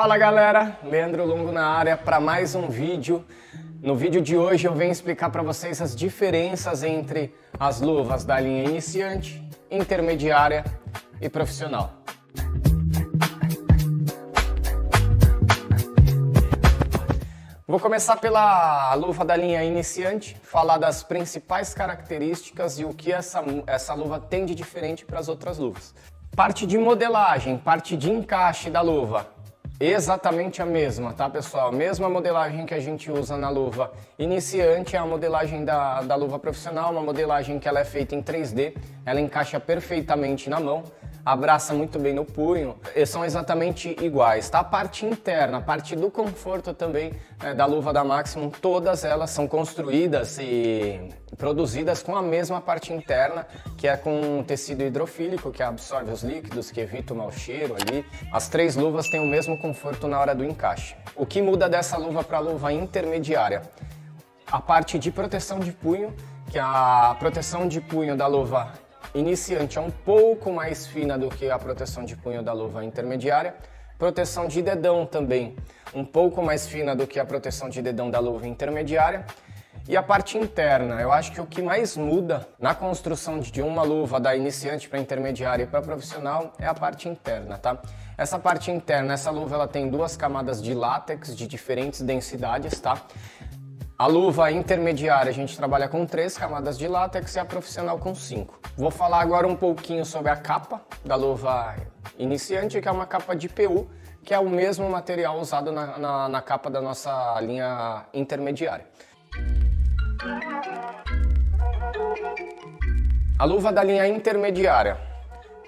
Fala galera, Leandro Longo na área para mais um vídeo. No vídeo de hoje eu venho explicar para vocês as diferenças entre as luvas da linha iniciante, intermediária e profissional. Vou começar pela luva da linha iniciante, falar das principais características e o que essa, essa luva tem de diferente para as outras luvas. Parte de modelagem, parte de encaixe da luva, exatamente a mesma, tá pessoal? Mesma modelagem que a gente usa na luva. Iniciante é a modelagem da, da luva profissional, uma modelagem que ela é feita em 3D, ela encaixa perfeitamente na mão abraça muito bem no punho, são exatamente iguais, tá? A parte interna, a parte do conforto também né, da luva da Maximum, todas elas são construídas e produzidas com a mesma parte interna, que é com tecido hidrofílico, que absorve os líquidos, que evita o mau cheiro ali. As três luvas têm o mesmo conforto na hora do encaixe. O que muda dessa luva para a luva intermediária? A parte de proteção de punho, que a proteção de punho da luva iniciante é um pouco mais fina do que a proteção de punho da luva intermediária. Proteção de dedão também um pouco mais fina do que a proteção de dedão da luva intermediária. E a parte interna, eu acho que o que mais muda na construção de uma luva da iniciante para intermediária e para profissional é a parte interna, tá? Essa parte interna, essa luva ela tem duas camadas de látex de diferentes densidades, tá? A luva intermediária a gente trabalha com três camadas de látex e a profissional com cinco. Vou falar agora um pouquinho sobre a capa da luva iniciante, que é uma capa de PU, que é o mesmo material usado na, na, na capa da nossa linha intermediária. A luva da linha intermediária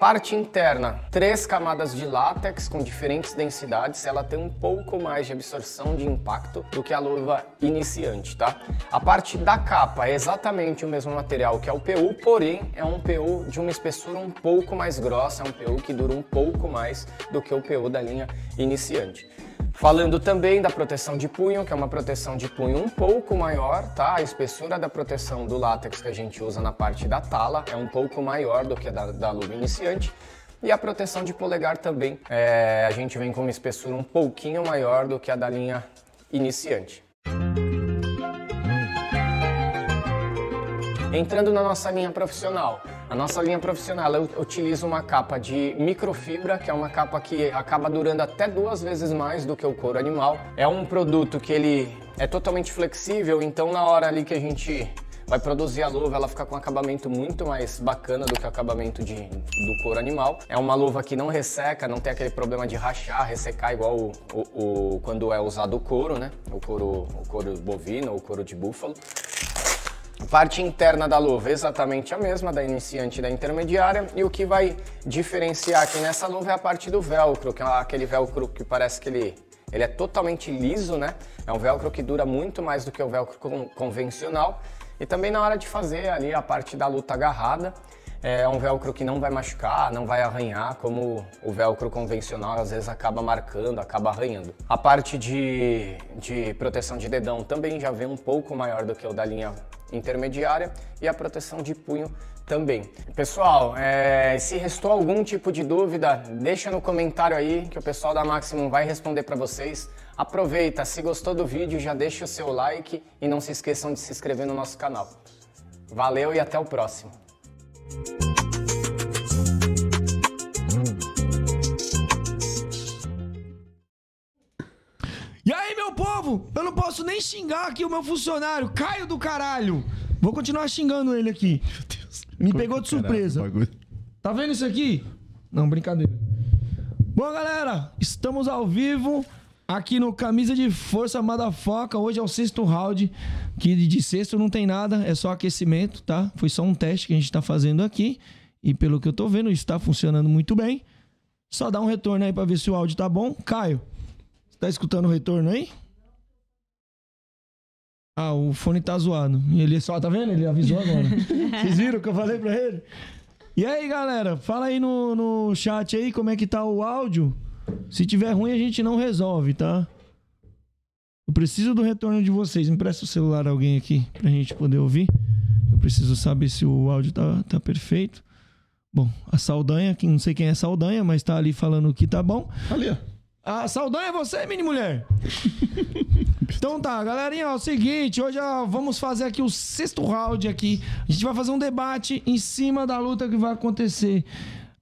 Parte interna, três camadas de látex com diferentes densidades, ela tem um pouco mais de absorção de impacto do que a luva iniciante, tá? A parte da capa é exatamente o mesmo material que é o PU, porém é um PU de uma espessura um pouco mais grossa, é um PU que dura um pouco mais do que o PU da linha iniciante. Falando também da proteção de punho, que é uma proteção de punho um pouco maior, tá? A espessura da proteção do látex que a gente usa na parte da tala é um pouco maior do que a da, da luva iniciante. E a proteção de polegar também, é, a gente vem com uma espessura um pouquinho maior do que a da linha iniciante. Entrando na nossa linha profissional, a nossa linha profissional utiliza uma capa de microfibra, que é uma capa que acaba durando até duas vezes mais do que o couro animal. É um produto que ele é totalmente flexível, então na hora ali que a gente vai produzir a luva, ela fica com um acabamento muito mais bacana do que o acabamento de, do couro animal. É uma luva que não resseca, não tem aquele problema de rachar, ressecar igual o, o, o quando é usado o couro, né? O couro, o couro bovino ou o couro de búfalo. Parte interna da luva exatamente a mesma, da iniciante e da intermediária. E o que vai diferenciar aqui nessa luva é a parte do velcro, que é aquele velcro que parece que ele, ele é totalmente liso, né? É um velcro que dura muito mais do que o velcro con convencional. E também na hora de fazer ali a parte da luta agarrada, é um velcro que não vai machucar, não vai arranhar, como o velcro convencional às vezes acaba marcando, acaba arranhando. A parte de, de proteção de dedão também já vem um pouco maior do que o da linha intermediária e a proteção de punho também. Pessoal, é, se restou algum tipo de dúvida, deixa no comentário aí que o pessoal da Maximum vai responder para vocês. Aproveita, se gostou do vídeo, já deixa o seu like e não se esqueçam de se inscrever no nosso canal. Valeu e até o próximo. E aí, meu povo? Eu não posso nem xingar aqui o meu funcionário, Caio do caralho. Vou continuar xingando ele aqui. Meu Deus. Me pegou de surpresa. Tá vendo isso aqui? Não, brincadeira. Bom, galera, estamos ao vivo aqui no Camisa de Força Madafoca. Hoje é o sexto round, que de sexto não tem nada, é só aquecimento, tá? Foi só um teste que a gente tá fazendo aqui. E pelo que eu tô vendo, está funcionando muito bem. Só dá um retorno aí pra ver se o áudio tá bom. Caio, você tá escutando o retorno aí? Ah, o fone tá zoado. Ele só, tá vendo? Ele avisou agora. Vocês viram o que eu falei pra ele? E aí, galera, fala aí no, no chat aí como é que tá o áudio. Se tiver ruim, a gente não resolve, tá? Eu preciso do retorno de vocês. Empresta o celular a alguém aqui pra gente poder ouvir. Eu preciso saber se o áudio tá, tá perfeito. Bom, a Saldanha, que não sei quem é Saldanha, mas tá ali falando que tá bom. Ali, ó. A Saldanha é você, mini mulher? então tá, galerinha, ó, é o seguinte, hoje ó, vamos fazer aqui o sexto round aqui. A gente vai fazer um debate em cima da luta que vai acontecer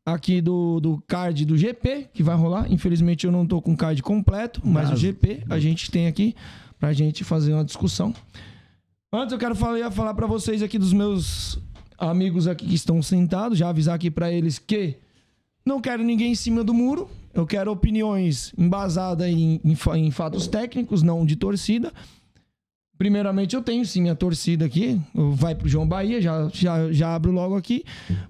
aqui do, do card do GP, que vai rolar. Infelizmente eu não tô com o card completo, mas o GP a gente tem aqui pra gente fazer uma discussão. Antes eu quero falar, falar para vocês aqui dos meus amigos aqui que estão sentados, já avisar aqui para eles que não quero ninguém em cima do muro. Eu quero opiniões embasadas em, em, em, fatos técnicos, não de torcida. Primeiramente, eu tenho sim minha torcida aqui. Vai pro João Bahia, já, já, já abro logo aqui.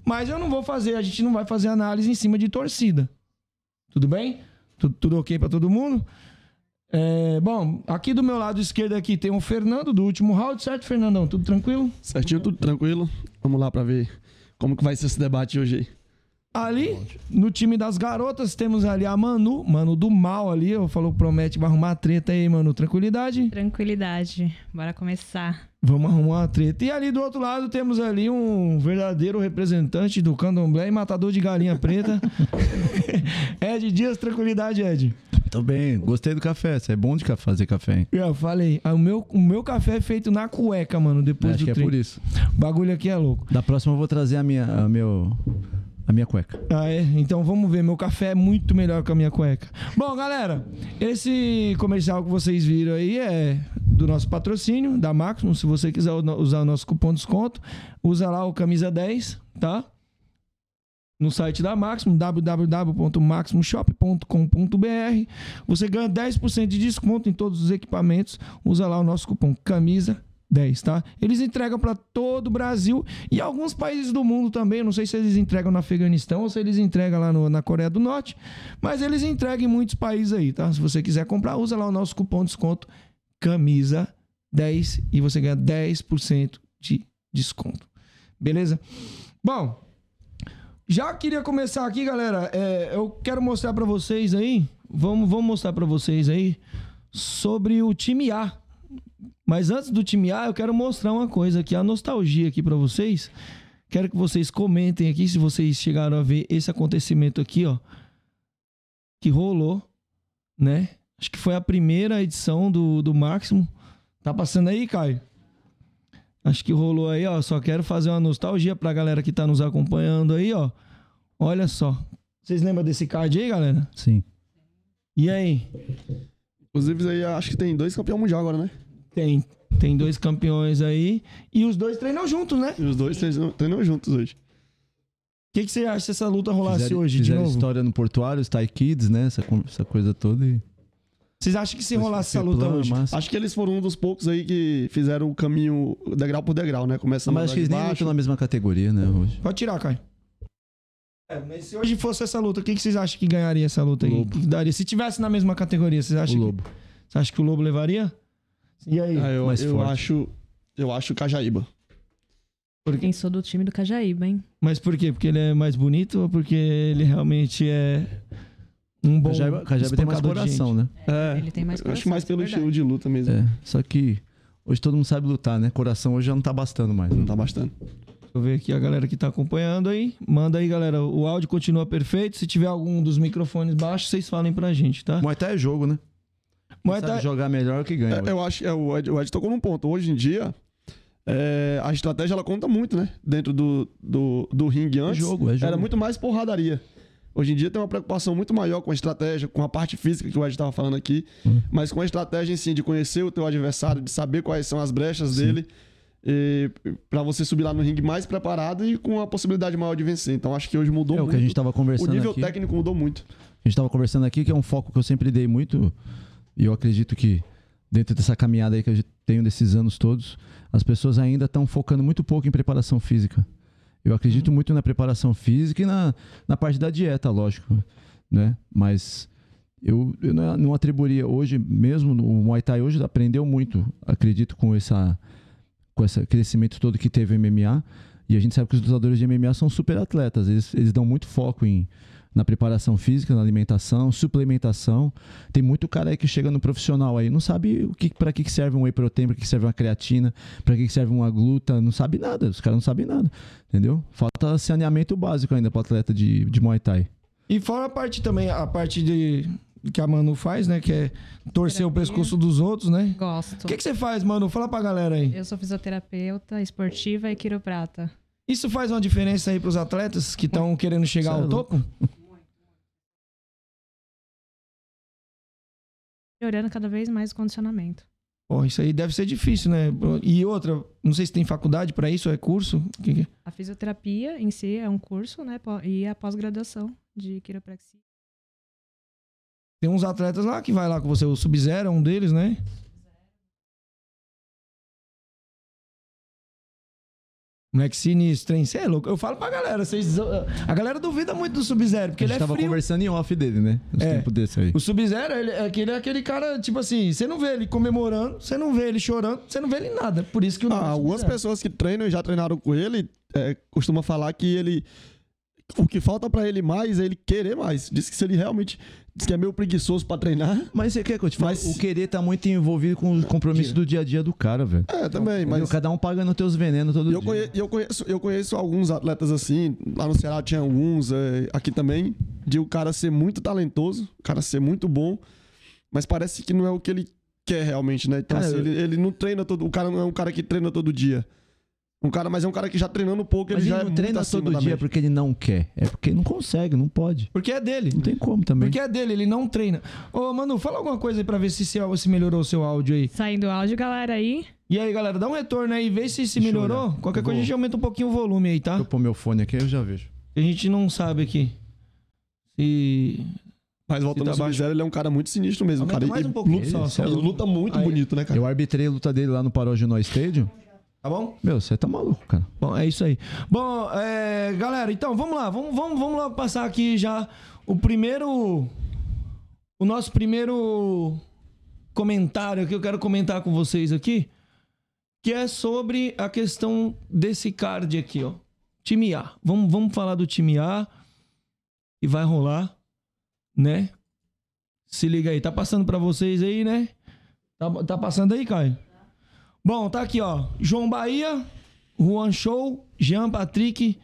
Mas eu não vou fazer, a gente não vai fazer análise em cima de torcida. Tudo bem? Tudo, tudo ok para todo mundo? É, bom, aqui do meu lado esquerdo aqui tem o Fernando do último round, certo, Fernandão? Tudo tranquilo? Certinho, tudo tranquilo. Vamos lá para ver como que vai ser esse debate hoje aí. Ali, no time das garotas, temos ali a Manu, Manu do mal ali. Eu falou que promete vai arrumar treta aí, Manu. Tranquilidade? Tranquilidade. Bora começar. Vamos arrumar uma treta. E ali do outro lado temos ali um verdadeiro representante do candomblé e matador de galinha preta. Ed Dias, tranquilidade, Ed. Tô bem, gostei do café. Você é bom de fazer café, hein? Eu falei, ah, o meu, o meu café é feito na cueca, mano, depois é, do acho treino. que é por isso. O bagulho aqui é louco. Da próxima eu vou trazer a minha, a meu, a minha cueca. Ah, é? Então vamos ver. Meu café é muito melhor que a minha cueca. Bom, galera, esse comercial que vocês viram aí é do nosso patrocínio, da Maximum. Se você quiser usar o nosso cupom de desconto, usa lá o camisa 10, tá? No site da Maximum, www.maximumshop.com.br. Você ganha 10% de desconto em todos os equipamentos. Usa lá o nosso cupom camisa 10, tá? Eles entregam para todo o Brasil e alguns países do mundo também. Não sei se eles entregam no Afeganistão ou se eles entregam lá no, na Coreia do Norte, mas eles entregam em muitos países aí, tá? Se você quiser comprar, usa lá o nosso cupom de desconto camisa 10 e você ganha 10% de desconto. Beleza? Bom, já queria começar aqui, galera. É, eu quero mostrar para vocês aí. Vamos, vamos mostrar para vocês aí sobre o time A mas antes do time A, eu quero mostrar uma coisa aqui, a nostalgia aqui para vocês. Quero que vocês comentem aqui se vocês chegaram a ver esse acontecimento aqui, ó, que rolou, né? Acho que foi a primeira edição do, do Máximo. Tá passando aí, Caio? Acho que rolou aí, ó. Só quero fazer uma nostalgia pra galera que tá nos acompanhando aí, ó. Olha só. Vocês lembram desse card aí, galera? Sim. E aí? Inclusive, aí acho que tem dois campeões mundial agora, né? Tem, tem dois campeões aí. E os dois treinam juntos, né? E os dois treinam, treinam juntos hoje. O que, que você acha se essa luta rolasse fizeram, hoje fizeram de novo? história no Portuário, os Thai Kids, né? Essa, essa coisa toda. E... Vocês acham que se rolasse essa luta hoje? Massa. Acho que eles foram um dos poucos aí que fizeram o caminho degrau por degrau, né? Começando mas acho que eles nem lutam na mesma categoria, né, hoje. Pode tirar, Caio. É, mas se hoje fosse essa luta, o que, que vocês acham que ganharia essa luta aí? Lobo. Que daria? Se tivesse na mesma categoria, vocês acham O que- Lobo. Você acha que o Lobo levaria? E aí? Ah, eu, Mais eu forte. acho. Eu acho o Cajaíba. Quem sou do time do Cajaíba, hein? Mas por quê? Porque ele é mais bonito ou porque ele realmente é um bom Cajaíba, Cajaíba tem mais coração, né? É, Ele tem mais eu coração, acho mais é pelo verdade. estilo de luta mesmo. É. Só que hoje todo mundo sabe lutar, né? Coração hoje já não tá bastando mais. Não tá bastante. Deixa eu ver aqui a galera que tá acompanhando aí. Manda aí, galera. O áudio continua perfeito. Se tiver algum dos microfones baixos, vocês falem pra gente, tá? Muay Thai é jogo, né? Muay Sabe Thai- jogar melhor que ganha. É, eu acho é, o, Ed, o Ed tocou num ponto. Hoje em dia, é, a estratégia ela conta muito, né? Dentro do, do, do ringue antes. jogo, é jogo. Era muito mais porradaria. Hoje em dia tem uma preocupação muito maior com a estratégia, com a parte física que o Ed estava falando aqui, Hum. mas com a estratégia em si, de conhecer o teu adversário, de saber quais são as brechas dele, para você subir lá no ringue mais preparado e com a possibilidade maior de vencer. Então acho que hoje mudou É o muito. que a gente tava o conversando nível aqui. técnico mudou muito. A gente tava conversando aqui, que é um foco que eu sempre dei muito. E eu acredito que dentro dessa caminhada aí que eu tenho desses anos todos, as pessoas ainda estão focando muito pouco em preparação física. Eu acredito muito na preparação física e na, na parte da dieta, lógico. né? Mas eu, eu não, atribuiria hoje, mesmo o Muay Thai hoje aprendeu muito, acredito, com essa com esse crescimento todo que teve o MMA. E a gente sabe que os lutadores de MMA são super atletas, eles, eles dão muito foco em na preparação física, na alimentação, suplementação. Tem muito cara aí que chega no profissional aí, não sabe o que para que que serve um whey protein, para que serve uma creatina, para que serve uma gluta, não sabe nada. Os caras não sabem nada, entendeu? Falta saneamento básico ainda para atleta de, de Muay Thai. E fora a parte também, a parte de que a Manu faz, né? Que é torcer o pescoço dos outros, né? Gosto. O que, que você faz, Manu? Fala pra galera aí. Eu sou fisioterapeuta, esportiva e quiroprata. Isso faz uma diferença aí pros atletas que estão querendo chegar é ao louco. topo? Melhorando cada vez mais o condicionamento. Pô, isso aí deve ser difícil, né? E outra, não sei se tem faculdade pra isso, é curso? Que que é? A fisioterapia em si é um curso, né? E a pós-graduação de quiropraxia. Tem uns atletas lá que vai lá com você, o Sub-Zero é um deles, né? Moleque sinistro, hein? Cê é louco. Eu falo pra galera, vocês, a galera duvida muito do Sub-Zero, porque a ele gente é tava frio. conversando em off dele, né? Uns É. tempos desse aí. O Sub-Zero, ele, é aquele, é aquele cara, tipo assim, você não vê ele comemorando, você não vê ele chorando, você não vê ele em nada. Por isso que o nome Ah, é algumas pessoas que treinam e já treinaram com ele é, costuma falar que ele. O que falta pra ele mais é ele querer mais. Diz que se ele realmente. Diz que é meio preguiçoso pra treinar. Mas você quer que eu te fale? Mas- O querer tá muito envolvido com os compromissos do dia a dia do cara, velho. É, também, Entendeu? mas. Cada um pagando teus venenos todo eu, dia. conhe- eu, conheço, eu conheço alguns atletas assim, lá no Ceará tinha alguns, é, aqui também, de o cara ser muito talentoso, o cara ser muito bom, mas parece que não é o que ele quer realmente, né? Então, Cara, assim, eu- ele, ele não treina todo. O cara não é um cara que treina todo dia. Um cara, mas é um cara que já treinando pouco, Mas ele ele já é não muito treina todo dia porque ele não quer. É porque não consegue, não pode. Porque é dele. Não tem como também. Porque é dele, ele não treina. Ô, Manu, fala alguma coisa aí pra ver se, se, se melhorou o seu áudio aí. Saindo o áudio, galera, aí. E aí, galera, dá um retorno aí, vê se se Deixa melhorou. olhar. Qualquer Eu coisa a gente aumenta um pouquinho o volume aí, tá? Se eu pôr meu fone aqui, eu já vejo. A gente não sabe aqui. Se. Mas voltando ao tá. Sub-Zero, ele é um cara muito sinistro mesmo. Aumenta Cara, mais ele, um pouquinho luta, só, só. ele luta muito Aí. bonito, né, cara? Eu arbitrei a luta dele lá no Parógeno Stadium. Tá bom? Meu, você tá maluco, cara. Bom, é isso aí. Bom, é, galera, então vamos lá. Vamos, vamos, vamos logo passar aqui já o primeiro. O nosso primeiro comentário que eu quero comentar com vocês aqui. Que é sobre a questão desse card aqui, ó. Time A. Vamos, vamos falar do time A. E vai rolar, né? Se liga aí. Tá passando pra vocês aí, né? Tá, tá passando aí, Caio? Bom, tá aqui, ó. João Bahia, Juan Show, Jean Patrick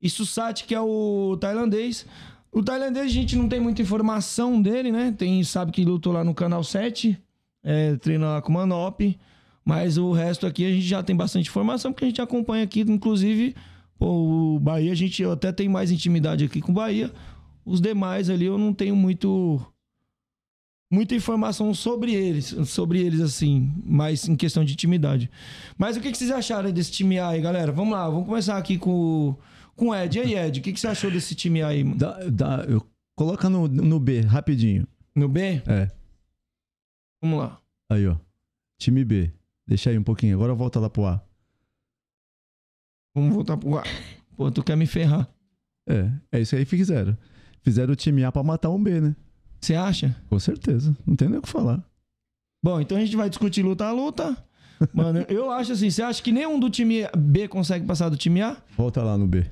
e Sussati, que é o tailandês. O tailandês a gente não tem muita informação dele, né? Tem, sabe que lutou lá no canal 7, é, treina lá com o Manop. Mas o resto aqui a gente já tem bastante informação, porque a gente acompanha aqui, inclusive, pô, o Bahia, a gente até tem mais intimidade aqui com o Bahia. Os demais ali eu não tenho muito muita informação sobre eles, sobre eles assim, mais em questão de intimidade. Mas o que, que vocês acharam desse time A aí, galera? Vamos lá, vamos começar aqui com, com o Ed. E aí, Ed, o que, que você achou desse time A aí, mano? Dá, dá, eu, coloca no, no B, rapidinho. No B? É. Vamos lá. Aí, ó. Time B. Deixa aí um pouquinho. Agora volta lá pro A. Vamos voltar pro A. Pô, tu quer me ferrar. É, é isso aí que fizeram. Fizeram o time A pra matar um B, né? Você acha? Com certeza. Não tem nem o que falar. Bom, então a gente vai discutir luta a luta. Mano, eu acho assim, você acha que nenhum do time B consegue passar do time A? Volta lá no B.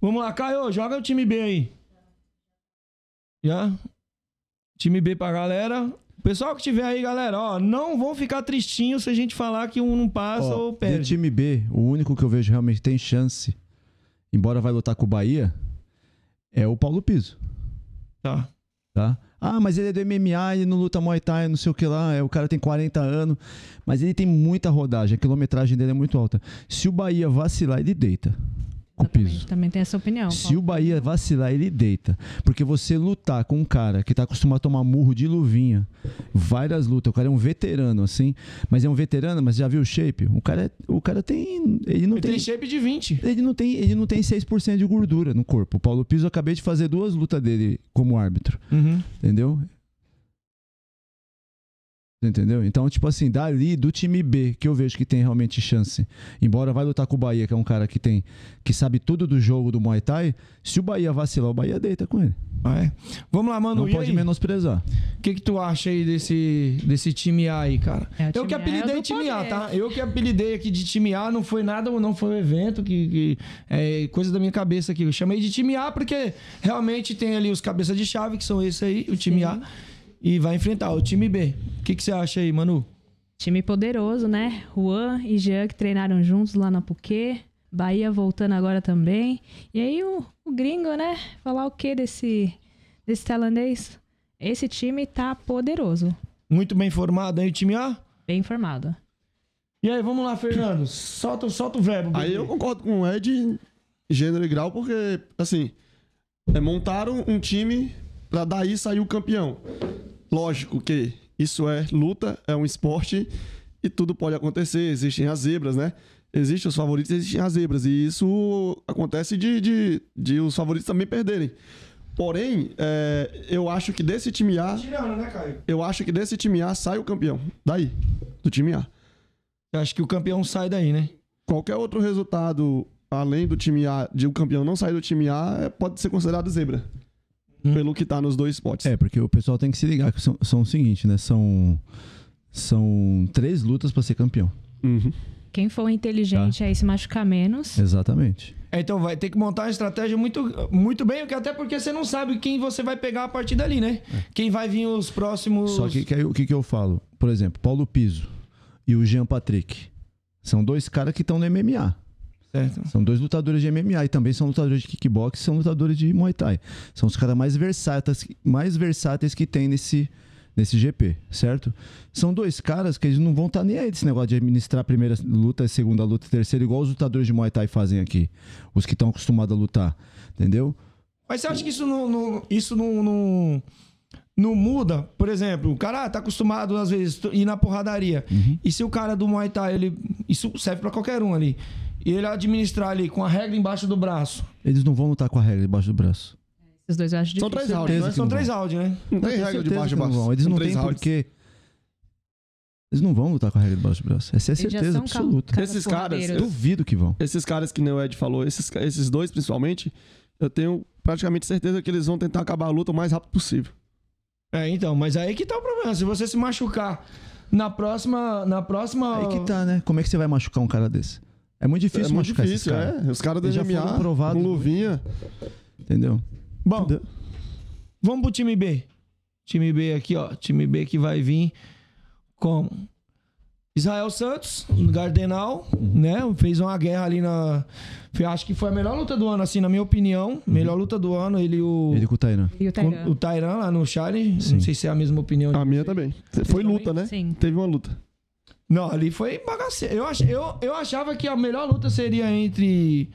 Vamos lá, Caio, joga o time B aí. Já? Time B pra galera. O pessoal que tiver aí, galera, ó, não vão ficar tristinhos se a gente falar que um não passa Ó, ou do perde. time B, o único que eu vejo realmente tem chance, embora vai lutar com o Bahia, é o Paulo Piso, Tá. tá? Ah, mas ele é do MMA, ele não luta Muay Thai, não sei o que lá, é, o cara tem 40 anos, mas ele tem muita rodagem, a quilometragem dele é muito alta. Se o Bahia vacilar, ele deita o Exatamente, piso. também tem essa opinião. Se o Bahia vacilar, ele deita. Porque você lutar com um cara que tá acostumado a tomar murro de luvinha, várias lutas, o cara é um veterano, assim, mas é um veterano, mas já viu o shape? O cara, é- o cara tem. Ele não Ele tem. tem shape de 20. Ele não, tem, ele não tem 6% de gordura no corpo. O Paulo Piso, eu acabei de fazer duas lutas dele como árbitro, Uhum. entendeu? Entendeu? Então, tipo assim, dali do time B, que eu vejo que tem realmente chance, embora vai lutar com o Bahia, que é um cara que tem que sabe tudo do jogo do Muay Thai, se o Bahia vacilar, o Bahia deita com ele. Ah, é? Vamos lá, mano. Não e pode aí? menosprezar. O que, que tu acha aí desse, desse time A aí, cara? É, eu que A é apelidei time A, tá? Eu que apelidei aqui de time A, não foi nada, não foi um evento, que, que é coisa da minha cabeça aqui. Eu chamei de time A porque realmente tem ali os cabeças de chave, que são esse aí, o time Sim. A, e vai enfrentar o time B. O que, que você acha aí, Manu? Time poderoso, né? Juan e Jean que treinaram juntos lá na Puquê. Bahia voltando agora também. E aí o, o gringo, né? Falar o que desse, desse tailandês? Esse time tá poderoso. Muito bem formado aí o time A? Bem formado. E aí, vamos lá, Fernando. Solta, solta o verbo. Aí eu concordo com o Ed gênero e grau, porque, assim, é, montaram um time pra daí sair o campeão. Lógico que isso é luta, é um esporte e tudo pode acontecer. Existem as zebras, né? Existem os favoritos, existem as zebras. E isso acontece de, de, de os favoritos também perderem. Porém, é, eu acho que desse time A, Tirando, né, Caio? eu acho que desse time A sai o campeão. Daí, do time A. Eu acho que o campeão sai daí, né? qualquer outro resultado além do time A, de o campeão não sair do time A, é- pode ser considerado zebra. Hum. Pelo que tá nos dois spots. É, porque o pessoal tem que se ligar que são, são o seguinte, né? São, são três lutas pra ser campeão. Uhum. Quem for inteligente aí se machucar menos. Exatamente. É, Então vai ter que montar uma estratégia muito, muito bem, porque até porque você não sabe quem você vai pegar a partir dali, né? Quem vai vir os próximos. Só que, que o que, que eu falo? Por exemplo, Paulo Piso e o Jean Patrick. São dois caras que estão no MMA. Certo. São dois lutadores de MMA e também são lutadores de kickbox, são lutadores de Muay Thai. São os caras mais versáteis, mais versáteis que tem nesse, nesse GP, certo? São dois caras que eles não vão estar nem aí desse negócio de administrar a primeira luta, a segunda luta, a terceira, igual os lutadores de Muay Thai fazem aqui. Os que estão acostumados a lutar, entendeu? Mas você acha que isso não, não- isso não, não, não muda? Por exemplo, o cara tá acostumado, às vezes, ir na porradaria. E se o cara do Muay Thai, ele. Isso serve pra qualquer um ali. E ele administrar ali com a regra embaixo do braço. Eles não vão lutar com a regra debaixo do braço. Esses dois eu acho difícil. São três rounds, certeza né? São três áudios, né? Não tem regra de certeza baixo que e não baixo. vão. Eles não têm porque. Eles não vão lutar com a regra debaixo do braço. Essa é certeza absoluta. Esses caras. Eu duvido que vão. Esses caras que nem o Ed falou, esses, esses dois principalmente, eu tenho praticamente certeza que eles vão tentar acabar a luta o mais rápido possível. É, então, mas aí que tá o problema. Se você se machucar na próxima. Na próxima. Aí que tá, né? Como é que você vai machucar um cara desse? É muito difícil é muito machucar difícil, esses é. Os caras do Eles já MMA, foram provados. com luvinha. Entendeu? Bom, Entendeu? vamos pro time B. Time B aqui, ó. Time B que vai vir com Israel Santos, no Gardenal, né? Fez uma guerra ali na. Acho que foi a melhor luta do ano, assim, na minha opinião. Melhor luta do ano. Ele e o. Ele com o Tainan. E o Tairan. o Tairan lá no Challenge. Sim. Não sei se é a mesma opinião. A minha vocês. também. Foi luta, né? Sim. Teve uma luta. Não, ali foi bagaceiro. Eu, ach, eu, eu achava que a melhor luta seria entre,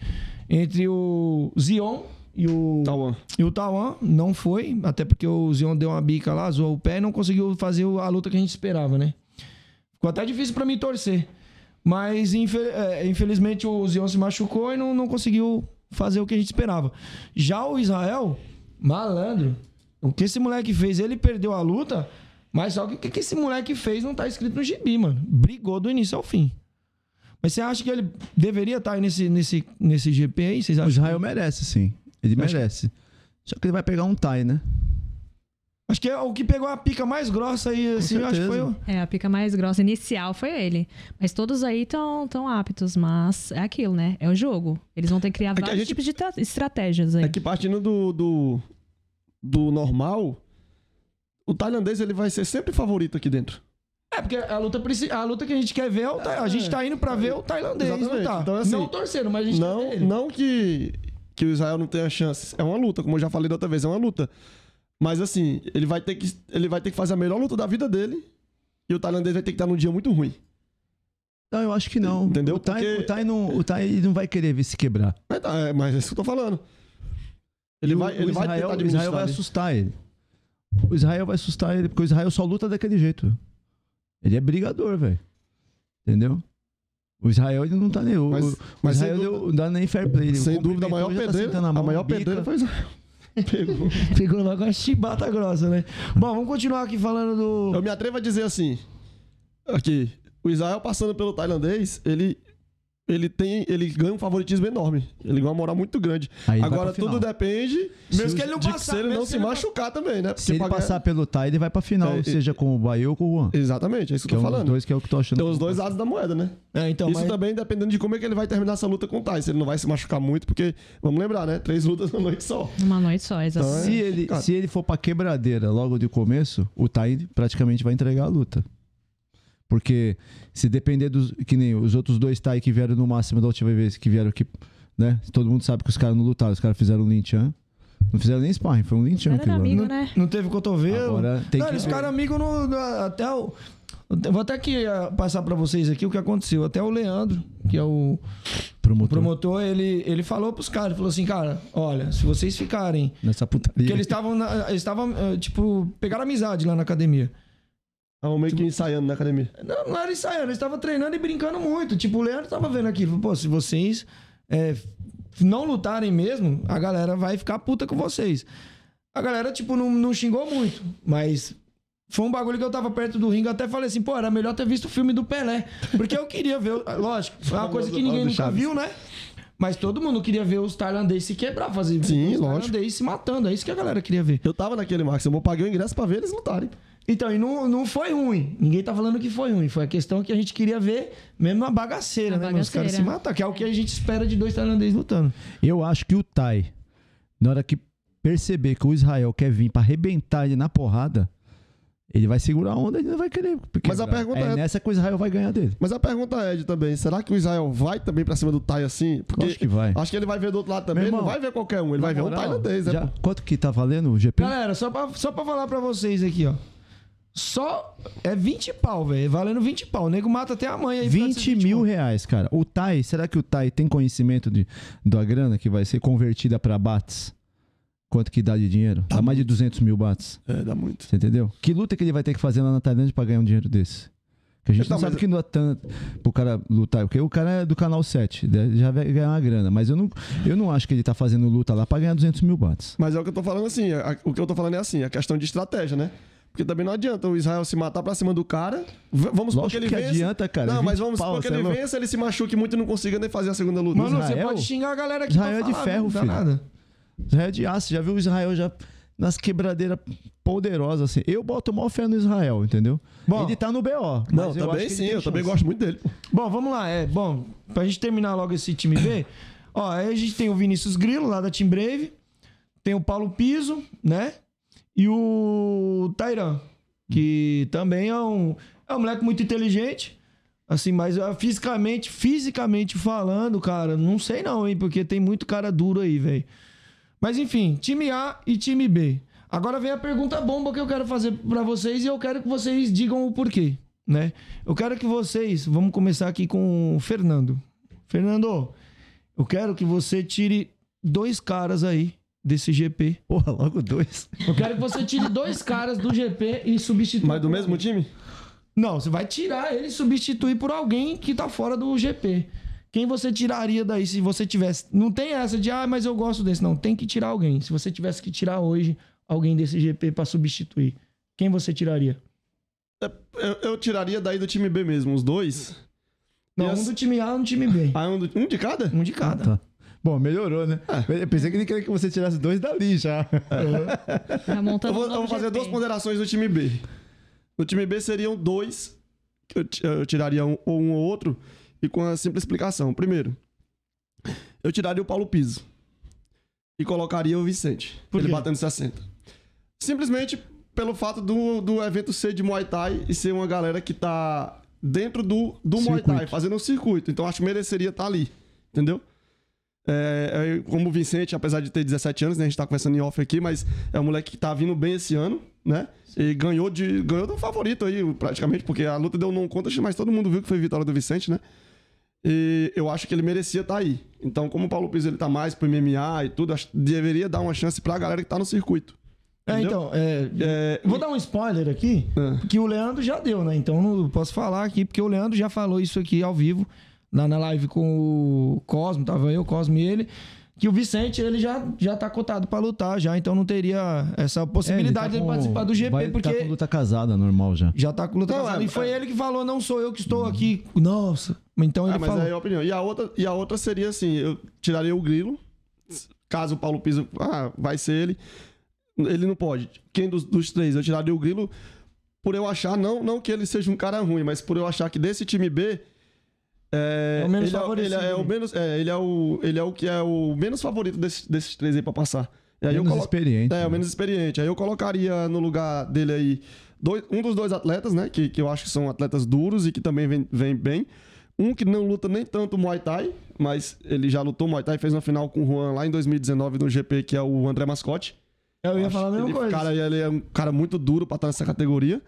entre o Zion e o. Tawan. E o Tawan não foi, até porque o Zion deu uma bica lá, zoou o pé e não conseguiu fazer a luta que a gente esperava, né? Ficou até difícil pra mim torcer. Mas é, infelizmente o Zion se machucou e não, não conseguiu fazer o que a gente esperava. Já o Israel, malandro, o que esse moleque fez, ele perdeu a luta, mas só que o que que esse moleque fez não tá escrito no gibi, mano. Brigou do início ao fim. Mas você acha que ele deveria estar aí nesse, nesse, nesse GP aí? Vocês O acham? Israel merece, sim. Ele Acho que- merece. Só que ele vai pegar um Thai, né? Acho que é o que pegou a pica mais grossa aí, assim, eu acho que foi o... É, a pica mais grossa inicial foi ele. Mas todos aí estão tão aptos, mas é aquilo, né? É o jogo. Eles vão ter que criar que a vários gente- tipos de tra- estratégias aí. É que partindo do, do, do normal, o tailandês ele vai ser sempre favorito aqui dentro. É, porque a luta, a luta que a gente quer ver é o A gente tá indo pra ver o tailandês, não Exatamente. tá? Então, assim, não torcendo, mas a gente quer Não, ver ele. não que, que o Israel não tenha chances. É uma luta, como eu já falei da outra vez, é uma luta. Mas assim, ele vai ter que, ele vai ter que fazer a melhor luta da vida dele. E o tailandês vai ter que estar num dia muito ruim. Não, eu acho que não. Entendeu? O Thai, Porque- o Thai não, o Thai não vai querer ver se quebrar. Mas, tá, é, mas é isso que eu tô falando. Ele o- vai, o ele vai Israel, tentar o Israel vai administrar. né? assustar ele. O Israel vai assustar ele, porque o Israel só luta daquele jeito. Ele é brigador, velho. Entendeu? O Israel ele não tá nem. Mas- o mas Israel dúvida- não dá nem fair play. Sem dúvida, a cumprimentou, maior tá pedreira, sentando a, mão, maior bica. pedreira foi Israel. Pegou. Pegou logo a chibata grossa, né? Bom, vamos continuar aqui falando do... Eu me atrevo a dizer assim, Aqui. O Israel passando pelo tailandês, ele. Ele tem. Ele ganha um favoritismo enorme. Ele ganha uma moral muito grande. Aí Agora tudo depende Mesmo se, que ele não de passar, se ele não que se ele não- machucar também, né? Se ele passar pelo Tai, ele vai pra final, É, seja com o Bahia ou com o Juan. Exatamente, é isso que Que eu é tô um dos falando. dois que é o que tô achando. Tem os dois lados da moeda, né? É, então, Isso mas- também dependendo de como é que ele vai terminar essa luta com o Tai. Se ele não vai se machucar muito, porque, vamos lembrar, né? Três lutas na noite só. Uma noite só, exatamente. Se ele, se ele for pra quebradeira logo de começo, o Tai praticamente vai entregar a luta. Porque se depender dos. Que nem os outros dois Tai que vieram no máximo da última vez, que vieram aqui, né? Todo mundo sabe que os caras não lutaram, os caras fizeram um linchan. Não fizeram nem sparring, foi um linchan. Era aquilo lá. amigo, não, né? não teve cotovelo. Agora tem não, que eles ver. ficaram amigos no, no- até o. eu Vou até aqui eh, passar pra vocês aqui o que aconteceu. Até o Leandro, que é o Promotor. promotor, ele, ele falou pros caras, ele falou assim, cara, olha, se vocês ficarem Nessa putaria. Porque eles estavam, na- eles estavam, eh, tipo, pegaram amizade lá na academia. Estavam meio que ensaiando na academia. Não, não era ensaiando, eles estavam treinando e brincando muito. Tipo, o Leandro tava vendo aquilo. Pô, se vocês eh, não lutarem mesmo, a galera vai ficar puta com vocês. A galera, tipo, não, não xingou muito, mas foi um bagulho que eu tava perto do ringue. Eu até falei assim, pô, era melhor ter visto o filme do Pelé. Porque eu queria ver, lógico, é uma coisa que ninguém nunca viu, né? Mas todo mundo queria ver os tailandeses se quebrar, fazer Sim, os lógico. tailandeses se matando. É isso que a galera queria ver. Eu tava naquele Max, eu paguei o ingresso pra ver eles lutarem. Então, e não, não foi ruim. Ninguém tá falando que foi ruim. Foi a questão que a gente queria ver mesmo uma bagaceira, Uma né? Os caras se bagaceira. matar, que é o que a gente espera de dois tailandeses lutando. Eu acho que o Tai, na hora que perceber que o Israel quer vir pra arrebentar ele na porrada, ele vai segurar a onda e não vai querer. Mas a pergunta é- nessa que o Israel vai ganhar dele. Mas a pergunta é, Ed, também, será que o Israel vai também pra cima do Tai assim? Porque Acho que vai. acho que ele vai ver do outro lado também, ele não irmão, vai ver qualquer um, ele vai ver um moral, tailandês, né? já- pô? Quanto que tá valendo o GP? Galera, só pra, só pra falar pra vocês aqui, ó. Só é 20 pau, velho. Valendo 20 pau. O nego mata até a mãe aí. por causa desses 20 mil conto. reais, cara. O Tai, será que o Tai tem conhecimento de, da grana que vai ser convertida pra bates? Quanto que dá de dinheiro? Dá mais de 200 mil bates. É, dá muito. Você entendeu? Que luta que ele vai ter que fazer lá na Tailândia pra ganhar um dinheiro desse? Que a gente Então, não sabe mas- que não é tanto pro cara lutar. Porque o cara é do canal 7, ele já vai ganhar uma grana. Mas eu não, eu não acho que ele tá fazendo luta lá pra ganhar 200 mil bates. Mas é o que eu tô falando assim, a- o que eu tô falando é assim, a questão de estratégia, né? Porque também não adianta o Israel se matar pra cima do cara. V- vamos supor que ele que vença. adianta, cara. Não, 20 mas vamos supor que você é ele louco. vença, ele se machuque muito e não consiga nem fazer a segunda luta. Mano, você Israel- pode xingar a galera aqui Israel pra é de falar, ferro, não dá filho. nada. Israel é de aço, já viu o Israel já nas quebradeiras poderosas, assim. Eu boto maior fé no Israel, entendeu? Bom. ele tá no BO. Não, mas eu acho também que sim, eu também gosto muito dele. Bom, vamos lá. É, bom, pra gente terminar logo esse time B, ó, aí a gente tem o Vinícius Grilo, lá da Team Brave, tem o Paulo Piso, né? E o Tairan, que também é um, é um moleque muito inteligente. Assim, mas fisicamente, fisicamente falando, cara, não sei não, hein? Porque tem muito cara duro aí, velho. Mas enfim, time A e time B. Agora vem a pergunta bomba que eu quero fazer pra vocês e eu quero que vocês digam o porquê, né? Eu quero que vocês, vamos começar aqui com o Fernando. Fernando, eu quero que você tire dois caras aí desse GP. Porra, logo dois. Eu quero que você tire dois caras do GP e substitua. Mas do por mesmo alguém. time? Não, você vai tirar ele e substituir por alguém que tá fora do GP. Quem você tiraria daí se você tivesse. Não tem essa de, ah, mas eu gosto desse. Não, tem que tirar alguém. Se você tivesse que tirar hoje alguém desse GP pra substituir, quem você tiraria? Eu, eu tiraria daí do time B mesmo, os dois. Não, E um as- do time A e um do time B. Ah, um, do- um de cada? Um de cada. Tá. Bom, melhorou, né? Eu pensei que ele queria que você tirasse dois dali já. Tá montando Eu vou, um eu vou fazer GP. duas ponderações do time B. No time B seriam dois. que Eu, eu tiraria um, ou um ou outro. E com a simples explicação. Primeiro, eu tiraria o Paulo Piso. E colocaria o Vicente. Por ele quê? batendo 60. Simplesmente pelo fato do, do evento ser de Muay Thai e ser uma galera que tá dentro do, do Muay Thai, fazendo um circuito. Então acho que mereceria estar ali. Entendeu? É, como o Vicente, apesar de ter 17 anos, né, a gente tá conversando em off aqui, mas é um moleque que tá vindo bem esse ano, né? E ganhou de ganhou do favorito aí, praticamente, porque a luta deu não conta, mas todo mundo viu que foi vitória do Vicente, né? E eu acho que ele merecia estar aí. Então, como o Paulo Piso ele tá mais pro MMA e tudo, acho deveria dar uma chance pra galera que tá no circuito. É, então, é, É, Vou dar um spoiler aqui, É. que o Leandro já deu, né? Então não posso falar aqui, porque o Leandro já falou isso aqui ao vivo, na, na live com o Cosmo, tava eu, o Cosmo e ele. que o Vicente ele já, já tá cotado pra lutar já, então não teria essa possibilidade É, ele de tá ele com- participar do GP, vai- porque Tá com luta casada, normal já. já tá com luta Não, casada. é- E foi é- ele que falou, não sou eu que estou aqui. Nossa. Então ele Ah, mas falou. aí é a opinião. E a outra, e a outra seria assim: eu tiraria o grilo. Caso o Paulo Piso. Ah, vai ser ele. Ele não pode. Quem dos, dos três? Eu tiraria o grilo por eu achar, não, não que ele seja um cara ruim, mas por eu achar que desse time B. É, É o menos ele, é, ele é o né? menos. É, ele é o, ele é o que é o menos favorito desses, desses três aí pra passar. E aí Menos eu colo- experiente. É, né? o menos experiente. Aí eu colocaria no lugar dele aí dois- um dos dois atletas, né? Que, que eu acho que são atletas duros e que também vem, vem bem. Um que não luta nem tanto Muay Thai, mas ele já lutou Muay Thai, fez uma final com o Juan lá em 2019 no GP, que é o André Mascote. Eu ia falar a mesma ele, coisa. Cara, ele é um cara muito duro pra estar nessa categoria.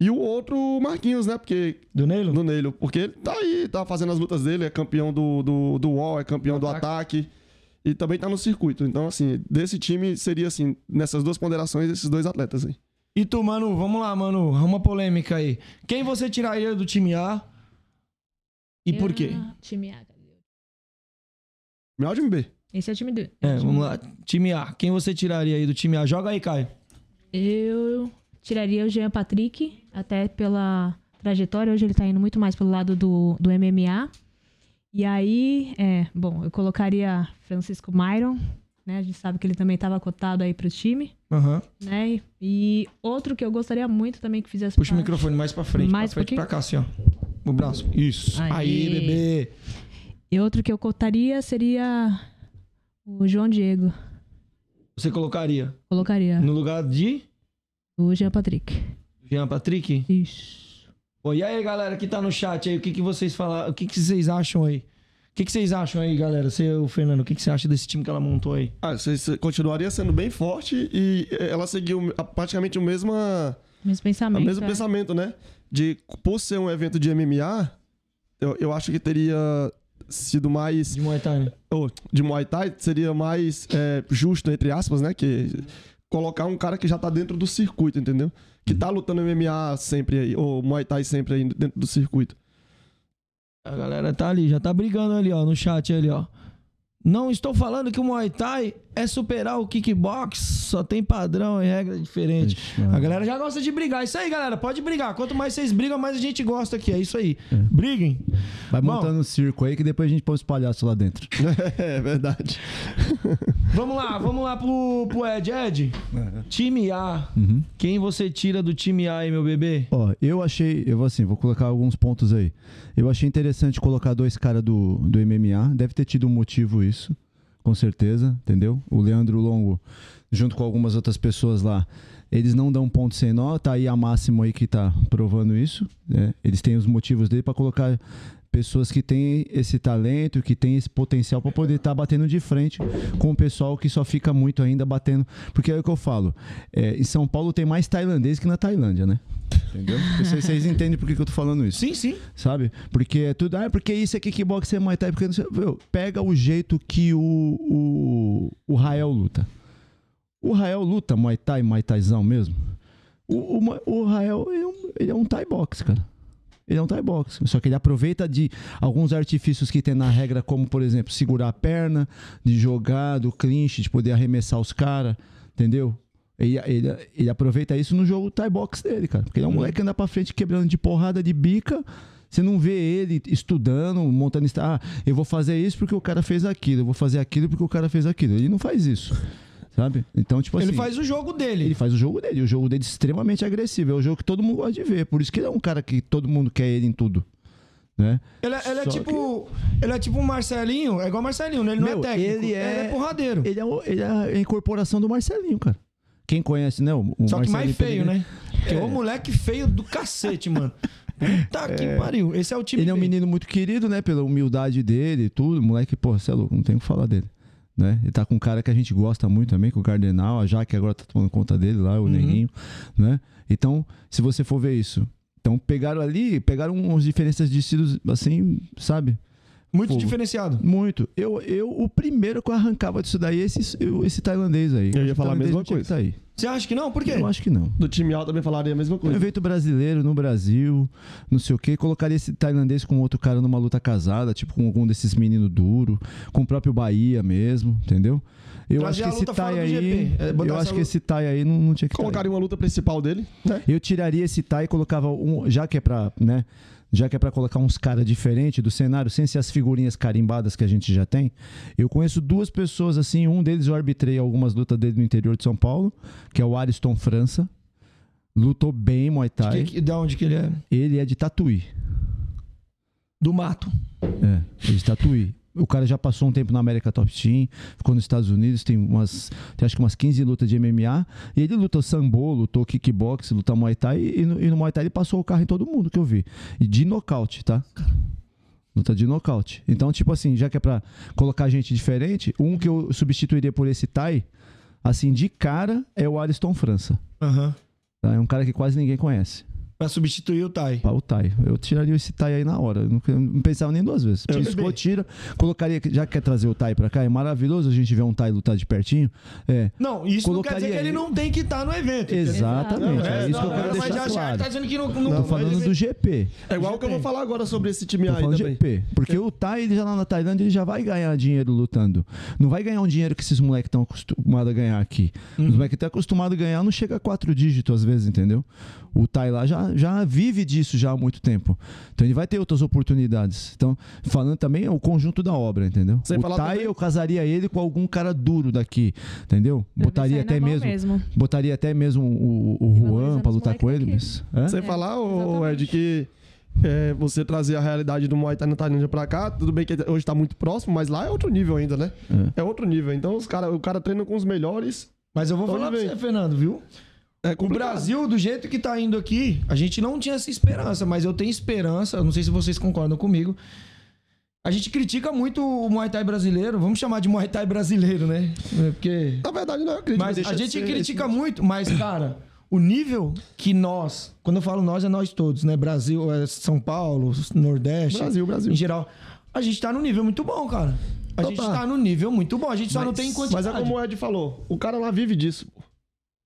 E o outro, o Marquinhos, né? Porque. Do Neilo? Do Neilo. Porque ele tá aí, tá fazendo as lutas dele, é campeão do, do, do UOL, é campeão do ataque. E também tá no circuito. Então, assim, desse time seria assim, nessas duas ponderações, esses dois atletas aí. E tu, Manu, vamos lá, Manu. Uma polêmica aí. Quem você tiraria do time A? E por quê? Ah, Time A. cadê? Melhor time B. Esse é o time D. É, vamos lá. Time A. Quem você tiraria aí do time A? Joga aí, Caio. Eu tiraria o Jean Patrick, até pela trajetória. Hoje ele tá indo muito mais pelo lado do, do MMA. E aí, é, bom, eu colocaria Francisco Myron, né? A gente sabe que ele também estava cotado aí pro time, Aham. né? E outro que eu gostaria muito também que fizesse Puxa o parte- microfone mais pra frente. Mais pra frente um pra cá, assim, ó. O braço. Isso. Aí, Aí. bebê. E outro que eu cotaria seria o João Diego. Você colocaria Colocaria no lugar de o Jean Patrick. Jean Patrick? Isso. Pô, e aí, galera que tá no chat aí, o que, que vocês falaram? O que, que vocês acham aí? O que, que vocês acham aí, galera? Você, o Fernando, o que, que você acha desse time que ela montou aí? Ah, continuaria sendo bem forte e ela seguiu praticamente o mesmo, Mesmo o pensamento. mesmo é. pensamento, né? De, por ser um evento de MMA, eu, eu acho que teria sido mais De Muay Thai, né? ou de Muay Thai seria mais é, justo, entre aspas, né? Que colocar um cara que já tá dentro do circuito, entendeu? Que tá lutando MMA sempre aí, ou Muay Thai sempre aí dentro do circuito. A galera tá ali, já tá brigando ali, ó, no chat ali, ó. Não estou falando que o Muay Thai é superar o kickbox, só tem padrão e regra diferente. Ixi, A galera já gosta de brigar. Isso aí, galera, pode brigar. Quanto mais vocês brigam, mais a gente gosta aqui. É isso aí. Briguem. Vai Bom. montando um circo aí que depois a gente põe os palhaços lá dentro. é verdade. Vamos lá, vamos lá pro, pro Ed. Ed, time A. Uhum. Quem você tira do time A aí, meu bebê? Ó, eu achei, eu vou assim, vou colocar alguns pontos aí. Eu achei interessante colocar dois caras do, do MMA, deve ter tido um motivo isso, com certeza, entendeu? O Leandro Longo, junto com algumas outras pessoas lá, eles não dão ponto sem nó, tá aí a Máximo aí que tá provando isso, né? Eles têm os motivos dele para colocar pessoas que têm esse talento, que têm esse potencial para poder estar batendo de frente com o pessoal que só fica muito ainda batendo, porque é o que eu falo, é, em São Paulo tem mais tailandês que na Tailândia, né? Entendeu? Vocês, vocês entendem por que, que eu tô falando isso? Sim, sim. Sabe? Porque é tudo. Ah, é porque isso é kickbox, é Muay Thai. Porque não sei, Meu, pega o jeito que o, o, o Rael luta. O Rael luta Muay Thai, Muay Thaizão mesmo. O, o, o Rael, ele é, um, ele é um Thai box, cara. Ele é um Thai box. Só que ele aproveita de alguns artifícios que tem na regra, como, por exemplo, segurar a perna, de jogar, do clinch, de poder arremessar os caras, entendeu? Ele, ele, ele aproveita isso no jogo Thai box dele, cara. Porque ele é um moleque que anda pra frente quebrando de porrada de bica. Você não vê ele estudando, montando. Ah, eu vou fazer isso porque o cara fez aquilo. Eu vou fazer aquilo porque o cara fez aquilo. Ele não faz isso. Sabe? Então, tipo assim. Ele faz o jogo dele. Ele faz o jogo dele. O jogo dele é extremamente agressivo. É o jogo que todo mundo gosta de ver. Por isso que ele é um cara que todo mundo quer ele em tudo. Né? Ele, é- ele é tipo. Ele é tipo um Marcelinho, é igual o Marcelinho, né? Ele não Meu, é técnico. ele é- Ele é porradeiro. Ele é, o- ele é a incorporação do Marcelinho, cara. Quem conhece, né? O, o Só que mais Marcelinho feio, né? Porque é um moleque feio do cacete, mano. Puta que pariu. Esse é o time Ele é um menino muito querido, né? Pela humildade dele e tudo. Moleque, pô, você é louco, não tem o que falar dele. Né? Ele tá com um cara que a gente gosta muito também, com o Cardenal, a Jaque agora tá tomando conta dele lá, o Uhum. Neguinho, né? Então, se você for ver isso. Então, pegaram ali, pegaram umas diferenças de estilos, assim, sabe? Muito Fogo. diferenciado. Muito. Eu, eu, o primeiro que eu arrancava disso daí é esse, eu- esse tailandês aí. Eu ia falar a mesma que coisa. tá aí. Você acha que não? Por quê? Eu acho que não. Do time alto também falaria a mesma Um coisa. evento brasileiro no Brasil, não sei o que, colocaria esse tailandês com outro cara numa luta casada, tipo com algum desses meninos duro, com o próprio Bahia mesmo, entendeu? Eu Trazer acho que esse do aí, GP, é, eu acho que luta- esse Tai aí não, não tinha que tá. Colocaria uma luta principal dele, né? Eu tiraria esse Tai e colocava um, já que é pra, né? Já que é pra colocar uns caras diferentes do cenário, sem ser as figurinhas carimbadas que a gente já tem. Eu conheço duas pessoas assim, um deles eu arbitrei algumas lutas dele no interior de São Paulo, que é o Ariston França. Lutou bem Muay Thai. Que, que, da onde que ele é? Ele é de Tatuí. Do mato. É, ele é de Tatuí. O cara já passou um tempo na América Top Team, ficou nos Estados Unidos, tem umas, tem acho que umas 15 lutas de MMA. E ele lutou sambo, lutou kickbox, lutou Muay Thai. E no, e no Muay Thai ele passou o carro em todo mundo que eu vi. E de nocaute, tá? Luta de nocaute. Então, tipo assim, já que é pra colocar gente diferente, um que eu substituiria por esse Thai, assim, de cara, é o Ariston França. Tá? É um cara que quase ninguém conhece. Pra substituir o Tai. Para o Tai. Eu tiraria esse Tai aí na hora. Eu não, não pensava nem duas vezes. Eu Piscou, tira. Colocaria, já que quer trazer o Tai pra cá, é maravilhoso a gente ver um Tai lutar de pertinho. É. Não, isso não quer dizer Colocaria que ele não tem que estar no evento. Exatamente. Não, é, isso que eu não, quero mas deixar já, já claro. tá dizendo que não, não, Tô não falando do GP. É igual o que eu vou falar agora sobre esse time Tô aí falando também. GP. Porque o Tai, ele já lá na Tailândia, ele já vai ganhar dinheiro lutando. Não vai ganhar um dinheiro que esses moleques estão acostumados a ganhar aqui. Os moleques estão acostumados a ganhar, não chega a quatro dígitos às vezes, entendeu? O Tai lá já, já vive disso já há muito tempo. Então ele vai ter outras oportunidades. Então, falando também é o conjunto da obra, entendeu? Sem o falar Tai, também- eu casaria ele com algum cara duro daqui, entendeu? Deve Botaria até mesmo, mesmo. Botaria até mesmo o, o E Juan os lutar com ele. Mas, é? Sem É, falar. Ed, que é, você trazer a realidade do Muay Thai na Tailândia pra cá, tudo bem que hoje tá muito próximo, mas lá é outro nível ainda, né? É, outro nível. Então os cara, o cara treina com os melhores. Mas eu vou Onde falar pra você, Fernando, viu? É O complicado. Brasil, do jeito que tá indo aqui, a gente não tinha essa esperança, mas eu tenho esperança, não sei se vocês concordam comigo. A gente critica muito o Muay Thai brasileiro, vamos chamar de Muay Thai brasileiro, né? É, Porque Na verdade, não, eu acredito. Mas a gente critica esse- muito, mas, cara, o nível que nós, quando eu falo nós, é nós todos, né? Brasil, é São Paulo, Nordeste. Brasil, Brasil. Em geral. A gente tá no nível muito bom, cara. A Então gente tá. tá no nível muito bom. A gente só não tem Mas quantidade. é como o Ed falou, o cara lá vive disso.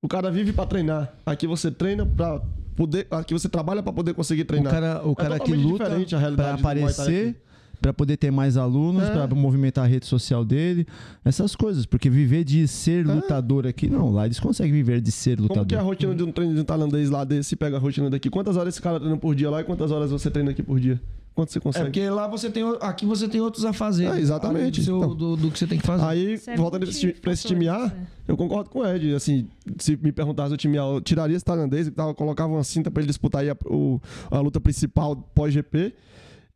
O cara vive pra treinar. Aqui você treina pra poder. Aqui você trabalha pra poder conseguir O treinar. cara, o É cara que totalmente luta diferente a pra realidade do Muay Thai aparecer, pra poder ter mais alunos, É. pra movimentar a rede social dele, essas coisas. Porque viver de ser lutador aqui, não. Lá eles conseguem viver de ser Como que é a lutador. rotina de um treino de um tailandês lá desse? Pega a rotina daqui. Quantas horas esse cara treina por dia lá e quantas horas você treina aqui por dia? Quanto você É consegue? porque lá você tem. Aqui você tem outros a fazer. É, exatamente. Do, seu- Então. do- do que você tem que fazer. Aí, é voltando pra esse, time- A, multifator, eu concordo com o Ed. Assim, se me perguntasse o time A, eu tiraria esse tailandês colocava uma cinta pra ele disputar aí a, o- a luta principal pós-GP.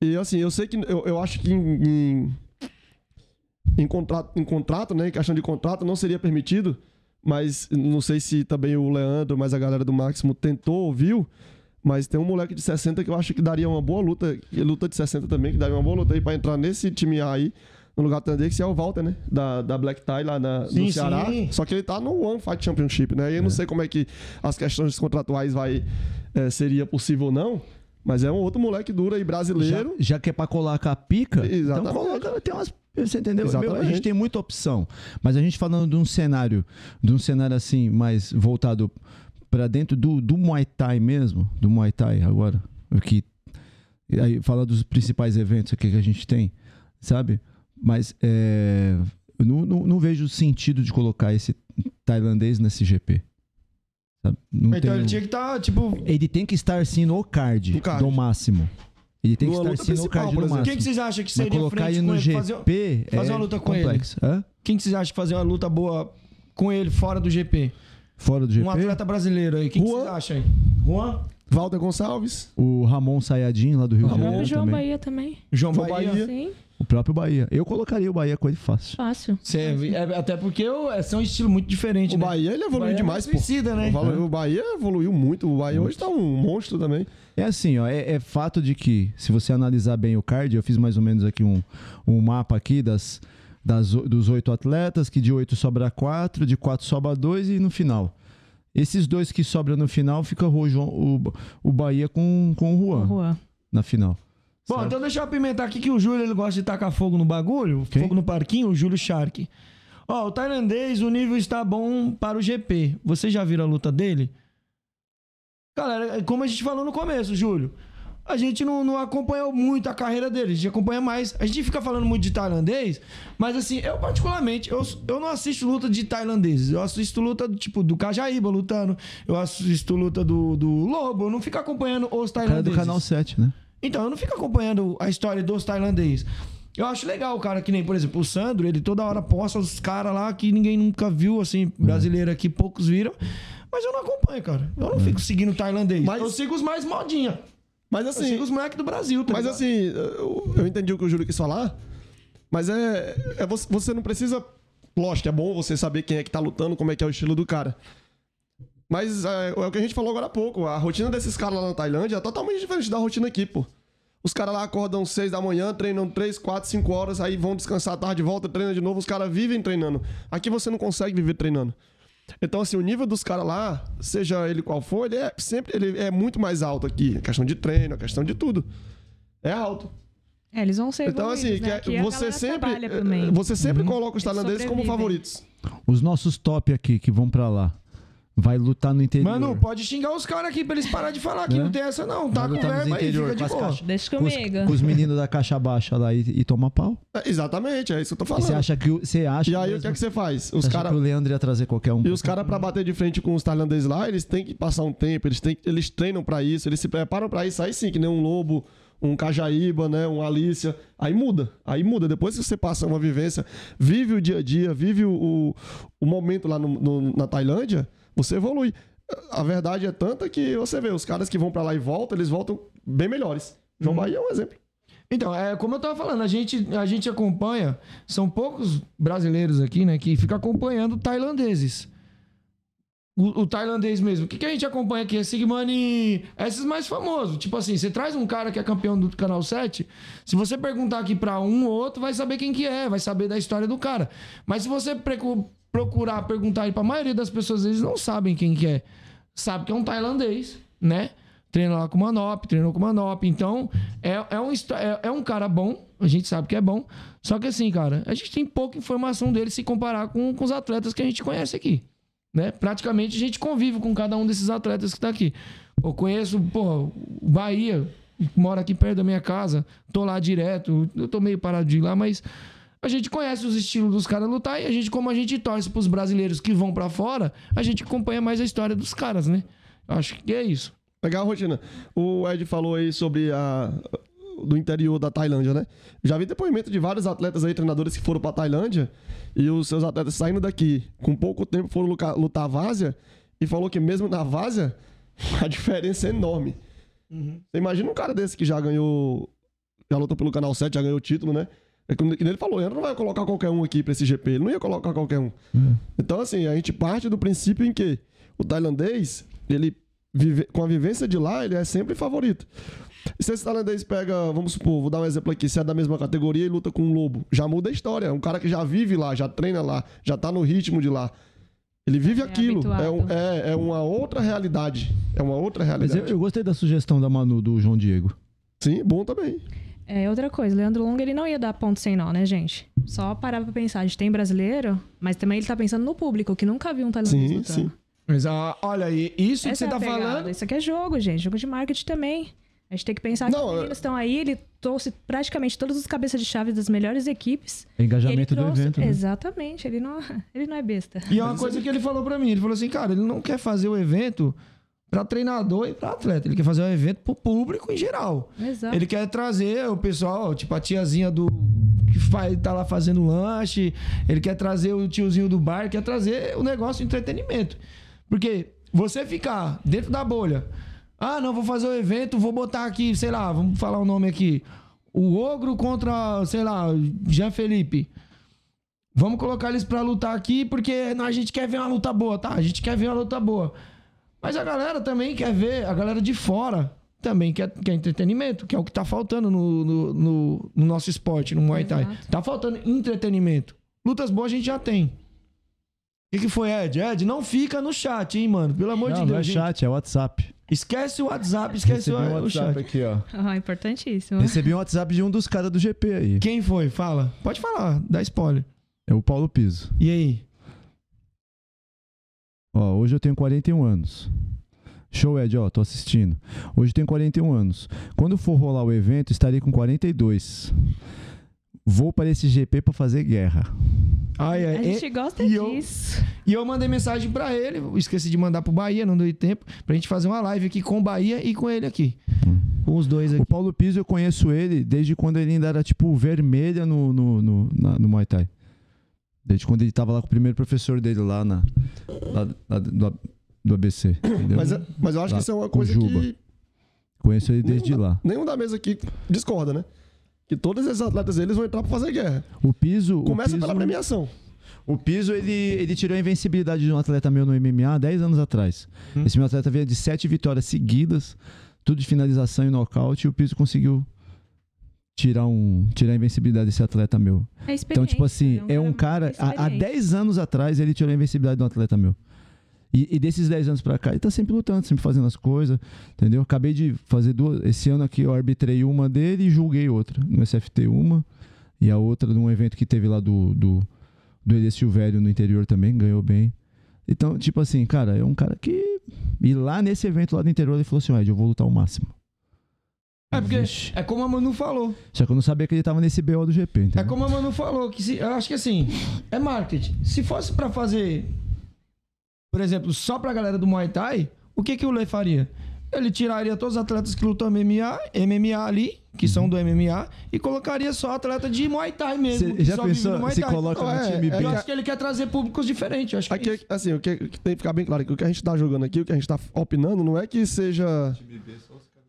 E assim, eu sei que. Eu, eu acho que em, em, em contrato, em contrato, né? Em questão de contrato, não seria permitido. Mas não sei se também o Leandro, mas a galera do Máximo tentou, ouviu. Mas tem um moleque de 60 que eu acho que daria uma boa luta. E luta de 60 também, que daria uma boa luta aí pra entrar nesse time A aí. No lugar do Tandê, que é o Walter, né? Da, da Black Tie lá na, Sim, no Ceará. sim. Só que ele tá no One Fight Championship, né? E eu não sei como é que as questões contratuais vai, eh, seria possível ou não. Mas é um outro moleque duro aí, Já, brasileiro. já que é pra colar a pica, então Exatamente. coloca, tem umas. Você entendeu? Meu, a gente tem muita opção. Mas a gente falando de um cenário, de um cenário assim, mais voltado pra dentro do, do Muay Thai mesmo, do Muay Thai agora, que aí fala dos principais eventos aqui que a gente tem, sabe? Mas é, não, não, não vejo sentido de colocar esse tailandês nesse GP. Não então tem- ele tinha que estar, tipo. ele tem que estar sim no card, No card. do máximo. Ele tem que Numa estar sim no card do máximo. Quem que vocês acham que Mas seria colocar frente ele no ele? Fazer- GP fazer é uma luta com ele. complexo. Hã? Quem que vocês acham que fazer uma luta boa com ele fora do GP? Fora do GP, Um atleta brasileiro aí. Quem que vocês acham aí? Juan? Walter Gonçalves. o Ramon Sayadin lá do Rio O de próprio Janeiro João também. Bahia também. João João Bahia. Bahia. Sim, O próprio Bahia. Eu colocaria o Bahia com ele fácil. fácil. Cê é- é- até porque o- é, são um estilo muito diferente, O né? Bahia, ele evoluiu Bahia é demais, pô. suicida, né? O O Bahia evoluiu muito. O Bahia hoje tá um monstro também. É assim, ó, é, é fato de que, se você analisar bem o card, eu fiz mais ou menos aqui um, um mapa aqui das, das, dos oito atletas, que de oito sobra quatro, de quatro sobra dois e no final. Esses dois que sobram no final, fica o, João- o, o Bahia com, com o Juan Juan. na final. Bom, então deixa eu apimentar aqui que o Júlio ele gosta de tacar fogo no bagulho, Quem? fogo no parquinho, o Júlio Shark. Ó, o tailandês, o nível está bom para o GP. Você já viu a luta dele? Galera, é como a gente falou no começo, Júlio, a gente não, não acompanhou muito a carreira dele, a gente acompanha mais. A gente fica falando muito de tailandês, mas assim, eu particularmente, eu, eu não assisto luta de tailandeses. Eu assisto luta do tipo do Cajaíba lutando, eu assisto luta do, do Lobo, eu não fico acompanhando os Cara do tailandeses. canal 7, né? Então, eu não fico acompanhando a história dos tailandeses. Eu acho legal, cara, que nem, por exemplo, o Sandro, ele toda hora posta os caras lá que ninguém nunca viu, assim, brasileiro aqui, poucos viram. Mas eu não acompanho, cara. Eu não fico seguindo tailandês. Mas- Eu sigo os mais modinha. Mas assim, os moleques do Brasil, tá Mas ligado? assim, eu, eu entendi o que o Júlio quis falar, mas é, é você, você não precisa. Lógico, é bom você saber quem é que tá lutando, como é que é o estilo do cara. Mas é, é o que a gente falou agora há pouco. A rotina desses caras lá na Tailândia é totalmente diferente da rotina aqui, pô. Os caras lá acordam 6 da manhã, treinam 3, 4, 5 horas, aí vão descansar à tarde, volta, treina de novo. Os caras vivem treinando. Aqui você não consegue viver treinando. Então, assim, o nível dos caras lá, seja ele qual for, ele é sempre ele é muito mais alto aqui. A questão de treino, a questão de tudo. É alto. É, eles vão ser Então, assim, evoluídos, que né? é- você sempre, você sempre Uhum. coloca os tailandeses como favoritos. Os nossos top aqui que vão pra lá. Vai lutar no interior. Mano, pode xingar os caras aqui pra eles parar de falar que Né? não tem essa não. Vai Tá com verba aí, fica com de boa. caixas- Deixa com os, comigo. com os meninos da caixa baixa lá e, e toma pau. É, exatamente, é isso que eu tô E falando. você acha que você acha E aí, mesmo- o que é que você faz? Os que o Leandro ia trazer qualquer um? E os caras, pra bater de frente com os tailandeses lá, eles têm que passar um tempo, eles, têm, eles treinam pra isso, eles se preparam pra isso. Aí sim, que nem um lobo, um cajaíba, né? Um Alícia. Aí muda, aí muda. Depois que você passa uma vivência, vive o dia a dia, vive o, o, o momento lá no- no- na Tailândia, você evolui. A verdade é tanta que você vê, os caras que vão pra lá e voltam, eles voltam bem melhores. João Bahia é um exemplo. Então, é como eu tava falando, a gente, a gente acompanha, são poucos brasileiros aqui, né, que ficam acompanhando tailandeses. O, o tailandês mesmo. O que, que a gente acompanha aqui? É Sigmani, esses mais famosos. Tipo assim, você traz um cara que é campeão do Canal 7, se você perguntar aqui pra um ou outro, vai saber quem que é, vai saber da história do cara. Mas se você procurar perguntar aí pra maioria das pessoas, eles não sabem quem que é. Sabe que é um tailandês, né? Treina lá com o Manop, treinou com o Manop. Então, é, é, um, é, é um cara bom, a gente sabe que é bom. Só que assim, cara, a gente tem pouca informação dele se comparar com, com os atletas que a gente conhece aqui. Né? Praticamente a gente convive com cada um desses atletas que tá aqui. Eu conheço, pô, Bahia, mora aqui perto da minha casa, tô lá direto, eu tô meio parado de ir lá, mas a gente conhece os estilos dos caras lutar e a gente, como a gente torce pros brasileiros que vão pra fora, a gente acompanha mais a história dos caras, né? Acho que é isso. Legal a rotina. O Ed falou aí sobre a do interior da Tailândia, né? Já vi depoimento de vários atletas aí, treinadores que foram pra Tailândia e os seus atletas saindo daqui com pouco tempo foram lutar, lutar a várzea e falou que mesmo na várzea a diferença é enorme. Você imagina um cara desse que já ganhou, já lutou pelo Canal 7, já ganhou o título, né? É como ele falou, ele não vai colocar qualquer um aqui pra esse GP, ele não ia colocar qualquer um. Então, assim, a gente parte do princípio em que o tailandês, ele vive, com a vivência de lá, ele é sempre favorito. E se esse tailandês pega, vamos supor, vou dar um exemplo aqui, se é da mesma categoria e luta com um lobo, já muda a história. É um cara que já vive lá, já treina lá, já tá no ritmo de lá. Ele vive É aquilo. É, um- é, é uma outra realidade. É uma outra Mas realidade. eu, eu gostei da sugestão da Manu, do João Diego. Sim, bom também. É, outra coisa, Leandro Longa, ele não ia dar ponto sem nó, né, gente? Só parar pra pensar, a gente tem brasileiro, mas também ele tá pensando no público, que nunca viu um tailandês Sim, lutando. sim. Mas ah, olha, e isso que Essa você é a tá pegada. falando. Isso aqui é jogo, gente. Jogo de marketing também. A gente tem que pensar que Não, os é- meninos estão aí, ele trouxe praticamente todos os cabeças de chave das melhores equipes. É E ele engajamento do trouxe... evento. Né? Exatamente, ele não, ele não é besta. E é uma coisa que ele falou pra mim. Ele falou assim, cara, ele não quer fazer o evento pra treinador e pra atleta. Ele quer fazer o evento pro público em geral. Exato. Ele quer trazer o pessoal, tipo a tiazinha do que faz, tá lá fazendo lanche. Ele quer trazer o tiozinho do bar, quer trazer o negócio de entretenimento. Porque você ficar dentro da bolha, ah, não, vou fazer o evento, vou botar aqui, sei lá, vamos falar o nome aqui. O Ogro contra, sei lá, Jean Felipe. Vamos colocar eles pra lutar aqui porque não, a gente quer ver uma luta boa, tá? A gente quer ver uma luta boa. Mas a galera também quer ver, a galera de fora também quer, quer entretenimento, que é o que tá faltando no, no, no- no nosso esporte, no Muay Thai. Exato. Tá faltando entretenimento. Lutas boas a gente já tem. que, que foi, Ed? Ed, não fica no chat, hein, mano? Pelo amor Não, de não Deus. é gente. chat, é WhatsApp. Esquece o WhatsApp, esquece Recebi um o, o WhatsApp chat. aqui, ó. Ah, importantíssimo. Recebi um WhatsApp de um dos caras do GP aí. Quem foi? Fala. Pode falar, dá spoiler. É o Paulo Piso. E aí? Ó, hoje eu tenho 41 anos. Show, Ed, ó, tô assistindo. Hoje eu tenho 41 anos. Quando for rolar o evento, estarei com 42. Vou para esse GP para fazer guerra. Ai, ai, A gente gosta e eu- disso. E eu mandei mensagem pra ele, eu esqueci de mandar pro Bahia, não deu tempo, pra gente fazer uma live aqui com o Bahia e com ele aqui. Com os dois aqui. O Paulo Piso eu conheço ele desde quando ele ainda era tipo vermelha no, no, no, na- no Muay Thai. Desde quando ele tava lá com o primeiro professor dele lá, na, lá, lá do, do ABC. entendeu? Mas, é- mas eu acho Lá que isso é uma coisa Juba. que Conheço ele desde nenhum, lá. nenhum da mesa aqui discorda, né? Que todos esses atletas eles vão entrar pra fazer guerra. O Piso. Começa o piso, pela premiação. O Piso, ele, ele tirou a invencibilidade de um atleta meu no MMA 10 anos atrás. Esse meu atleta veio de sete vitórias seguidas, tudo de finalização e nocaute, e o Piso conseguiu tirar, um, tirar a invencibilidade desse atleta meu. É Então, tipo assim, é um cara. Há, há 10 anos atrás ele tirou a invencibilidade de um atleta meu. E, e desses 10 anos pra cá, ele tá sempre lutando, sempre fazendo as coisas, entendeu? Acabei de fazer duas. Esse ano aqui eu arbitrei uma dele e julguei outra. No SFT, uma. E a outra num evento que teve lá do, do, do Elias Silvério no interior também, ganhou bem. Então, tipo assim, cara, é um cara que. E lá nesse evento lá do interior ele falou assim: Ed, eu vou lutar o máximo. É porque Vixe. é como a Manu falou. Só que eu não sabia que ele tava nesse BO do GP, É entendeu? como a Manu falou, que se, eu acho que assim, é marketing. Se fosse pra fazer, por exemplo, só pra galera do Muay Thai, o que que o Lei faria? Ele tiraria todos os atletas que lutam MMA, MMA ali, que são do MMA, e colocaria só atleta de Muay Thai mesmo. Você que já só pensou se coloca Não, no é- time é B? Eu acho que ele quer trazer públicos diferentes. Eu acho que é Aqui, isso. assim, o que, o que tem que ficar bem claro é que o que a gente tá jogando aqui, o que a gente tá opinando, não é que seja.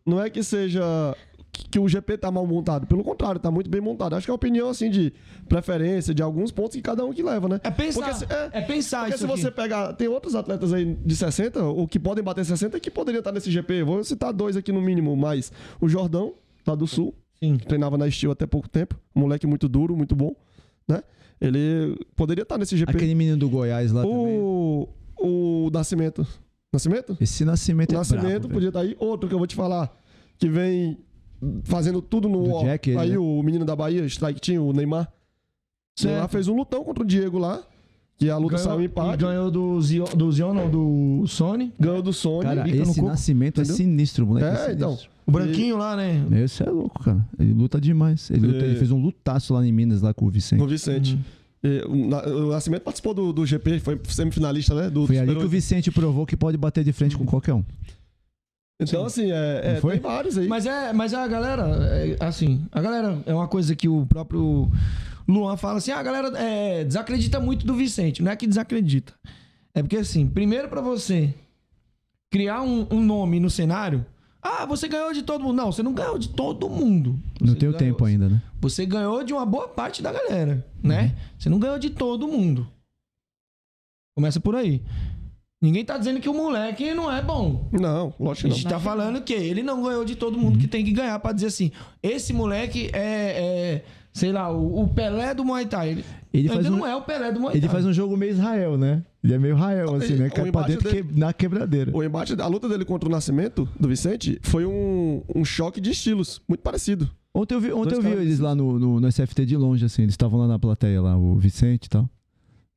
Não é que seja. Que o GP tá mal montado. Pelo contrário, tá muito bem montado. Acho que é a opinião, assim, de preferência, de alguns pontos que cada um que leva, né? É pensar. Porque se- é- é, pensar Porque se aqui. você pegar. Tem outros atletas aí de 60, ou que podem bater 60, que poderiam estar nesse GP. Vou citar dois aqui no mínimo, mas o Jordão, lá do Sul, Sim. que treinava na Steel até pouco tempo. Moleque muito duro, muito bom, né? Ele poderia estar nesse GP. Aquele menino do Goiás lá também. O, o Nascimento. Nascimento? Esse nascimento é Nascimento brabo, podia estar aí. Outro que eu vou te falar, que vem fazendo tudo no Jack, Aí né? o menino da Bahia, Strike Team, o Neymar. O Neymar Certo. fez um lutão contra o Diego lá. Que a luta saiu em e empate. ganhou do Zion, do Zion, não, do Sony. Ganhou do Sony. Cara, esse nascimento entendeu? é sinistro, moleque. É, é então. sinistro. O branquinho lá, né? Esse é louco, cara. Ele luta demais. Ele, luta- É. ele fez um lutaço lá em Minas, lá com o Vicente. No Vicente. E, o, Na- o Nascimento participou do, do GP, foi semifinalista, né? Do, Foi ali que o. Vicente provou que pode bater de frente com qualquer um. Então, assim, é, é, tem vários aí. Mas é, mas a galera, é, assim, a galera é uma coisa que o próprio Luan fala assim: ah, a galera é, desacredita muito do Vicente. Não é que desacredita. É porque, assim, primeiro pra você criar um, um nome no cenário. Ah, você ganhou de todo mundo. Não, você não ganhou de todo mundo. Não Você tem o ganhou- tempo ainda, né? Você ganhou de uma boa parte da galera, né? Você não ganhou de todo mundo. Começa por aí. Ninguém tá dizendo que o moleque não é bom. Não, A lógico que gente não. tá falando que ele não ganhou de todo mundo que tem que ganhar pra dizer assim: esse moleque é, é, sei lá, o, o Pelé do Muay Thai. Ele, Ele ainda um- não é o Pelé do Muay Ele Thai. faz um jogo meio Israel, né? Ele é meio Israel, assim, né? Cai pra dentro dele- que- na quebradeira. O embate, a luta dele contra o Nascimento, do Vicente, foi um, um choque de estilos, muito parecido. Ontem eu vi, ontem Dois eu vi caras eles lá no, no, no SFT de longe, assim. Eles estavam lá na plateia, lá, o Vicente e tal.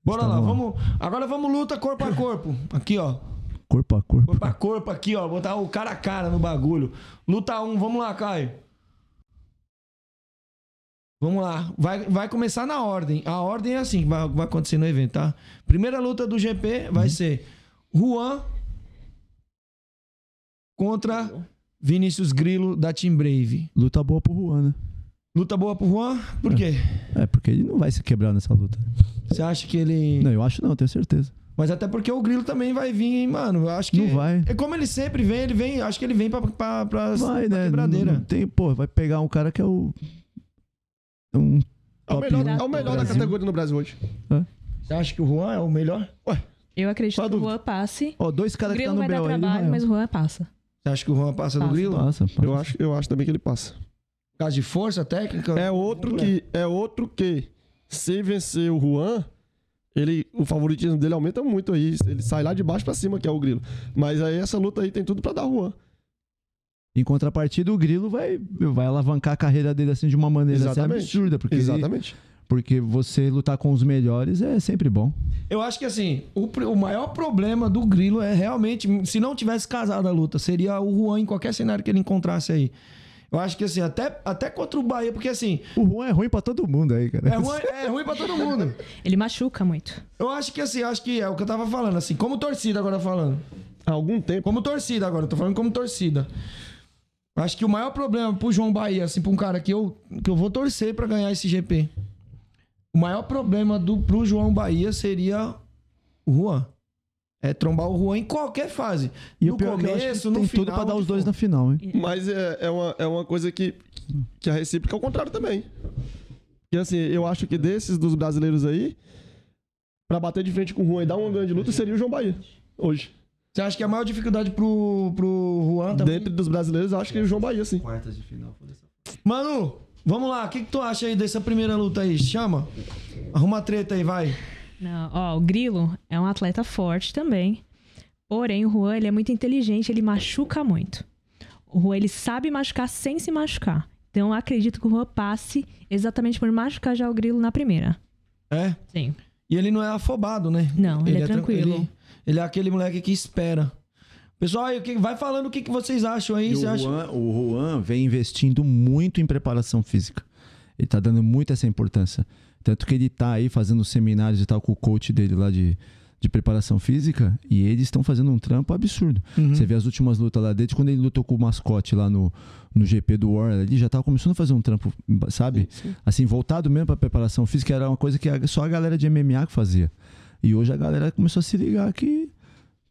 Bora lá, bom. vamos. Agora vamos luta corpo a corpo. Aqui, ó. Corpo a corpo. Corpo a corpo aqui, ó. Botar o cara a cara no bagulho. Luta um, vamos lá, Caio. Vamos lá. Vai, vai começar na ordem. A ordem é assim que vai, vai acontecer no evento, tá? Primeira luta do GP vai ser Juan contra Vinícius Grilo da Team Brave. Luta boa pro Juan, né? Luta boa pro Juan? Por quê? É, porque ele não vai se quebrar nessa luta. Você acha que ele. Não, eu acho não, tenho certeza. Mas até porque o Grilo também vai vir, hein, mano. Eu acho que. Não vai. É como ele sempre vem, ele vem. Acho que ele vem pra, pra, pra, Vai, pra né? quebradeira. Não tem, pô, vai pegar um cara que é o. Um É o melhor, é o melhor da categoria no Brasil hoje. Você acha que o Juan é o melhor? Eu acredito Só que o. Juan passe. Ó, dois caras que tá Grilo no vai dar Bel aí do trabalho, Israel. mas o Juan passa. Você acha que o Juan passa do Passa. Grilo? Passa, passa. Eu acho, eu acho também que ele passa. Por causa de força técnica? É outro que, é outro que, se vencer o Juan, ele, o favoritismo dele aumenta muito aí. Ele sai lá de baixo pra cima, que é o Grilo. Mas aí essa luta aí tem tudo pra dar Juan. Em contrapartida, o Grilo vai, vai alavancar a carreira dele assim de uma maneira assim, absurda. Porque, ele- Exatamente. porque você lutar com os melhores é sempre bom. Eu acho que assim, o, o maior problema do Grilo é realmente, se não tivesse casado a luta, seria o Juan em qualquer cenário que ele encontrasse aí. Eu acho que assim, até, até contra o Bahia, porque assim, O Juan é ruim pra todo mundo aí, cara. é ruim, é ruim pra todo mundo. Ele machuca muito. Eu acho que assim, acho que é o que eu tava falando, assim, como torcida agora falando. Há algum tempo. Como torcida agora, eu tô falando como torcida. Acho que o maior problema pro João Bahia, assim, pra um cara que eu, que eu vou torcer pra ganhar esse GP. O maior problema do, pro João Bahia seria o Juan. É trombar o Juan em qualquer fase. E no o pior é que eu acho que começo, no tem final. tudo pra dar os onde dois na final, hein? Mas é, é, uma, é uma coisa que, que a recíproca é o contrário também. E assim, eu acho que desses dos brasileiros aí, pra bater de frente com o Juan e dar uma grande luta, seria o João Bahia. Hoje. Você acha que a maior dificuldade pro, pro Juan também? Dentre dos brasileiros, eu acho que é o João Bahia, sim. Quartas de final, Manu, vamos lá. O que, que tu acha aí dessa primeira luta aí? Chama. Arruma a treta aí, vai. Não, ó, o Grilo é um atleta forte também. Porém, o Juan, ele é muito inteligente, ele machuca muito. O Juan, ele sabe machucar sem se machucar. Então, eu acredito que o Juan passe exatamente por machucar já o Grilo na primeira. É. Sim. E ele não é afobado, né? Não, ele é tran- tranquilo. Ele, ele é aquele moleque que espera. Pessoal, vai falando o que, vocês acham aí. Você o, acha... Juan, o Juan vem investindo muito em preparação física. Ele tá dando muito essa importância. Tanto que ele tá aí fazendo seminários e tal com o coach dele lá de, de preparação física e eles estão fazendo um trampo absurdo. Uhum. Você vê as últimas lutas lá, desde quando ele lutou com o mascote lá no, no GP do War, ele já tava começando a fazer um trampo, sabe? Assim, voltado mesmo pra preparação física, era uma coisa que só a galera de MMA que fazia. E hoje a galera começou a se ligar que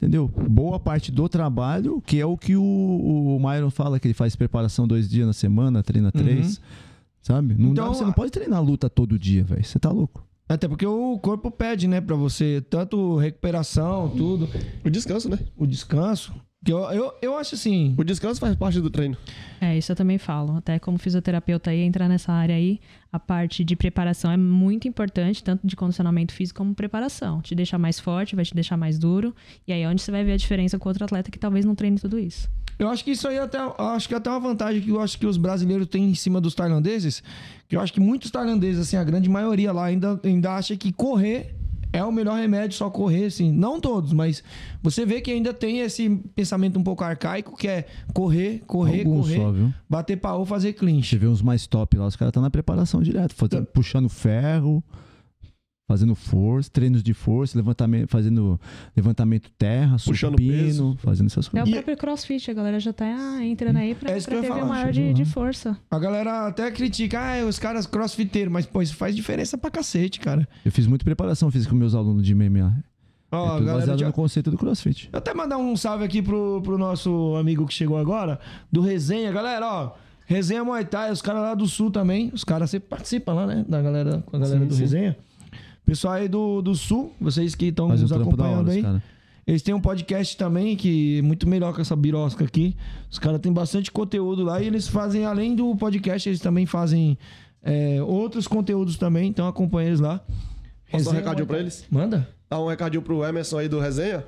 Entendeu? Boa parte do trabalho, que é o que o, o Myron fala, que ele faz preparação dois dias na semana, treina três. Sabe? Não dá, Então, você não pode treinar luta todo dia, velho. Você tá louco. Até porque o corpo pede, né, pra você, tanto recuperação, tudo, O descanso, né? o descanso. Eu, eu, eu acho assim. O descanso faz parte do treino. É, isso eu também falo. Até como fisioterapeuta aí, entrar nessa área aí, a parte de preparação é muito importante, tanto de condicionamento físico como preparação. Te deixar mais forte, vai te deixar mais duro. E aí é onde você vai ver a diferença com outro atleta que talvez não treine tudo isso. Eu acho que isso aí é até, acho que é até uma vantagem que eu acho que os brasileiros têm em cima dos tailandeses, que eu acho que muitos tailandeses, assim, a grande maioria lá ainda, ainda acha que correr é o melhor remédio, só correr, assim. Não todos, mas você vê que ainda tem esse pensamento um pouco arcaico, que é correr, correr, Alguns correr, só, viu? bater pau, fazer Você clinch. vê uns mais top lá, os caras estão na preparação direto, fazendo, puxando ferro, fazendo força, treinos de força, levantamento, fazendo levantamento terra, Puxando supino, peso. fazendo essas Até o coisas. próprio crossfit, a galera já tá ah, entrando aí pra, É pra ter falar, um maior de, de força. A galera até critica, ah, os caras crossfiteiros, mas, pô, isso faz diferença pra cacete, cara. Eu fiz muita preparação física com meus alunos de MMA. Ó, é tudo galera baseado de- no conceito do CrossFit. Eu até mandar um salve aqui pro, pro nosso amigo que chegou agora, do Resenha. Galera, ó, Resenha Muay Thai, os caras lá do Sul também. Os caras sempre participam lá, né? Da galera, com a galera Sim, do sim. Resenha. Pessoal aí do, do Sul, vocês que estão um nos hora, acompanhando os aí. cara. Eles têm um podcast também que é muito melhor que essa birosca aqui. Os caras têm bastante conteúdo lá e eles fazem, além do podcast, eles também fazem é, outros conteúdos também. Então acompanha eles lá. Posso dar um recadinho pra eles? Manda. Dar um recadinho pro Emerson aí do Resenha.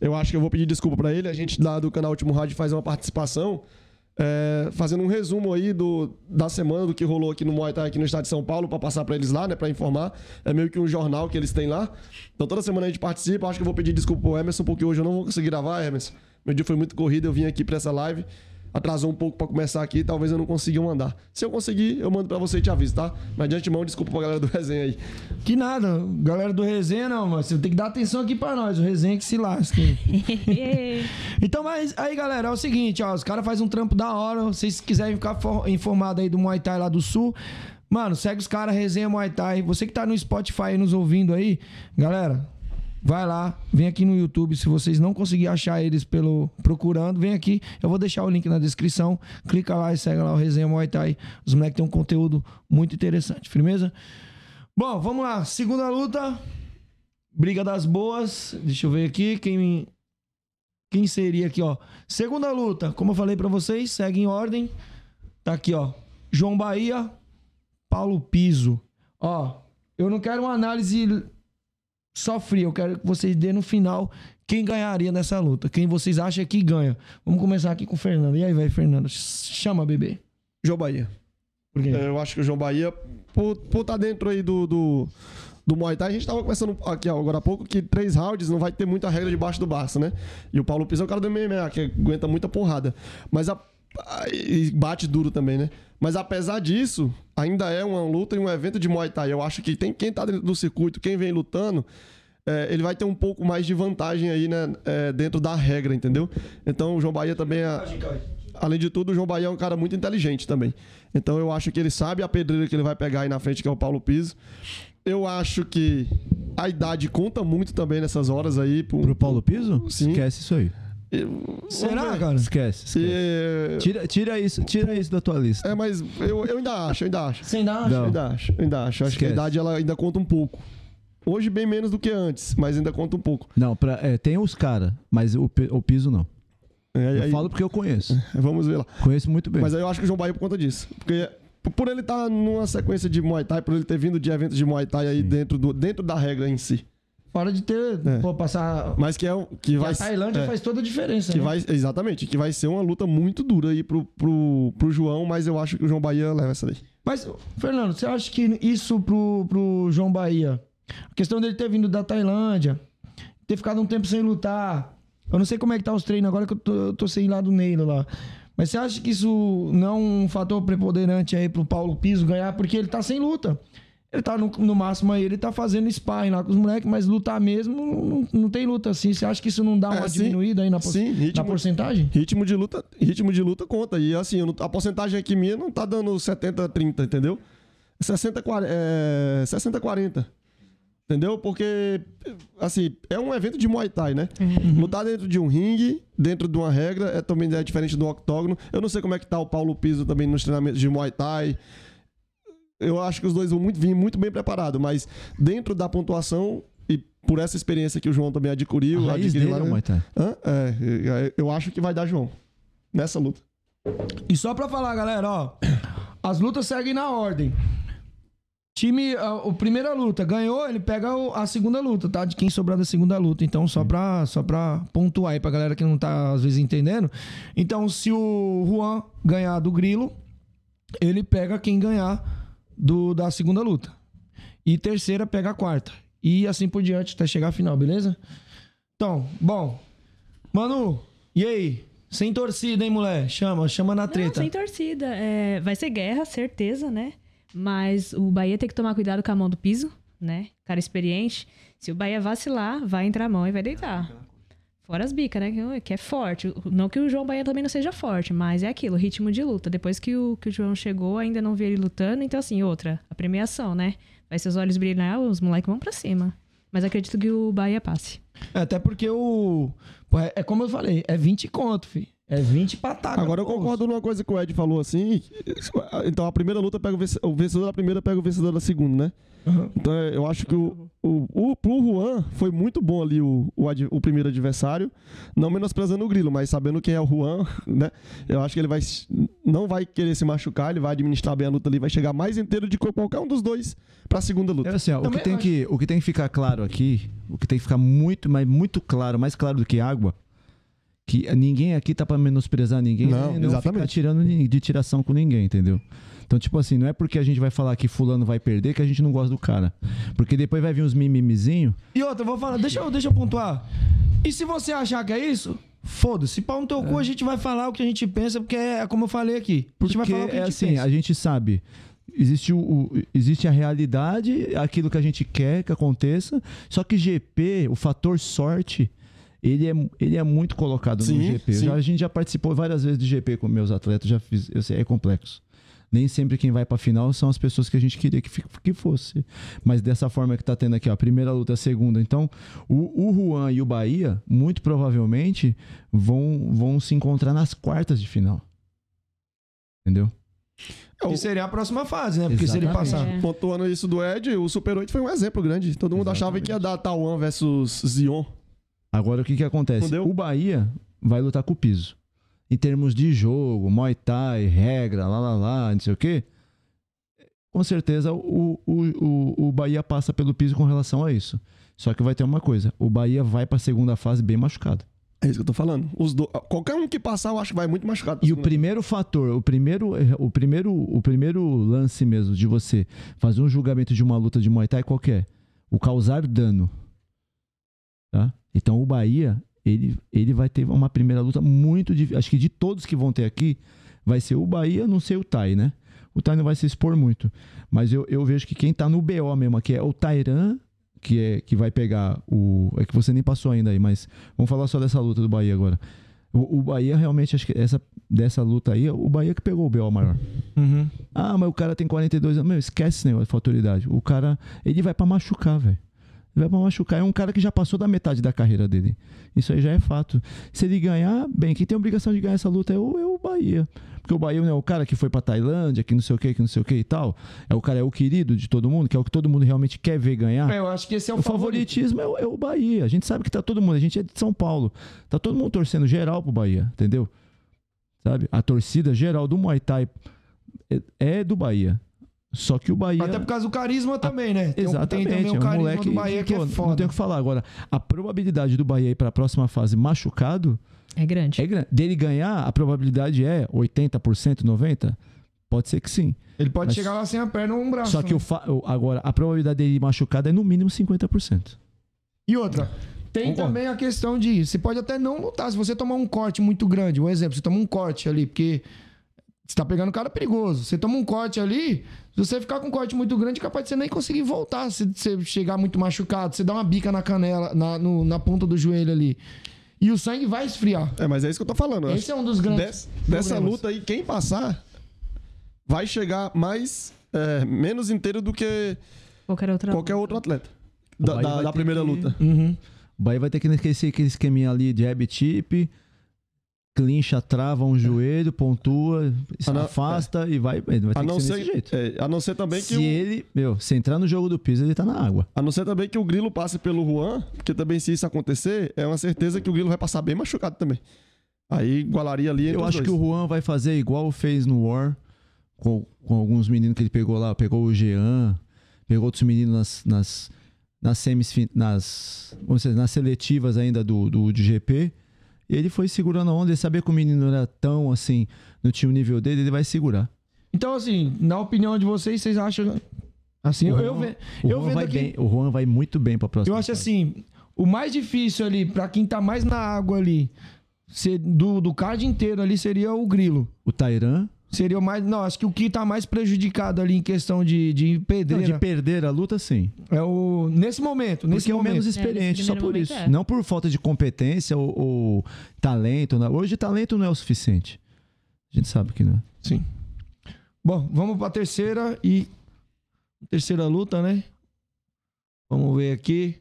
Eu acho que eu vou pedir desculpa pra ele. A gente lá do canal Último Rádio faz uma participação, é, fazendo um resumo aí do, da semana, do que rolou aqui no Muay Thai, aqui no estado de São Paulo, pra passar pra eles lá, né, pra informar. É meio que um jornal que eles têm lá. Então toda semana a gente participa. Acho que eu vou pedir desculpa pro Emerson, porque hoje eu não vou conseguir gravar, Emerson. Meu dia foi muito corrido, eu vim aqui pra essa live. Atrasou um pouco pra começar aqui, talvez eu não consiga mandar. Se eu conseguir, eu mando pra você e te aviso, tá? Mas de antemão, desculpa pra galera do resenha aí. Que nada, galera do Resenha não, mas você tem que dar atenção aqui pra nós, o Resenha que se lasque. então, mas aí, galera, é o seguinte, ó, os caras fazem um trampo da hora, vocês se quiserem ficar for- informado aí do Muay Thai lá do Sul, mano, segue os caras, Resenha Muay Thai. Você que tá no Spotify aí nos ouvindo aí, galera, vai lá, vem aqui no YouTube, se vocês não conseguirem achar eles pelo procurando, vem aqui, eu vou deixar o link na descrição, clica lá e segue lá o Resenha Muay Thai. Os moleques têm um conteúdo muito interessante, firmeza? Bom, vamos lá. Segunda luta. Briga das boas. Deixa eu ver aqui quem quem seria aqui, ó. Segunda luta, como eu falei pra vocês, segue em ordem. Tá aqui, ó. João Bahia, Paulo Piso. Ó, eu não quero uma análise só frio. Eu quero que vocês dêem no final quem ganharia nessa luta. Quem vocês acham que ganha. Vamos começar aqui com o Fernando. E aí, vai, Fernando. Chama, bebê. João Bahia. Por quê? Eu acho que o João Bahia, por estar tá dentro aí do, do, do Muay Thai, a gente tava conversando aqui agora há pouco que três rounds não vai ter muita regra debaixo do Barça, né? E o Paulo Pisa é o cara do MMA, que aguenta muita porrada. Mas a- e bate duro também, né? Mas apesar disso, ainda é uma luta e um evento de Muay Thai. Eu acho que tem quem tá dentro do circuito, quem vem lutando, é, ele vai ter um pouco mais de vantagem aí, né? é, dentro da regra, entendeu? Então o João Bahia também é. Além de tudo, o João Bahia é um cara muito inteligente também. Então eu acho que ele sabe a pedreira que ele vai pegar aí na frente, que é o Paulo Piso. Eu acho que a idade conta muito também nessas horas aí. Pro, Pro Paulo Piso? Sim. Esquece isso aí. Eu- Será, cara? Esquece. esquece. E- Tira, tira isso, tira isso da tua lista. É, mas eu, eu ainda acho, eu ainda acho. Você ainda acha? Não. Eu ainda acho, eu ainda acho. Eu Acho que a idade ela ainda conta um pouco. Hoje bem menos do que antes, mas ainda conta um pouco. Não, pra, é, tem os caras, mas o, o piso não. É, Eu aí- falo porque eu conheço. Vamos ver lá. Conheço muito bem. Mas aí eu acho que o João Bahia por conta disso. Porque por ele estar numa sequência de Muay Thai, por ele ter vindo de eventos de Muay Thai aí dentro, do, dentro da regra em si. Fora de ter, É. pô, passar. Mas que é Que vai a Tailândia é, faz toda a diferença. que né? vai exatamente, que vai ser uma luta muito dura aí pro, pro, pro João, mas eu acho que o João Bahia leva essa daí. Mas, Fernando, você acha que isso pro, pro João Bahia, a questão dele ter vindo da Tailândia, ter ficado um tempo sem lutar, eu não sei como é que tá os treinos agora que eu tô, eu tô sem ir lá do Neilo lá. Mas você acha que isso não é um fator preponderante aí pro Paulo Piso ganhar? Porque ele tá sem luta. Ele tá no, no máximo aí, ele tá fazendo sparring lá com os moleques, mas lutar mesmo não, não tem luta assim. Você acha que isso não dá uma É, sim. diminuída aí na, por- Sim, na ritmo- porcentagem? Ritmo de luta, ritmo de luta conta. E assim, não- a porcentagem aqui minha não tá dando 70 30, entendeu? 60 40, é, 60 40. Entendeu? Porque assim, é um evento de Muay Thai, né? Lutar dentro de um ringue, dentro de uma regra, é também é diferente do octógono. Eu não sei como é que tá o Paulo Piso também nos treinamentos de Muay Thai. Eu acho que os dois vão muito, vir muito bem preparados, mas dentro da pontuação e por essa experiência que o João também adquiriu, a raiz adquiriu dele lá, é né? Hã? É, eu acho que vai dar João. Nessa luta. E só pra falar, galera, ó. As lutas seguem na ordem. Time, a, o primeira luta ganhou, ele pega o- a segunda luta, tá? De quem sobrar da segunda luta. Então, só pra, só pra pontuar aí pra galera que não tá, às vezes, entendendo. Então, se o Juan ganhar do Grilo, ele pega quem ganhar do, da segunda luta. E terceira pega a quarta. E assim por diante até chegar à final, beleza? Então, bom. Manu, e aí? Sem torcida, hein, mulher? Chama, chama na Não, treta. sem torcida. É, vai ser guerra, certeza, né? Mas o Bahia tem que tomar cuidado com a mão do piso, né? Cara experiente. Se o Bahia vacilar, vai entrar a mão e vai deitar. Fora as bicas, né? Que- Que é forte. Não que o João Bahia também não seja forte, mas é aquilo, ritmo de luta. Depois que o, que o João chegou, ainda não vi ele lutando. Então, assim, outra, a premiação, né? Vai seus olhos brilhar, os moleques vão pra cima. Mas acredito que o Bahia passe. É, até porque o. pô, é, é como eu falei, é 20 conto, fi. É 20 patadas. Agora eu concordo numa coisa que o Ed falou assim. Então a primeira luta pega o venc- o vencedor da primeira, pega o vencedor da segunda, né? Uhum. Então é, eu acho que o, o, o, pro Juan foi muito bom ali o, o, ad- o primeiro adversário. Não menosprezando o Grilo, mas sabendo quem é o Juan, né? Eu acho que ele vai não vai querer se machucar, ele vai administrar bem a luta ali, vai chegar mais inteiro de que qualquer um dos dois pra segunda luta. É assim, ó, o, que tem acho. que, o que tem que ficar claro aqui, o que tem que ficar muito, mas muito claro, mais claro do que água, que ninguém aqui tá pra menosprezar ninguém, Não, né? não exatamente. ficar tirando de tiração com ninguém, entendeu? Então, tipo assim, não é porque a gente vai falar que fulano vai perder que a gente não gosta do cara. Porque depois vai vir uns mimimizinho. E outra, eu vou falar, deixa eu, deixa eu pontuar. E se você achar que é isso, foda-se. Pau no teu cu, a gente vai falar o que a gente pensa, porque é como eu falei aqui. A gente vai Porque falar o que a é gente assim, pensa. a gente sabe. Existe, o, o- existe a realidade, aquilo que a gente quer que aconteça. Só que GP, o fator sorte, ele é, ele é muito colocado no Sim, GP. Eu sim. já- a gente já participou várias vezes de GP com meus atletas, já fiz, eu sei, é complexo. Nem sempre quem vai pra final são as pessoas que a gente queria que, que fosse. Mas dessa forma que tá tendo aqui, ó, a primeira luta, a segunda. Então, o, o Juan e o Bahia, muito provavelmente, vão, vão se encontrar nas quartas de final. Entendeu? É, Que o- seria a próxima fase, né? Porque se ele Exatamente. passar. É. Pontuando isso do Ed, o Super 8 foi um exemplo grande. Todo mundo achava que ia dar Tauan versus Zion. Agora, o que que acontece? O Bahia vai lutar com o piso. Em termos de jogo, Muay Thai, regra, lá, lá, lá, não sei o quê. com certeza o, o, o, o Bahia passa pelo piso com relação a isso. Só que vai ter uma coisa: o Bahia vai pra segunda fase bem machucado. É isso que eu tô falando. Do... Qualquer um que passar, eu acho que vai muito machucado. E o primeiro fator, o primeiro, o primeiro, o primeiro lance mesmo de você fazer um julgamento de uma luta de Muay Thai qualquer, o causar dano, tá? Então o Bahia, ele, ele vai ter uma primeira luta muito difícil. Acho que de todos que vão ter aqui, vai ser o Bahia, não sei o Tai, né? O Tai não vai se expor muito, mas eu, eu vejo que quem tá no BO mesmo aqui é o Tairan, que é que vai pegar o é que você nem passou ainda aí, mas vamos falar só dessa luta do Bahia agora. O, o Bahia realmente acho que essa dessa luta aí, o Bahia que pegou o BO maior. Uhum. Ah, mas o cara tem 42 anos. Meu, esquece esse negócio de autoridade. O cara, ele vai pra machucar, velho. Vai pra machucar. É um cara que já passou da metade da carreira dele. Isso aí já é fato. Se ele ganhar, bem, quem tem a obrigação de ganhar essa luta é o, é o Bahia. Porque o Bahia não é o cara que foi pra Tailândia, que não sei o que, que não sei o que e tal. É o cara, é o querido de todo mundo, que é o que todo mundo realmente quer ver ganhar. Eu acho que esse é o, O favoritismo é o, é o Bahia. A gente sabe que tá todo mundo. A gente é de São Paulo. Tá todo mundo torcendo geral pro Bahia, entendeu? Sabe? A torcida geral do Muay Thai é, é do Bahia. Só que o Bahia. Até por causa do carisma também, né? Tem, Exatamente. tem também é o carisma moleque do Bahia que pô, é Não foda. tem o que falar. Agora, a probabilidade do Bahia ir pra próxima fase machucado É grande. é grande. Dele ganhar, a probabilidade é 80%, 90%? Pode ser que sim. Ele pode Mas- chegar lá sem a perna ou um braço. Só que o né? fa- agora, a probabilidade dele ir machucado é no mínimo 50%. E outra, tem Concordo. também a questão de. Você pode até não lutar. Se você tomar um corte muito grande, um exemplo, você toma um corte ali, porque você tá pegando um cara perigoso. Você toma um corte ali, se você ficar com um corte muito grande, é capaz de você nem conseguir voltar. Se você chegar muito machucado, você dá uma bica na canela, na, no- na ponta do joelho ali. E o sangue vai esfriar. É, mas é isso que eu tô falando. eu Esse é um dos grandes. Des- dessa luta aí, quem passar vai chegar mais é, menos inteiro do que Qualquer outra. qualquer outro atleta da, da- da primeira que- luta. Uhum. O Bahia vai ter que esquecer aquele esqueminha ali de jab tip, clincha, trava um joelho, pontua, se não, afasta e vai. Vai ter A que não, ser ser, desse jeito. é, a não ser também que Se ele, meu, se entrar no jogo do piso, ele tá na água. a não ser também que o Grilo passe pelo Juan, porque também se isso acontecer, é uma certeza que o Grilo vai passar bem machucado também. Aí igualaria ali Eu acho que o Juan vai fazer igual fez no War, com, com alguns meninos que ele pegou lá. Pegou o Jean, pegou outros meninos nas, nas, nas semis, nas, vamos dizer, nas seletivas ainda do, do, do GP. E ele foi segurando a onda. Ele sabia que o menino era tão assim, não tinha o nível dele, ele vai segurar. Então, assim, na opinião de vocês, vocês acham. Assim, eu, eu, O eu Juan vendo vai aqui. bem, o Juan vai muito bem pra próxima. Eu acho fase. assim, o mais difícil ali, pra quem tá mais na água ali, do, do card inteiro ali, seria o grilo. O Tairan, Seria o mais. Não, acho que o que tá mais prejudicado ali em questão de, de não, pedreira de perder a luta, sim. é o. Nesse momento, nesse Porque é o momento. menos experiente, nesse só por momento isso. é. Não por falta de competência ou, ou talento. né? Hoje talento não é o suficiente. A gente sabe que não é. Sim. Bom, vamos pra terceira e. Terceira luta, né? Vamos ver aqui.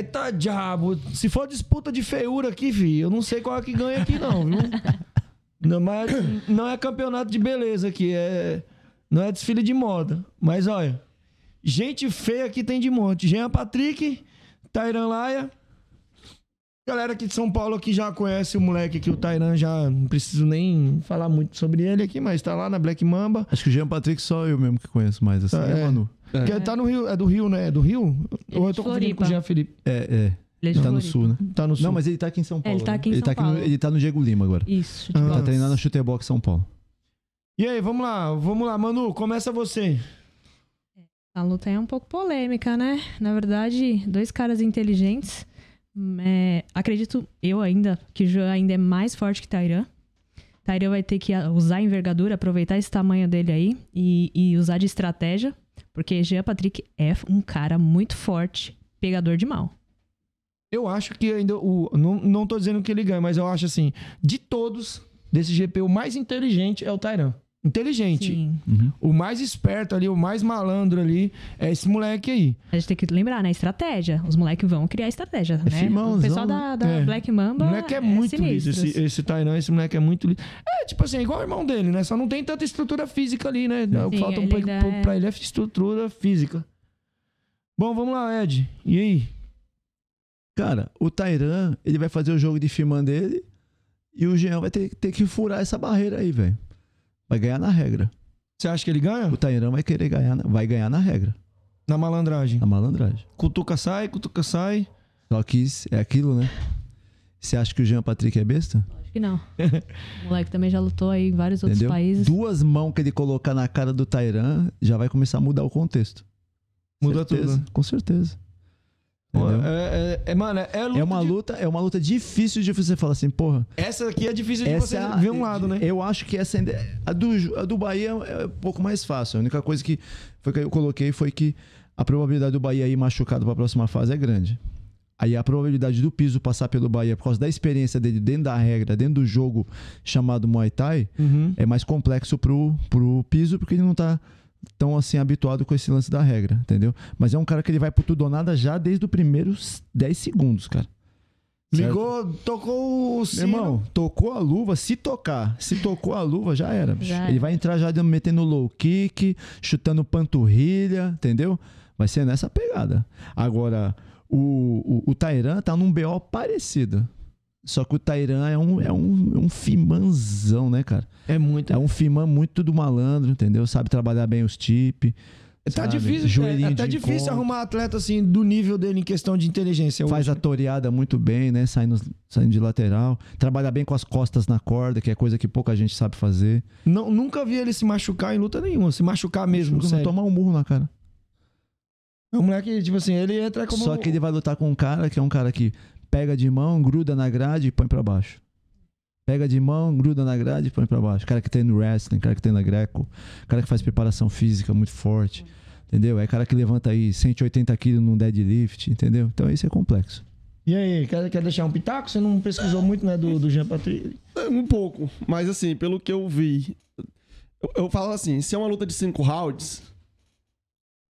Eita diabo! Se for disputa de feiura aqui, fi, eu não sei qual é que ganha aqui, não, viu? Não, mas não é campeonato de beleza aqui, é. Não é desfile de moda. Mas olha, gente feia aqui tem de monte. Jean Patrick, Tairan Laia. Galera aqui de São Paulo aqui já conhece o moleque aqui, o Tairan, já não preciso nem falar muito sobre ele aqui, mas tá lá na Black Mamba. Acho que o Jean Patrick só eu mesmo que conheço mais assim. É, é. Manu. Que tá no Rio, é do Rio, né? É do Rio? Ou eu tô de confundindo com o Jean Felipe? É, é. Ele é Tá no sul, né? Tá no sul. Não, mas ele tá aqui em São Paulo. ele tá né? aqui em ele São tá Paulo. no, ele tá no Diego Lima agora. Isso, Ah. Tá treinando na Chutebox São Paulo. E aí, vamos lá, vamos lá, Manu, começa você. A luta é um pouco polêmica, né? Na verdade, dois caras inteligentes. É, acredito eu ainda que o João ainda é mais forte que Tairan. Tairan vai ter que usar a envergadura, aproveitar esse tamanho dele aí e, e usar de estratégia, porque Jean Patrick é um cara muito forte, pegador de mal. Eu acho que ainda o. Não, não tô dizendo que ele ganha, mas eu acho assim, de todos desse GP, o mais inteligente é o Tairan. Inteligente. Sim. O mais esperto ali, o mais malandro ali, é esse moleque aí. A gente tem que lembrar, né? Estratégia. Os moleques vão criar estratégia, né? firmãozão, o pessoal da, da É. Black O Mamba moleque é, muito liso, esse, esse Tairan, esse moleque é muito liso. É, tipo assim, igual o irmão dele, né? Só não tem tanta estrutura física ali, né? O que Sim, falta um ele pouco é- pra ele é estrutura física. Bom, vamos lá, Ed. E aí? Cara, o Tairan, ele vai fazer o jogo de firman dele e o Jean vai ter, ter que furar essa barreira aí, velho. Vai ganhar na regra. Você acha que ele ganha? O Tairão vai querer ganhar, vai ganhar na regra, Na malandragem. na malandragem. Cutuca sai, cutuca sai. Só que é aquilo, né? Você acha que o Jean Patrick é besta? Acho que não. o moleque também já lutou aí em vários outros Entendeu? países. Duas mãos que ele colocar na cara do Tairan já vai começar a mudar o contexto. Muda Certeza, tudo. Com certeza. É, é- é- mano, é, luta É uma de- luta, é uma luta difícil de você falar assim, porra. Essa aqui é difícil de você é a- ver um lado, né? Eu acho que essa ainda- a do, a do Bahia é um pouco mais fácil. A única coisa que foi que eu coloquei foi que a probabilidade do Bahia ir machucado para a próxima fase é grande. Aí a probabilidade do piso passar pelo Bahia por causa da experiência dele dentro da regra, dentro do jogo chamado Muay Thai, Uhum. é mais complexo pro, pro piso porque ele não tá tão assim habituado com esse lance da regra, entendeu? Mas é um cara que ele vai pro tudo ou nada já desde os primeiros 10 segundos, cara. Certo? Ligou, tocou o Meu sino. irmão, tocou a luva, se tocar, se tocou a luva, já era. bicho. Já Ele vai entrar já metendo low kick, chutando panturrilha, entendeu? Vai ser nessa pegada. Agora, o, o, o Tairan tá num BO parecido. Só que o Tairan é um, é um, é um fimanzão, né, cara? É muito. É um fimã muito do malandro, entendeu? Sabe trabalhar bem os tip. Tá sabe? difícil, Joelhinho é, é de difícil encontro. arrumar atleta assim do nível dele em questão de inteligência. Faz hoje. a toreada muito bem, né? Saindo, saindo de lateral. Trabalha bem com as costas na corda, que é coisa que pouca gente sabe fazer. Não, nunca vi ele se machucar em luta nenhuma, se machucar mesmo, Não sério. tomar um murro na cara. É um moleque, tipo assim, ele entra como... Só que ele vai lutar com um cara que é um cara que pega de mão, gruda na grade e põe pra baixo. Pega de mão, gruda na grade e põe pra baixo. Cara que tem no wrestling, cara que tem na greco, cara que faz preparação física muito forte, entendeu? É cara que levanta aí 180 quilos num deadlift, entendeu? Então isso é complexo. E aí, quer, quer deixar um pitaco? Você não pesquisou muito, né, do, do Jean Patrick? É, Um pouco, mas assim, pelo que eu vi, eu, eu falo assim, se é uma luta de cinco rounds,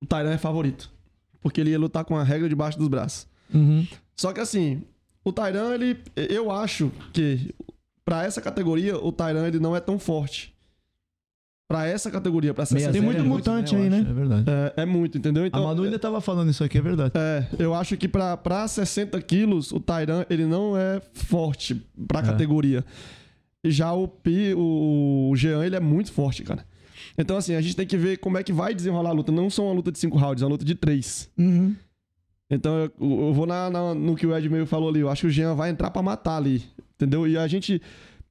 o Tairan é favorito. Porque ele ia lutar com a regra debaixo dos braços. Uhum. Só que assim, o Tairan, ele. Eu acho que pra essa categoria, o Tairan ele não é tão forte. Pra essa categoria, pra essa Tem série, muito mutante eu aí, acho, né? É verdade. é, é muito, entendeu? a Então, Manu ainda tava falando isso aqui, é verdade. é, eu acho que pra, pra 60 quilos, o Tairan, ele não é forte pra É. categoria. E já o Pi, o, o Jean, ele é muito forte, cara. Então, assim, a gente tem que ver como é que vai desenrolar a luta. Não são uma luta de cinco rounds, é uma luta de três. Uhum. Então, eu, eu vou na, na- no que o Ed meio falou ali. Eu acho que o Jean vai entrar pra matar ali, entendeu? E a gente...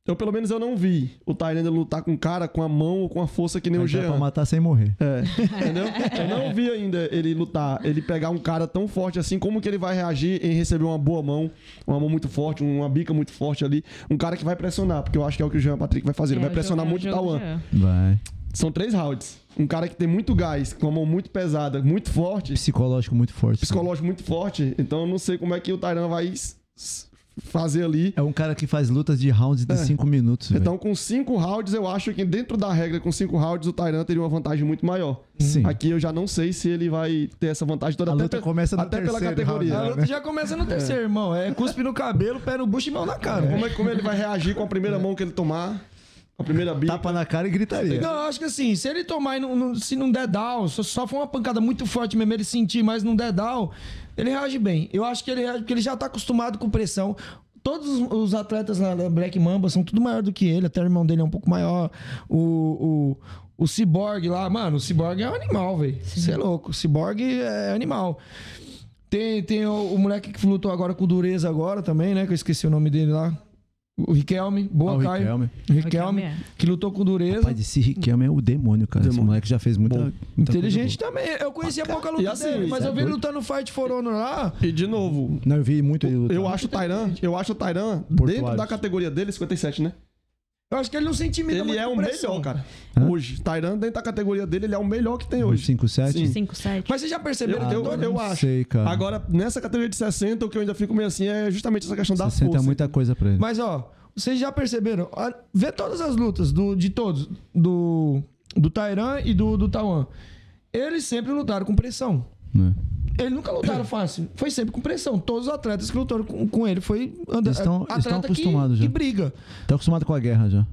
Eu, pelo menos, eu não vi o Tairan lutar com o cara com a mão ou com a força que nem Vai o Jean. pra matar sem morrer. É, entendeu? Eu não vi ainda ele lutar, ele pegar um cara tão forte assim, como que ele vai reagir em receber uma boa mão, uma mão muito forte, uma bica muito forte ali, um cara que vai pressionar, porque eu acho que é o que o Jean Patrick vai fazer, ele É, vai pressionar jogo- muito é o o Tawan. Vai. São três rounds. Um cara que tem muito gás, com a mão muito pesada, muito forte, Psicológico muito forte. psicológico muito forte, então eu não sei como é que o Tairan vai fazer ali. É um cara que faz lutas de rounds de É. 5 minutos. Então, com cinco rounds, eu acho que dentro da regra, com cinco rounds, o Tairan teria uma vantagem muito maior. Sim. Aqui eu já não sei se ele vai ter essa vantagem toda. A até luta pe- começa no até pela terceiro categoria. round, A né? luta já começa no terceiro, irmão. É cuspe no cabelo, pé no bucho e mão na cara. Como, é, como ele vai reagir com a primeira mão que ele tomar, a primeira bica. Tapa na cara e gritaria. Não, eu acho que assim, se ele tomar e não, não- se não der down, só, só for uma pancada muito forte mesmo, ele sentir, mas não der down, ele reage bem. Eu acho que ele reage porque ele já tá acostumado com pressão. Todos os- atletas lá da Black Mamba são tudo maior do que ele, até o irmão dele é um pouco maior. O, o, o Cyborg lá, mano, o Cyborg é um animal, velho. Você é louco. O Cyborg é animal. Tem, tem o, o moleque que lutou agora com Dureza agora também, né? Que eu esqueci o nome dele lá. O Riquelme. Boa, Ah, o Caio. Riquelme. Riquelme, Riquelme é. que lutou com Dureza. Rapaz, esse Riquelme é o demônio, cara. Esse Demônio. moleque já fez muita, muita Inteligente coisa também. Eu conhecia pouca luta assim, dele, mas é eu vi ele lutando no Fight for Honor lá. E de novo. Não, eu vi muito ele lutar. eu acho o Tairan, eu acho o Tairan dentro da categoria dele 57, né? Eu acho que ele não se intimida Ele muito é o pressão. melhor, cara. Hã? Hoje, Tairan dentro da categoria dele, ele é o melhor que tem hoje. 5, 7? Sim. 5, 7. Mas vocês já perceberam Eu- que eu- eu acho. sei, cara. Agora, nessa categoria de 60, o que eu ainda fico meio assim é justamente essa questão da 60 força. é muita coisa pra ele. Mas ó, vocês já perceberam? Vê todas as lutas do, de todos, do, do Tairan e do, do Tawan. Eles sempre lutaram com pressão. né? Eles nunca lutaram fácil. Foi sempre com pressão. Todos os atletas que lutaram com, com ele foi anda, Eles estão- eles estão atleta que, acostumados já. que briga. Tá acostumado com a guerra já.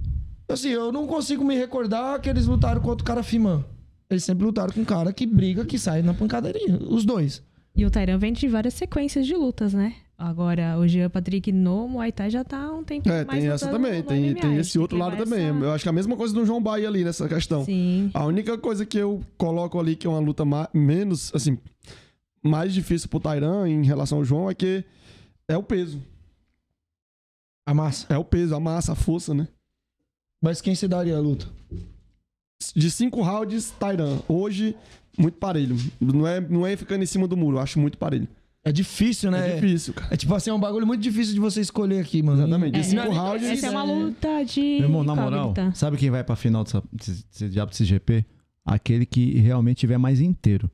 Assim, eu não consigo me recordar que eles lutaram contra o cara Fimã. Eles sempre lutaram com um cara que briga, que sai na pancadaria. Os dois. E o Tairan vem de várias sequências de lutas, né? Agora, o Jean Patrick no Muay Thai já tá há um tempo É, mais tem essa também, tem, MMA, tem esse outro lado também. essa- Eu acho que é a mesma coisa do João Bahia ali nessa questão. Sim. A única coisa que eu coloco ali que é uma luta ma- menos, assim, mais difícil pro Tairan em relação ao João é que é o peso. A massa. É o peso, a massa, a força, né? Mas quem se daria a luta? De cinco rounds, Tairan. Hoje, muito parelho. Não é, não é ficando em cima do muro, eu acho muito parelho. É difícil, né? É difícil, cara. É tipo assim, é um bagulho muito difícil de você escolher aqui, mano. Exatamente. De É, cinco é, rounds. Essa é uma luta de. Meu irmão, na moral, sabe quem vai pra final dessa, desse, desse diabo desse GP? Aquele que realmente tiver mais inteiro.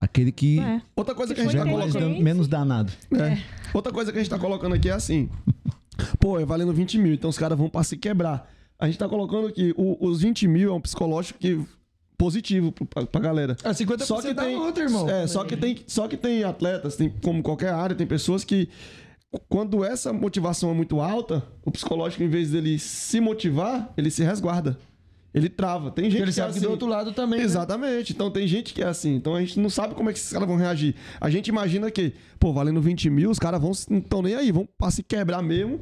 Aquele que É. Outra coisa que a Que gente foi tá colocando. menos danado. É. Outra coisa que a gente tá colocando aqui é assim. Pô, é valendo 20 mil, então os caras vão pra se quebrar. A gente tá colocando que o- os 20 mil é um psicológico que, positivo pra, pra galera. É 50% Só que da tem, luta, irmão. É, só que tem, só que tem atletas, tem, como qualquer área, tem pessoas que quando essa motivação é muito alta, o psicológico em vez dele se motivar, ele se resguarda. Ele trava. Tem gente Ele que é sabe que assim. do outro lado também. né? Exatamente. Então tem gente que é assim. Então a gente não sabe como é que esses caras vão reagir. A gente imagina que, pô, valendo 20 mil, os caras vão não estão nem aí, vão se quebrar mesmo.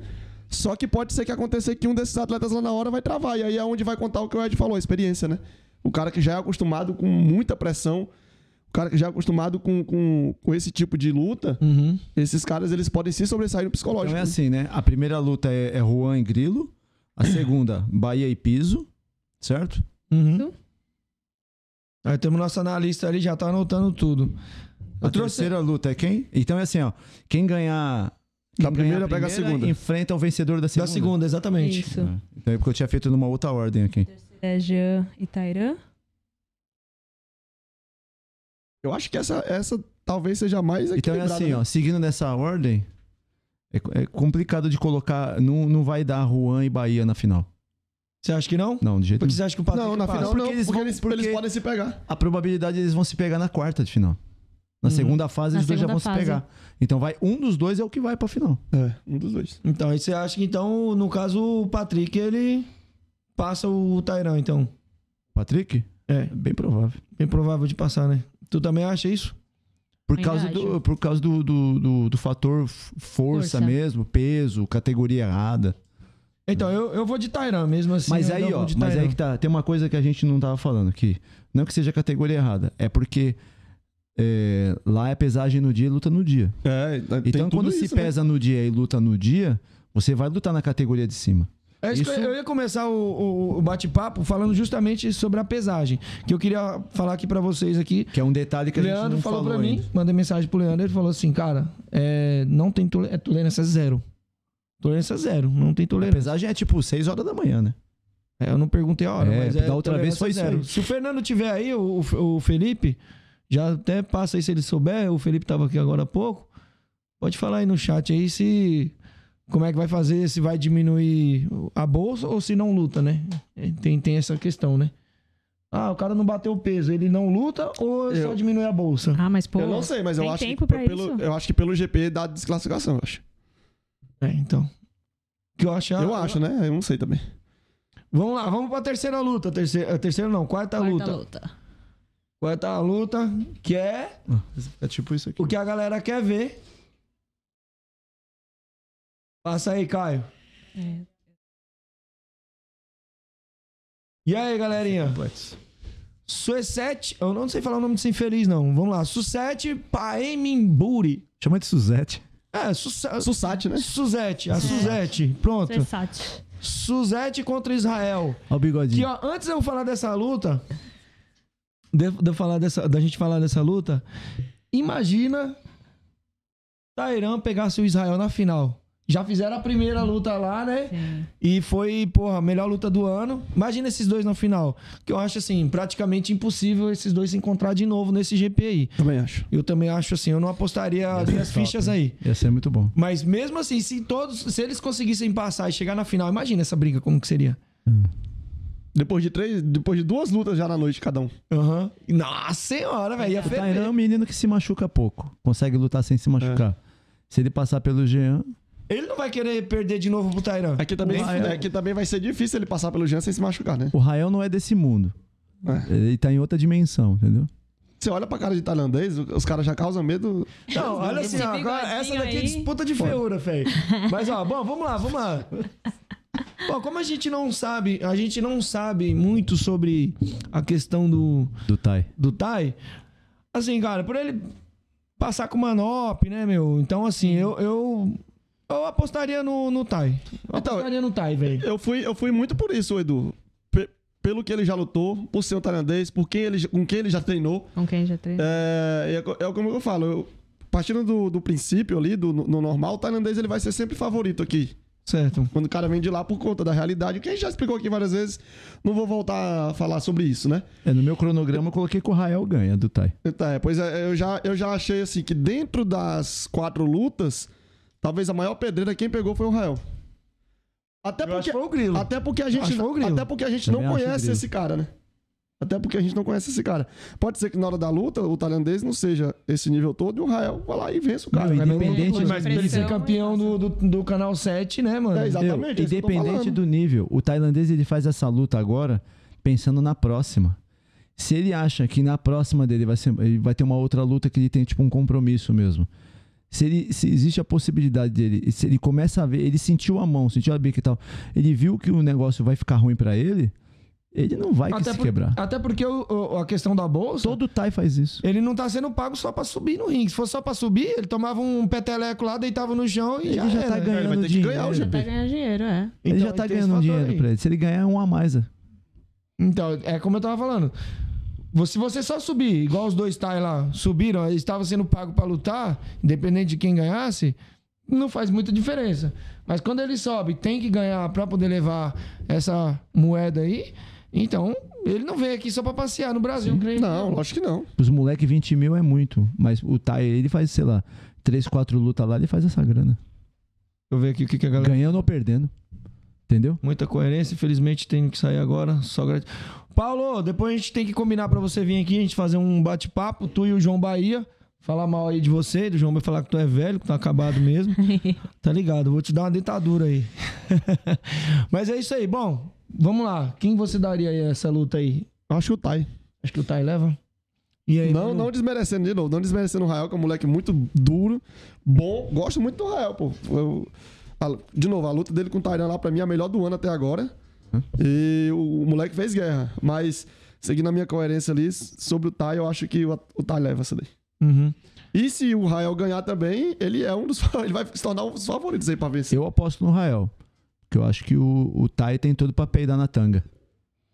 Só que pode ser que aconteça que um desses atletas lá na hora vai travar. E aí é onde vai contar o que o Ed falou, a experiência, né? O cara que já é acostumado com muita pressão, o cara que já é acostumado com, com, com esse tipo de luta, Uhum. esses caras eles podem se sobressair no psicológico. Então é assim, né? A primeira luta é, é Juan e Grilo. A segunda, Bahia e Piso. Certo? Uhum. Aí temos nosso analista ali, já tá anotando tudo. A trouxe. terceira luta é quem? Então é assim, ó. Quem ganhar. Da primeira ganhar pega a segunda. Enfrenta o vencedor da segunda. Da segunda, exatamente. Isso. É. Então é porque eu tinha feito numa outra ordem aqui. É Jean e Tairan. Eu acho que essa, essa talvez seja a mais Então é assim, né? ó. Seguindo nessa ordem, é, é complicado de colocar. Não, não vai dar Juan e Bahia na final. Você acha que não? Não, de jeito Porque nenhum. você acha que o Patrick Não, na passa? final Porque não, eles porque, vão- eles, porque- eles podem se pegar. A probabilidade eles vão se pegar na quarta de final. Na Uhum. segunda fase, Na os dois já vão fase. se pegar. Então vai um dos dois é o que vai pra final. É, um dos dois. Então, aí você acha que então, no caso, o Patrick, ele passa o Tairan, então. Patrick? É, É bem provável. bem provável de passar, né? Tu também acha isso? Por Ainda causa, do, por causa do, do, do, do fator força, Força. mesmo, peso, categoria errada. Então, eu, eu vou de Tairan, mesmo assim. mas aí, ó, mas aí que tá. Tem uma coisa que a gente não tava falando aqui. Não que seja categoria errada, é porque é, lá é pesagem no dia e luta no dia. É, tem Então, tudo quando se isso, né? pesa no dia e luta no dia, você vai lutar na categoria de cima. É isso que Isso- eu eu ia começar o, o- o bate-papo falando justamente sobre a pesagem. Que eu queria falar aqui pra vocês aqui. Que é um detalhe que O a gente Leandro não falou, falou pra mim, mandei mensagem pro Leandro, ele falou assim, cara, é, não tem tole- é, tolerância zero. Tolerância zero, não tem A tolerância. pesagem é tipo 6 horas da manhã, né? É, eu não perguntei a hora, É, mas é da outra vez foi zero. Se o Fernando tiver aí, o, o- Felipe, já até passa aí se ele souber, o Felipe tava aqui agora há pouco, pode falar aí no chat aí se... Como é que vai fazer, se vai diminuir a bolsa ou se não luta, né? É, Tem, tem essa questão, né? Ah, o cara não bateu o peso, ele não luta ou Eu- só diminui a bolsa? Ah, mas pô. eu não sei, mas eu acho, tempo que pra pelo, isso? eu acho que pelo GP dá desclassificação, eu acho. É, então. Que eu acho. eu acho, né? Eu não sei também. Vamos lá, vamos pra terceira luta. Terceira, terceira não, quarta, Quarta luta. luta. Quarta luta, que é É tipo isso aqui. o que a galera quer ver. Passa aí, Caio. É. E aí, galerinha? Suessete, eu não sei falar o nome desse infeliz, não. Vamos lá. Sussete Paemimburi. Chama de Suzette. É. Sussate, né? Suzete, a Suzete. Pronto. Versace. Suzete contra Israel. Olha o bigodinho. Que, ó, antes de eu falar dessa luta, de, de eu falar dessa, da gente falar dessa luta, imagina Tairã pegasse o Israel na final. Já fizeram a primeira luta lá, né? Sim. E foi, porra, a melhor luta do ano. Imagina esses dois na final. Que eu acho, assim, praticamente impossível esses dois se encontrar de novo nesse GP aí. Também acho. Eu também acho, assim, eu não apostaria as minhas top, fichas aí. Ia ser muito bom. Mas mesmo assim, se todos, se eles conseguissem passar e chegar na final, imagina essa briga como que seria. Depois de três, depois de duas lutas já na noite cada um. Aham. Nossa senhora, velho. O Tairan é um menino que se machuca pouco. Consegue lutar sem se machucar. Se ele passar pelo Jean, Ele não vai querer perder de novo pro Tairan. Aqui também, O Rael- aqui também vai ser difícil ele passar pelo Jean sem se machucar, né? o Rael não é desse mundo. É. Ele tá em outra dimensão, entendeu? Você olha pra cara de tailandês, os caras já causam medo. Não, olha assim, ó, agora, essa daqui é aí. disputa de feiura, velho. Mas, ó, bom, vamos lá, vamos lá. Bom, como a gente não sabe, a gente não sabe muito sobre a questão do, Do Tai. do Tai, assim, cara, por ele passar com manop, né, meu? Então, assim, eu, eu, eu apostaria no, no Tai. Eu Então, apostaria no Tai, velho. Eu fui, eu fui muito por isso, Edu. Pe- pelo que ele já lutou, por ser um tailandês, por quem ele, com quem ele já treinou. Com quem já treinou. É, é, é como eu falo, eu, partindo do, do princípio ali, do no normal, o tailandês ele vai ser sempre favorito aqui. Certo. Quando o cara vem de lá por conta da realidade, que a gente já explicou aqui várias vezes, não vou voltar a falar sobre isso, né? É, no meu cronograma eu coloquei que o Rael ganha do Tai. Tá, é, pois é, eu já, eu já achei assim que dentro das quatro lutas, talvez a maior pedreira quem pegou foi o Rael. Até porque, que foi o Grilo. até porque a gente, até porque a gente Também não conhece esse cara, né? Até porque a gente não conhece esse cara. Pode ser que na hora da luta o tailandês não seja esse nível todo e o Rael vai lá e vence o cara. Não, né? independente- Mas pra ele ser campeão do, do, do canal 7, né, mano? É, exatamente. Eu, é eu independente do nível, o tailandês ele faz essa luta agora pensando na próxima. Se ele acha que na próxima dele vai, ser, ele vai ter uma outra luta que ele tem tipo um compromisso mesmo. Se, ele, se existe a possibilidade dele, se ele começa a ver, ele sentiu a mão, sentiu a bica e tal, ele viu que o negócio vai ficar ruim pra ele, ele não vai Até, se por- quebrar. até porque o- o- a questão da bolsa, Todo Tai faz isso. ele não tá sendo pago só pra subir no ringue. Se fosse só pra subir, ele tomava um peteleco lá, deitava no chão e Ele já, já era. tá Ele vai ganhando ter que dinheiro. ganhar o Já GP. tá ganhando dinheiro, é. Ele Então, já tá ganhando um dinheiro aí. pra ele. Se ele ganhar, é um a mais. ó. Então, é como eu tava falando. Se você só subir, igual os dois tais lá, subiram, eles estavam sendo pagos pra lutar, independente de quem ganhasse, não faz muita diferença. Mas quando ele sobe, tem que ganhar pra poder levar essa moeda aí, então ele não veio aqui só pra passear no Brasil, creio. Não, lógico que não. Os moleque 20 mil é muito. Mas o Tai, ele faz, sei lá, 3, 4 lutas lá, ele faz essa grana. Deixa eu ver aqui o que, que a galera. Ganhando ou perdendo. Entendeu? Muita coerência, infelizmente tem que sair agora. Só grat... Paulo, depois a gente tem que combinar pra você vir aqui, a gente fazer um bate-papo, tu e o João Bahia. Falar mal aí de você, o João vai falar que tu é velho, que tu tá acabado mesmo. Tá ligado? Vou te dar uma ditadura aí. Mas é isso aí. Bom, vamos lá. Quem você daria aí essa luta aí? Acho que o Tai. Acho que o Tai leva. E aí? Não, Bruno? não desmerecendo de novo, não desmerecendo o Rael, que é um moleque muito duro, bom. Gosto muito do Rael, pô. Eu- a- de novo, a luta dele com o Tairan lá, pra mim, é a melhor do ano até agora. E o, o moleque fez guerra. Mas, seguindo a minha coerência ali, sobre o Tai, eu acho que o, o Tai leva essa daí. Uhum. E se o Rael ganhar também, ele é um dos. Ele vai se tornar um dos favoritos aí pra vencer. Eu aposto no Rael. Porque eu acho que o, o Tai tem tudo pra peidar na tanga.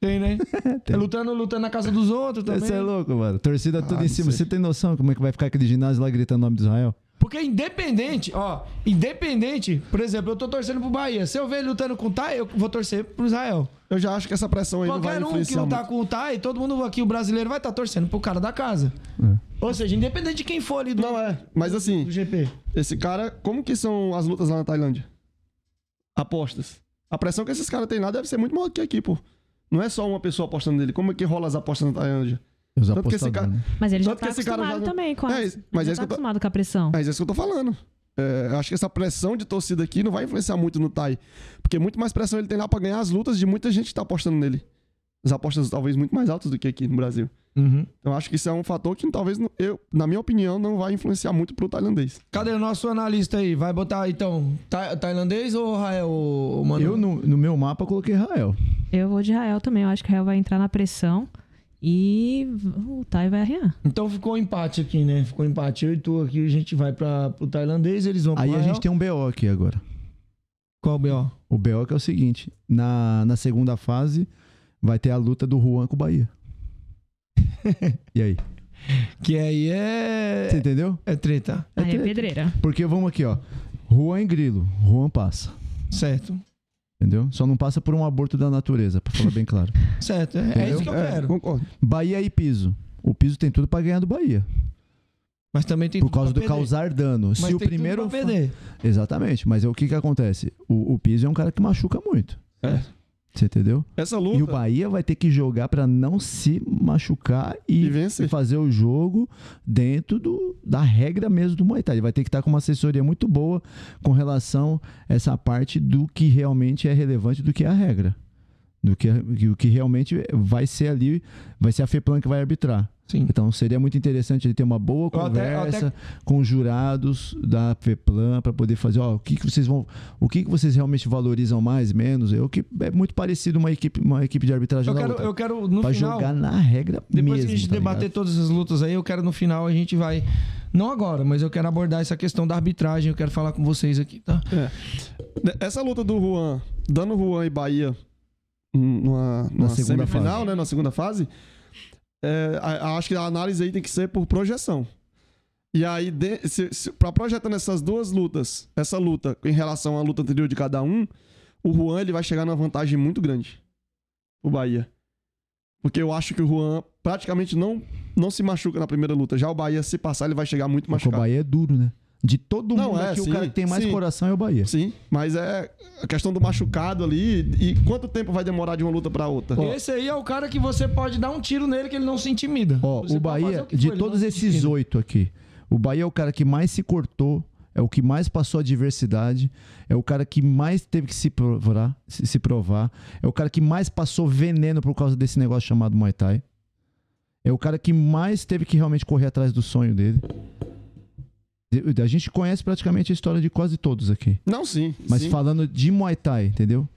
Tem, né? É lutando, lutando na casa dos outros também. Você é louco, mano. Torcida tudo Ah, em cima. sei. Você tem noção como é que vai ficar aquele ginásio lá gritando o nome do Israel? Porque independente, ó, independente, por exemplo, eu tô torcendo pro Bahia. Se eu ver ele lutando com o Tai, eu vou torcer pro Israel. Eu já acho que essa pressão aí não vai Qualquer um que lutar muito. com o Tai, todo mundo aqui, o brasileiro, vai estar torcendo pro cara da casa. É. Ou seja, independente de quem for ali do, Não é, mas assim, do GP. esse cara, como que são as lutas lá na Tailândia? Apostas. A pressão que esses caras têm lá deve ser muito maior que aqui, pô. Não é só uma pessoa apostando nele. Como é que rola as apostas na Tailândia? Os Tanto que esse cara- né? Mas ele já Tanto tá esse cara acostumado já- também com É, a... mas já é tá isso que eu tô- acostumado com a pressão. Mas é isso que eu tô falando. É, eu acho que essa pressão de torcida aqui não vai influenciar muito no Tai. Porque muito mais pressão ele tem lá pra ganhar as lutas de muita gente que tá apostando nele. As apostas talvez muito mais altas do que aqui no Brasil. Uhum. Então eu acho que isso é um fator que talvez, eu, na minha opinião, não vai influenciar muito pro tailandês. Cadê o nosso analista aí? Vai botar, então, ta- tailandês ou Rael, mano? Eu, no, no meu mapa, coloquei Rael. Eu vou de Rael também. Eu acho que Rael vai entrar na pressão e o Tai vai arrear. Então ficou empate aqui, né? Ficou empate. Eu e tu aqui, a gente vai pra, pro tailandês, eles vão pro Aí a gente tem um BO aqui agora. Qual o B.O.? O BO que é o seguinte: na, na segunda fase vai ter a luta do Juan com o Bahia. e aí? Que aí Você é... entendeu? É treta. É Aí é treta. pedreira. Porque vamos aqui, ó. Juan e Grilo. Juan passa. Certo. Entendeu? Só não passa por um aborto da natureza, pra falar bem claro. Certo. É, é isso que eu É, quero. concordo. Bahia e Piso. O Piso tem tudo pra ganhar do Bahia. Mas também tem Por tudo causa pra do perder. causar dano. Mas Se tem o primeiro. tudo pra perder. Exatamente. Mas é o que que acontece? O, o Piso é um cara que machuca muito. É. Você entendeu? Essa E o luta. Bahia vai ter que jogar pra não se machucar e, E e fazer o jogo dentro do, da regra mesmo do Muay Thai. Ele vai ter que estar com uma assessoria muito boa com relação a essa parte do que realmente é relevante do que é a regra. Do que o que realmente vai ser ali, vai ser a FEPLAN que vai arbitrar. Sim. Então seria muito interessante ele ter uma boa Eu até- conversa até- com os jurados da FEPLAN para poder fazer, ó, o que, que vocês vão, o que, que vocês realmente valorizam mais, menos, eu que é muito parecido uma equipe, uma equipe de arbitragem Eu quero, luta. eu quero no Pra final. jogar na regra Depois mesmo, que a gente tá debater ligado? todas as lutas aí, eu quero no final a gente vai. Não agora, mas eu quero abordar essa questão da arbitragem. Eu quero falar com vocês aqui, tá? Essa luta do Juan, dando Juan e Bahia numa, numa segunda semifinal, fase. né? Na segunda fase. é, a- acho que a análise aí tem que ser por projeção. E aí, de, se, se, pra projetando essas duas lutas, essa luta em relação à luta anterior de cada um, o Juan ele vai chegar numa vantagem muito grande. O Bahia. Porque eu acho que o Juan praticamente não, não se machuca na primeira luta. Já o Bahia, se passar, ele vai chegar muito Porque o machucado. Bahia é duro, né? De todo Não, mundo é, aqui, sim, o cara que tem mais sim. coração é o Bahia. Sim, mas é a questão do machucado ali e quanto tempo vai demorar de uma luta pra outra. Esse aí é o cara que você pode dar um tiro nele que ele não se intimida. Ó, Você o Bahia, que de todos esses oito aqui, o Bahia é o cara que mais se cortou, é o que mais passou adversidade, é o cara que mais teve que se provar, se, se provar, é o cara que mais passou veneno por causa desse negócio chamado Muay Thai. É o cara que mais teve que realmente correr atrás do sonho dele. A gente conhece praticamente a história de quase todos aqui. Não, sim. Mas sim. falando de Muay Thai, entendeu?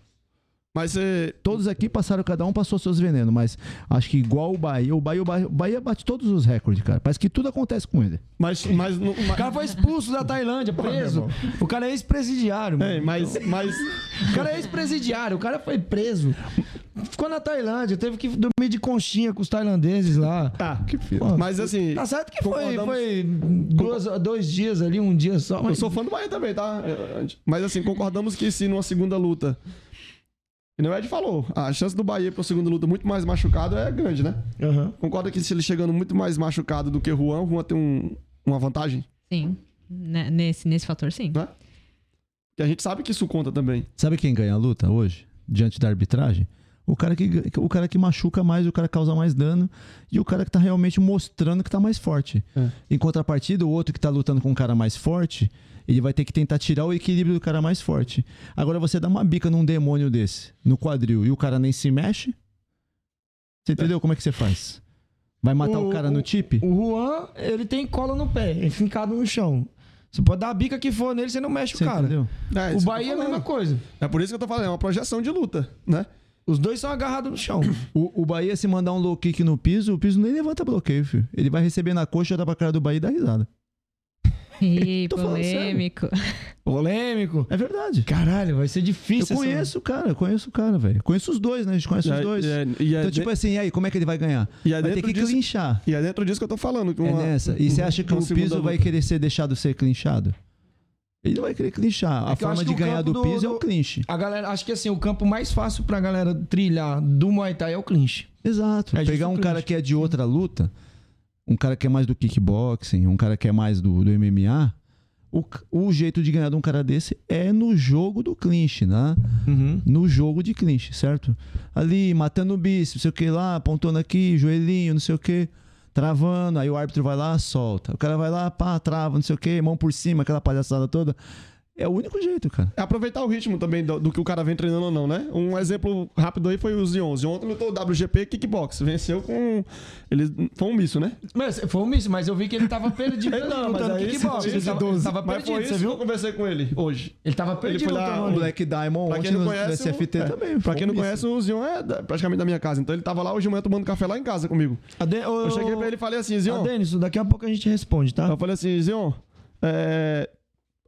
Mas é, Todos aqui passaram, cada um passou seus venenos, mas acho que igual o Bahia, o Bahia, o Bahia, o Bahia bate todos os recordes, cara. Parece que tudo acontece com ele. mas, mas, não- O cara foi expulso da Tailândia, preso. O cara é ex-presidiário, mano. é, mas, mas O cara é ex-presidiário, o cara foi preso. Ficou na Tailândia, teve que dormir de conchinha com os tailandeses lá. tá. Pô, Mas assim, Tá certo que foi, foi duas- dois dias ali, um dia só. eu Mas... sou fã do Bahia também, tá? Mas assim, concordamos que se numa segunda luta, e não é de falou, a chance do Bahia pra segunda luta muito mais machucado é grande, né? Aham. Concorda que se ele chegando muito mais machucado do que o Juan, o Juan tem um- uma vantagem, Sim. Né, Nesse, nesse fator, sim. né? Que a gente sabe que isso conta também. Sabe quem ganha a luta hoje, diante da arbitragem? O cara que, o cara que machuca mais, o cara que causa mais dano e o cara que tá realmente mostrando que tá mais forte. É. Em contrapartida, o outro que tá lutando com um cara mais forte, ele vai ter que tentar tirar o equilíbrio do cara mais forte. Agora você dá uma bica num demônio desse, no quadril, e o cara nem se mexe, você entendeu como é que você faz? Vai matar o, O- cara no tip? O Juan, ele tem cola no pé, fincado no chão. Você pode dar a bica que for nele, você não mexe Você o cara. entendeu? É, O Bahia é a mesma coisa. É por isso que eu tô falando, é uma projeção de luta, né? Os dois são agarrados no chão. O, o Bahia, se mandar um low kick no piso, o piso nem levanta bloqueio, filho. Ele vai receber na coxa, dá pra cara do Bahia e dá risada. Ih, polêmico. Polêmico. É verdade. Caralho, vai ser Eu difícil. essa- conheço o cara, eu conheço o cara, velho. Conheço os dois, né? A gente conhece os E é- dois. é- e é então, de- tipo assim, e aí, como é que ele vai ganhar? e é vai ter que disso- clinchar. E é dentro disso que eu tô falando. Que É uma, nessa. E você acha que o piso vai querer ser deixado ser clinchado? Ele vai querer clinchar. É a forma de ganhar do do- piso é do- o clinch. A galera, acho que assim, o campo mais fácil pra galera trilhar do Muay Thai é o clinch. Exato. É Pegar um cara que é de outra luta, um cara que é mais do kickboxing, um cara que é mais do, do MMA, o, o jeito de ganhar de um cara desse é no jogo do clinch, né? Uhum. no jogo de clinch, certo? Ali, matando o bíceps, não sei o que lá, apontando aqui, joelhinho, não sei o que, travando, aí o árbitro vai lá, solta. O cara vai lá, pá, trava, não sei o que, mão por cima, aquela palhaçada toda. É o único jeito, cara. É aproveitar o ritmo também do, do que o cara vem treinando ou não, né? Um exemplo rápido aí foi o Zion. Zion ontem lutou o WGP Kickbox. Venceu com. Ele foi um misso, né? Mas foi um misto, mas eu vi que ele tava perdido lutando kickbox. Ele tava, ele tava Mas perdido, você que eu viu? conversei com ele hoje. Ele tava perdido foi lá, lutando o ali. Black Diamond Pra ontem quem não no, conhece. no SFT o- é, também. Pra quem não um conhece, o Zion é da- praticamente da minha casa. Então ele tava lá hoje de manhã tomando café lá em casa comigo. Ade- ô, Eu cheguei pra ele e falei assim, Zion. Ah, Denis, daqui a pouco a gente responde, tá? Eu falei assim, Zion, é,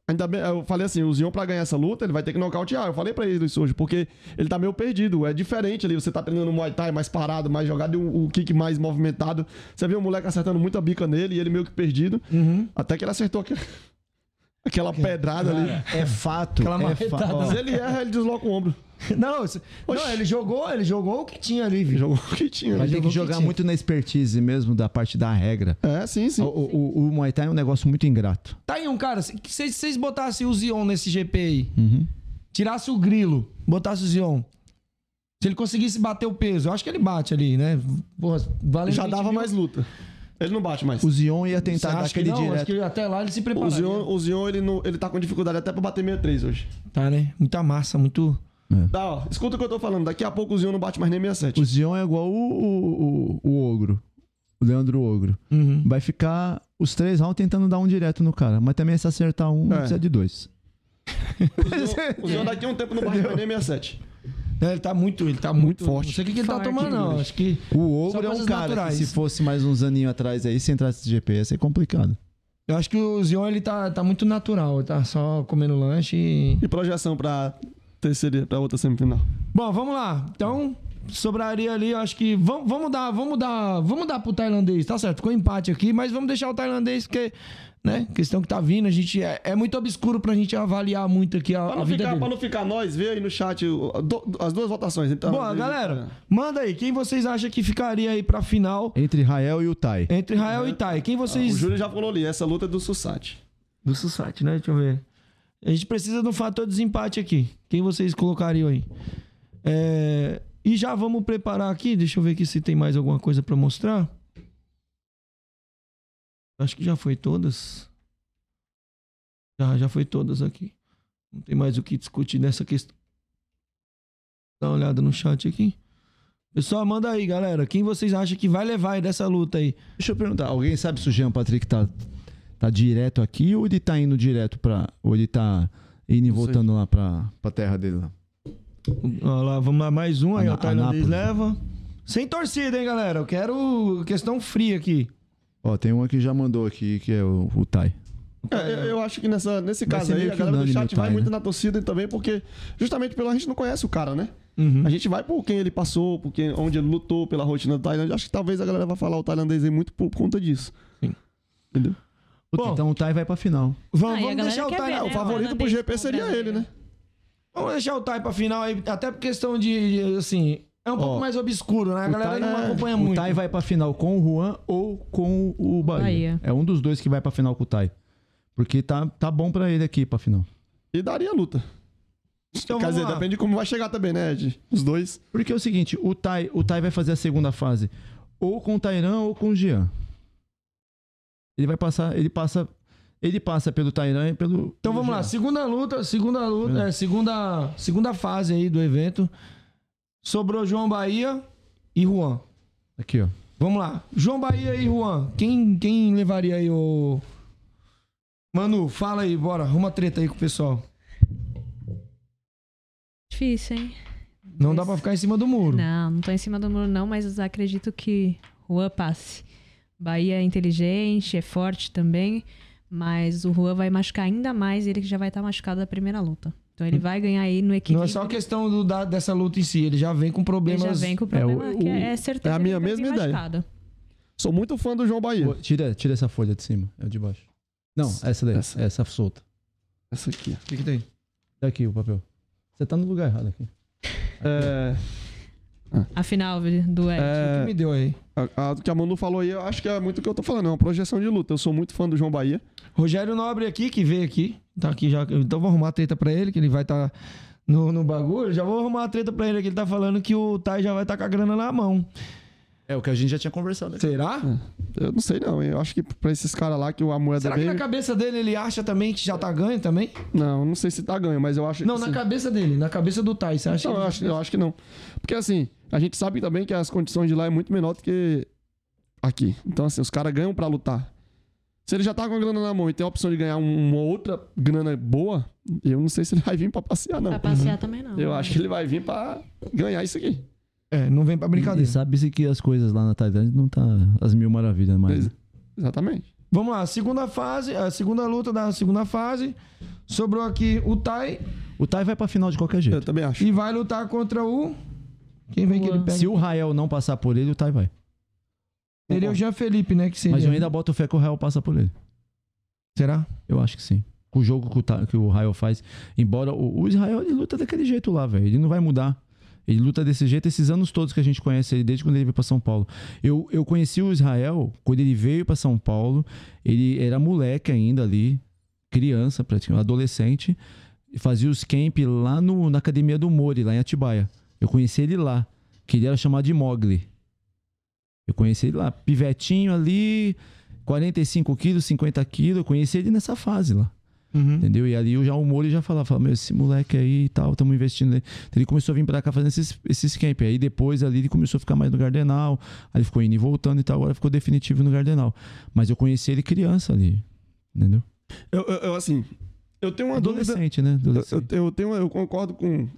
Ainda bem, eu falei assim, o Zion pra ganhar essa luta, ele vai ter que nocautear. Eu falei pra ele isso hoje, porque ele tá meio perdido. É diferente ali, você tá treinando Muay Thai mais parado, mais jogado e o, o kick mais movimentado. Você vê o moleque acertando muita bica nele e ele meio que perdido. Uhum. Até que ele acertou aquele- aquela pedrada ali. É fato. Aquela é marretada, fa- ó, Se ele erra, ele desloca o ombro. Não, não, ele jogou, ele jogou o que tinha ali, viu? Jogou o que tinha. Vai né? ter que jogou jogar que muito na expertise mesmo da parte da regra. É, sim, sim. O, o, o Muay Thai é um negócio muito ingrato. Tá aí um cara, se vocês botassem o Zion nesse GP aí, Uhum. tirasse o grilo, botasse o Zion. Se ele conseguisse bater o peso, eu acho que ele bate ali, né? Porra, valendo Já 20 dava mil. mais luta. Ele não bate mais. O Zion ia tentar dar aquele não? Acho direto. que até lá ele se O prepararia. Zion, o Zion ele, não, ele tá com dificuldade até pra bater 63 hoje. Tá, né? Muita massa, muito... É. Tá, ó, escuta o que eu tô falando. Daqui a pouco o Zion não bate mais nem 67. O Zion é igual o, o, o, o Ogro. O Leandro Ogro. Uhum. Vai ficar os três rounds tentando dar um direto no cara. Mas também se acertar um, É. precisa de dois. O Zion, o Zion daqui a um tempo não bate mais nem 67. É, ele tá muito, ele tá muito, forte. Não sei o que, que ele tá tomando, não. Acho que. O Ogro é um cara naturais. que se fosse mais uns aninhos atrás aí, se entrasse de GP, ia ser complicado. Eu acho que o Zion ele tá, tá muito natural. Ele tá só comendo lanche e. E projeção pra terceira, pra outra semifinal. Bom, vamos lá. Então, sobraria ali, eu acho que. Vamos, vamos dar, vamos dar. Vamos dar pro tailandês, tá certo? Ficou empate aqui, mas vamos deixar o tailandês, porque, né? Questão que tá vindo, a gente. É, é muito obscuro pra gente avaliar muito aqui a, Pra a não, vida ficar, dele. pra não ficar nós, vê aí no chat o- do- as duas votações. Então, Boa, galera, manda aí. Quem vocês acham que ficaria aí pra final Entre Rael e o Tai. entre Israel e Tai? Quem O vocês. Júlio já falou ali, essa luta é do Sussat. Do Sussat, né? Deixa eu ver. A gente precisa do fator desempate aqui. Quem vocês colocariam aí? É, E já vamos preparar aqui. Deixa eu ver aqui se tem mais alguma coisa pra mostrar. Acho que já foi todas. Já, já foi todas aqui. Não tem mais o que discutir nessa questão. Dá uma olhada no chat aqui. Pessoal, manda aí, galera. Quem vocês acham que vai levar aí dessa luta aí? Deixa eu perguntar, alguém sabe se o Jean Patrick tá, tá direto aqui ou ele tá indo direto pra. Ou ele tá indo e voltando lá pra, pra terra dele lá? Olha lá, vamos lá, mais um aí, Ana- o tailandês leva. Sem torcida, hein, galera? Eu quero questão fria aqui. Ó, tem um que já mandou aqui, que é o, o Tai. É, eu, eu acho que nessa, nesse caso aí, a galera do chat vai muito né? na torcida também, porque justamente pelo a gente não conhece o cara, né? Uhum. A gente vai por quem ele passou, por quem, onde ele lutou, pela rotina do Tailândia. Acho que talvez a galera vai falar o tailandês aí muito por conta disso. Sim. Entendeu? Bom. então o Tai vai pra final. Vamos, Ah, vamos deixar o Tai. ver, né? o favorito pro GP o seria ele, né? Vamos deixar o Tai pra final aí, até por questão de, de, assim, é um pouco mais obscuro, né? A o galera não é, acompanha o muito. Tai vai pra final com o Juan ou com o Bahia. Bahia. É um dos dois que vai pra final com o Tai. Porque tá, tá bom pra ele aqui pra final. E daria luta. Então Quer dizer, lá. depende de como vai chegar também, né, Ed? Os dois. Porque é o seguinte, o Tai, o tai vai fazer a segunda fase ou com o Tairan ou com o Jean. Ele vai passar, ele passa, ele passa pelo Tairan e pelo Então vamos lá, segunda luta, segunda luta, É. é, segunda, segunda fase aí do evento. Sobrou João Bahia e Juan. Aqui, ó. Vamos lá. João Bahia e Juan. Quem, quem levaria aí o. Manu, fala aí, bora. Arruma treta aí com o pessoal. Difícil, hein? Não dá pra ficar em cima do muro. Não, não tô em cima do muro, não, mas acredito que Juan passe. Bahia é inteligente, é forte também, mas o Juan vai machucar ainda mais ele que já vai estar machucado da primeira luta. Então ele vai ganhar aí no equilíbrio. Não é só questão do- da- dessa luta em si, ele já vem com Ele problemas. já vem com o problema o- que é, é certeza. é a minha ele mesma ideia. machucado. Sou muito fã do João Bahia. Pô, Tira, tira essa folha de cima, é o de baixo. Não, essa daí, Essa. essa, solta. Essa aqui. O que, que tem? Daqui o papel. Você tá no lugar errado aqui. É, A final do Ed. O que é, me deu aí? a, a do que a Manu falou aí, eu acho que é muito o que eu tô falando. É uma projeção de luta. Eu sou muito fã do João Bahia. Rogério Nobre aqui, que veio aqui. Tá aqui já. Então vou arrumar a treta pra ele, que ele vai estar no, no bagulho. Já vou arrumar a treta pra ele, que ele tá falando que o Tai já vai estar com a grana na mão. É o que a gente já tinha conversado. aqui. Será? Eu não sei não. Eu acho que pra esses caras lá que a moeda Será que na cabeça dele ele acha também que já tá ganho também? Não, não sei se tá ganho, mas eu acho Não, que na cabeça dele, na cabeça do Tai. Você acha Não, que eu acho, eu acho que não. Porque assim, a gente sabe também que as condições de lá é muito menor do que aqui. Então, assim, os caras ganham pra lutar. Se ele já tá com a grana na mão e tem a opção de ganhar um- uma outra grana boa, eu não sei se ele vai vir pra passear, não. Pra passear também não. Eu acho que ele vai vir pra ganhar isso aqui. É, não vem pra E brincadeira. sabe-se que as coisas lá na Tailândia não tá as mil maravilhas mais. né? Exatamente. Vamos lá, segunda fase, a segunda luta da segunda fase. Sobrou aqui o Tai O Tai vai pra final de qualquer Eu jeito. também acho. e vai lutar contra o. Quem vem que ele pega? Se o Rael não passar por ele, o Tai vai. Seria o Jean Felipe, né? Que seria. Mas eu ainda boto fé que o Rael passa por ele. Será? Eu acho que sim. Com o jogo que o, Ta- que o Rael faz. Embora o, o Israel ele luta daquele jeito lá, velho. Ele não vai mudar. Ele luta desse jeito esses anos todos que a gente conhece ele, desde quando ele veio pra São Paulo. Eu, eu conheci o Israel quando ele veio pra São Paulo. Ele era moleque ainda ali, criança, praticamente, adolescente. E fazia os camp lá no, na academia do Mori, lá em Atibaia. Eu conheci ele lá, que ele era chamado de Mogli. Eu conheci ele lá, pivetinho ali, 45 quilos, 50 quilos. Eu conheci ele nessa fase lá. Uhum. Entendeu? E ali eu já o Mori já falava, falava, meu, esse moleque aí e tal, estamos investindo nele. Então ele começou a vir pra cá fazendo esses, esses camp. Aí depois ali ele começou a ficar mais no Gardenal. Aí ele ficou indo e voltando e tal, agora ficou definitivo no Gardenal. Mas eu conheci ele criança ali. Entendeu? Eu, eu- eu, assim, eu tenho uma dúvida. Adolescente, né? Eu, Adolescente. eu, eu tenho, eu concordo com.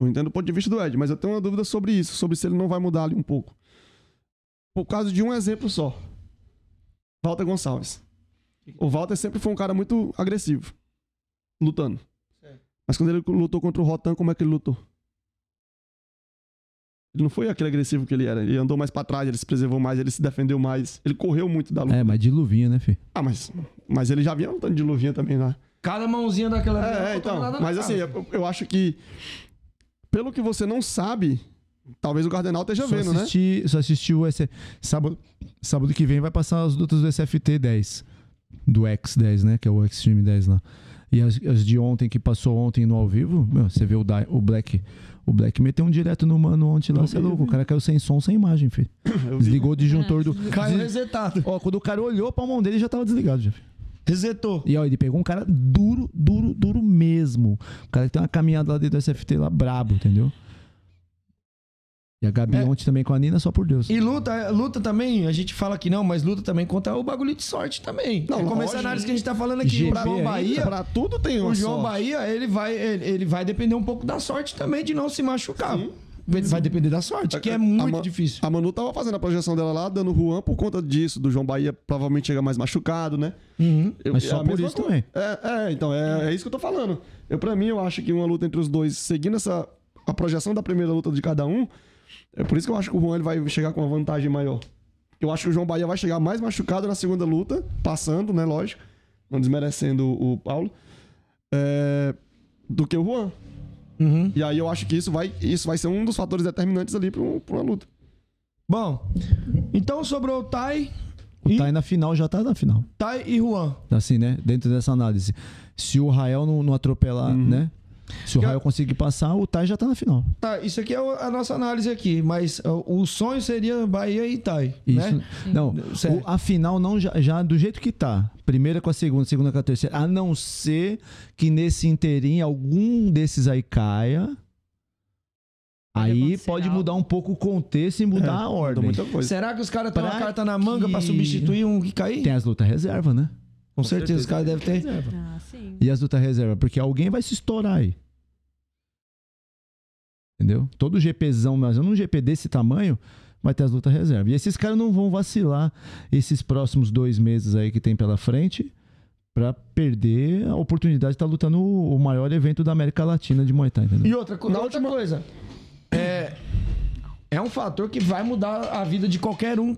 Eu entendo o ponto de vista do Ed, mas eu tenho uma dúvida sobre isso, sobre se ele não vai mudar ali um pouco. Por causa de um exemplo só. Walter Gonçalves. O Walter sempre foi um cara muito agressivo, lutando. Mas quando ele lutou contra o Rotan, como é que ele lutou? Ele não foi aquele agressivo que ele era. Ele andou mais pra trás, ele se preservou mais, ele se defendeu mais. Ele correu muito da luta. É, mas de luvinha, né, filho? Ah, mas, mas ele já vinha lutando de luvinha também, né? Cada mãozinha daquela É, é, então. Mas assim, cara. eu, eu acho que, pelo que você não sabe, talvez o Cardenal esteja Só vendo, né? assisti, Só assisti o SF... sábado, sábado que vem vai passar as lutas do SFT 10. Do X10, né? Que é o Extreme 10 lá. E as, as de ontem, que passou ontem no ao vivo, meu, você vê o, Dai- o Black. O Black meteu um direto no mano ontem lá, você é louco. O cara caiu sem som, sem imagem, filho. Desligou o disjuntor do. Caiu resetado. Ó, quando o cara olhou pra mão dele, já tava desligado, já. filho. Resetou. E ó, ele pegou um cara duro, duro, duro mesmo. O cara que tem uma caminhada lá dentro do SFT lá, brabo, entendeu? E a Gabi É. ontem também com a Nina, só por Deus. E luta, luta também, a gente fala que não, mas luta também contra o bagulho de sorte também. Não, é como esse lógico. análise que a gente tá falando aqui. GP o João ainda, Bahia, Pra tudo tem uma o João sorte. Bahia, ele vai, ele, ele vai depender um pouco da sorte também de não se machucar. Ele vai depender da sorte, que é muito a Ma- difícil. A Manu tava fazendo a projeção dela lá, dando Juan por conta disso, do João Bahia provavelmente chega mais machucado, né? Uhum. Eu- Mas é só a por isso coisa. também. É, é, então, é, é isso que eu tô falando. Eu, pra mim, eu acho que uma luta entre os dois, seguindo essa a projeção da primeira luta de cada um, é por isso que eu acho que o Juan ele vai chegar com uma vantagem maior. Eu acho que o João Bahia vai chegar mais machucado na segunda luta, passando, né, lógico, não desmerecendo o, o Paulo, é, do que o Juan. Uhum. E aí eu acho que isso vai, isso vai ser um dos fatores determinantes ali pra, um- pra uma luta. Bom, então sobrou o Tai, O E- Tai na final já tá na final. Tai e Juan. Assim, né? Dentro dessa análise. Se o Rael não, não atropelar, Uhum. né? Se o Rael conseguir passar, o Tai já tá na final. Tá, isso aqui é a nossa análise aqui, mas o sonho seria Bahia e Tai, Isso. né? Não, o- a final não já, já do jeito que tá. Primeira com a segunda, segunda com a terceira. A não ser que nesse inteirinho algum desses aí caia. Aí pode algo. mudar um pouco o contexto e mudar É, a ordem. muita coisa. Será que os caras têm uma Pra carta na manga pra que- substituir um que cair? Tem as lutas reserva, né? Com certeza, os caras devem ter. Ah, sim. E as lutas reserva, porque alguém vai se estourar aí. Entendeu? Todo GPzão, mas num GP desse tamanho, vai ter as lutas reserva. E esses caras não vão vacilar esses próximos dois meses aí que tem pela frente pra perder a oportunidade de estar lutando o maior evento da América Latina de Muay Thai, entendeu? E outra, co- outra coisa, é, é um fator que vai mudar a vida de qualquer um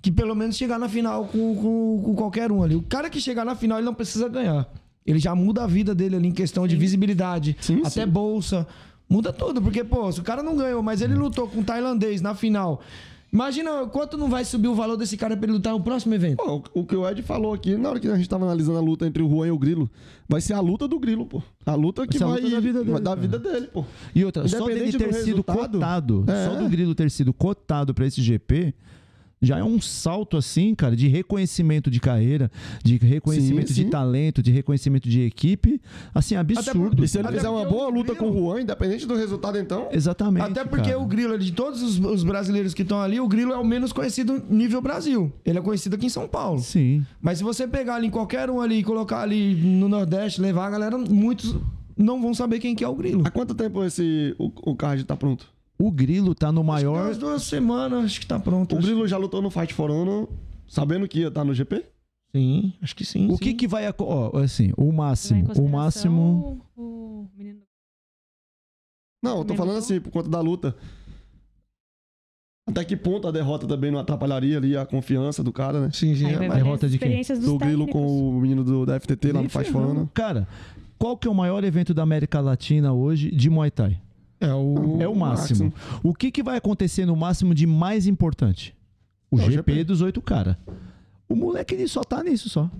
que pelo menos chegar na final com, com, com qualquer um ali. O cara que chegar na final, ele não precisa ganhar. Ele já muda a vida dele ali em questão de visibilidade, Sim, até sim. bolsa. Muda tudo, porque, pô, se o cara não ganhou, mas ele lutou com um tailandês na final. Imagina quanto não vai subir o valor desse cara pra ele lutar no próximo evento. Pô, o, o que o Ed falou aqui, na hora que a gente tava analisando a luta entre o Juan e o Grilo, vai ser a luta do Grilo, pô. A luta que vai, luta da vida dele, vai vida dele, pô. E outra, só dele ter do sido cotado, é. só do Grilo ter sido cotado pra esse GP, já é um salto assim, cara, de reconhecimento de carreira, de reconhecimento Sim, de sim. talento, de reconhecimento de equipe, assim, absurdo. E se ele Até fizer uma porque boa o luta Grilo- com o Juan, independente do resultado, então. Exatamente. Até porque cara. o Grilo, de todos os, os brasileiros que estão ali, o Grilo é o menos conhecido nível Brasil. Ele é conhecido aqui em São Paulo. Sim. Mas se você pegar ali em qualquer um ali e colocar ali no Nordeste, levar a galera, muitos não vão saber quem que é o Grilo. Há quanto tempo esse, o, o card tá pronto? O Grilo tá no maior. Umas duas semanas, acho que tá pronto. O acho. Grilo já lutou no Fight for Honor, sabendo que ia estar no GP? Sim, acho que sim. O sim. que que vai. Ó, assim, o máximo. O máximo. O menino Não, eu tô falando assim, por conta da luta. Até que ponto a derrota também não atrapalharia ali a confiança do cara, né? Sim, sim. Aí é, vai mas- derrota de quem? Do Grilo técnicos. com o menino do, da FTT lá no Fight for ferrando. Honor. Cara, qual que é o maior evento da América Latina hoje de Muay Thai? É o, É o máximo. O que, que vai acontecer no máximo de mais importante? O É o GP, GP. dos oito cara. O moleque ele só tá nisso só.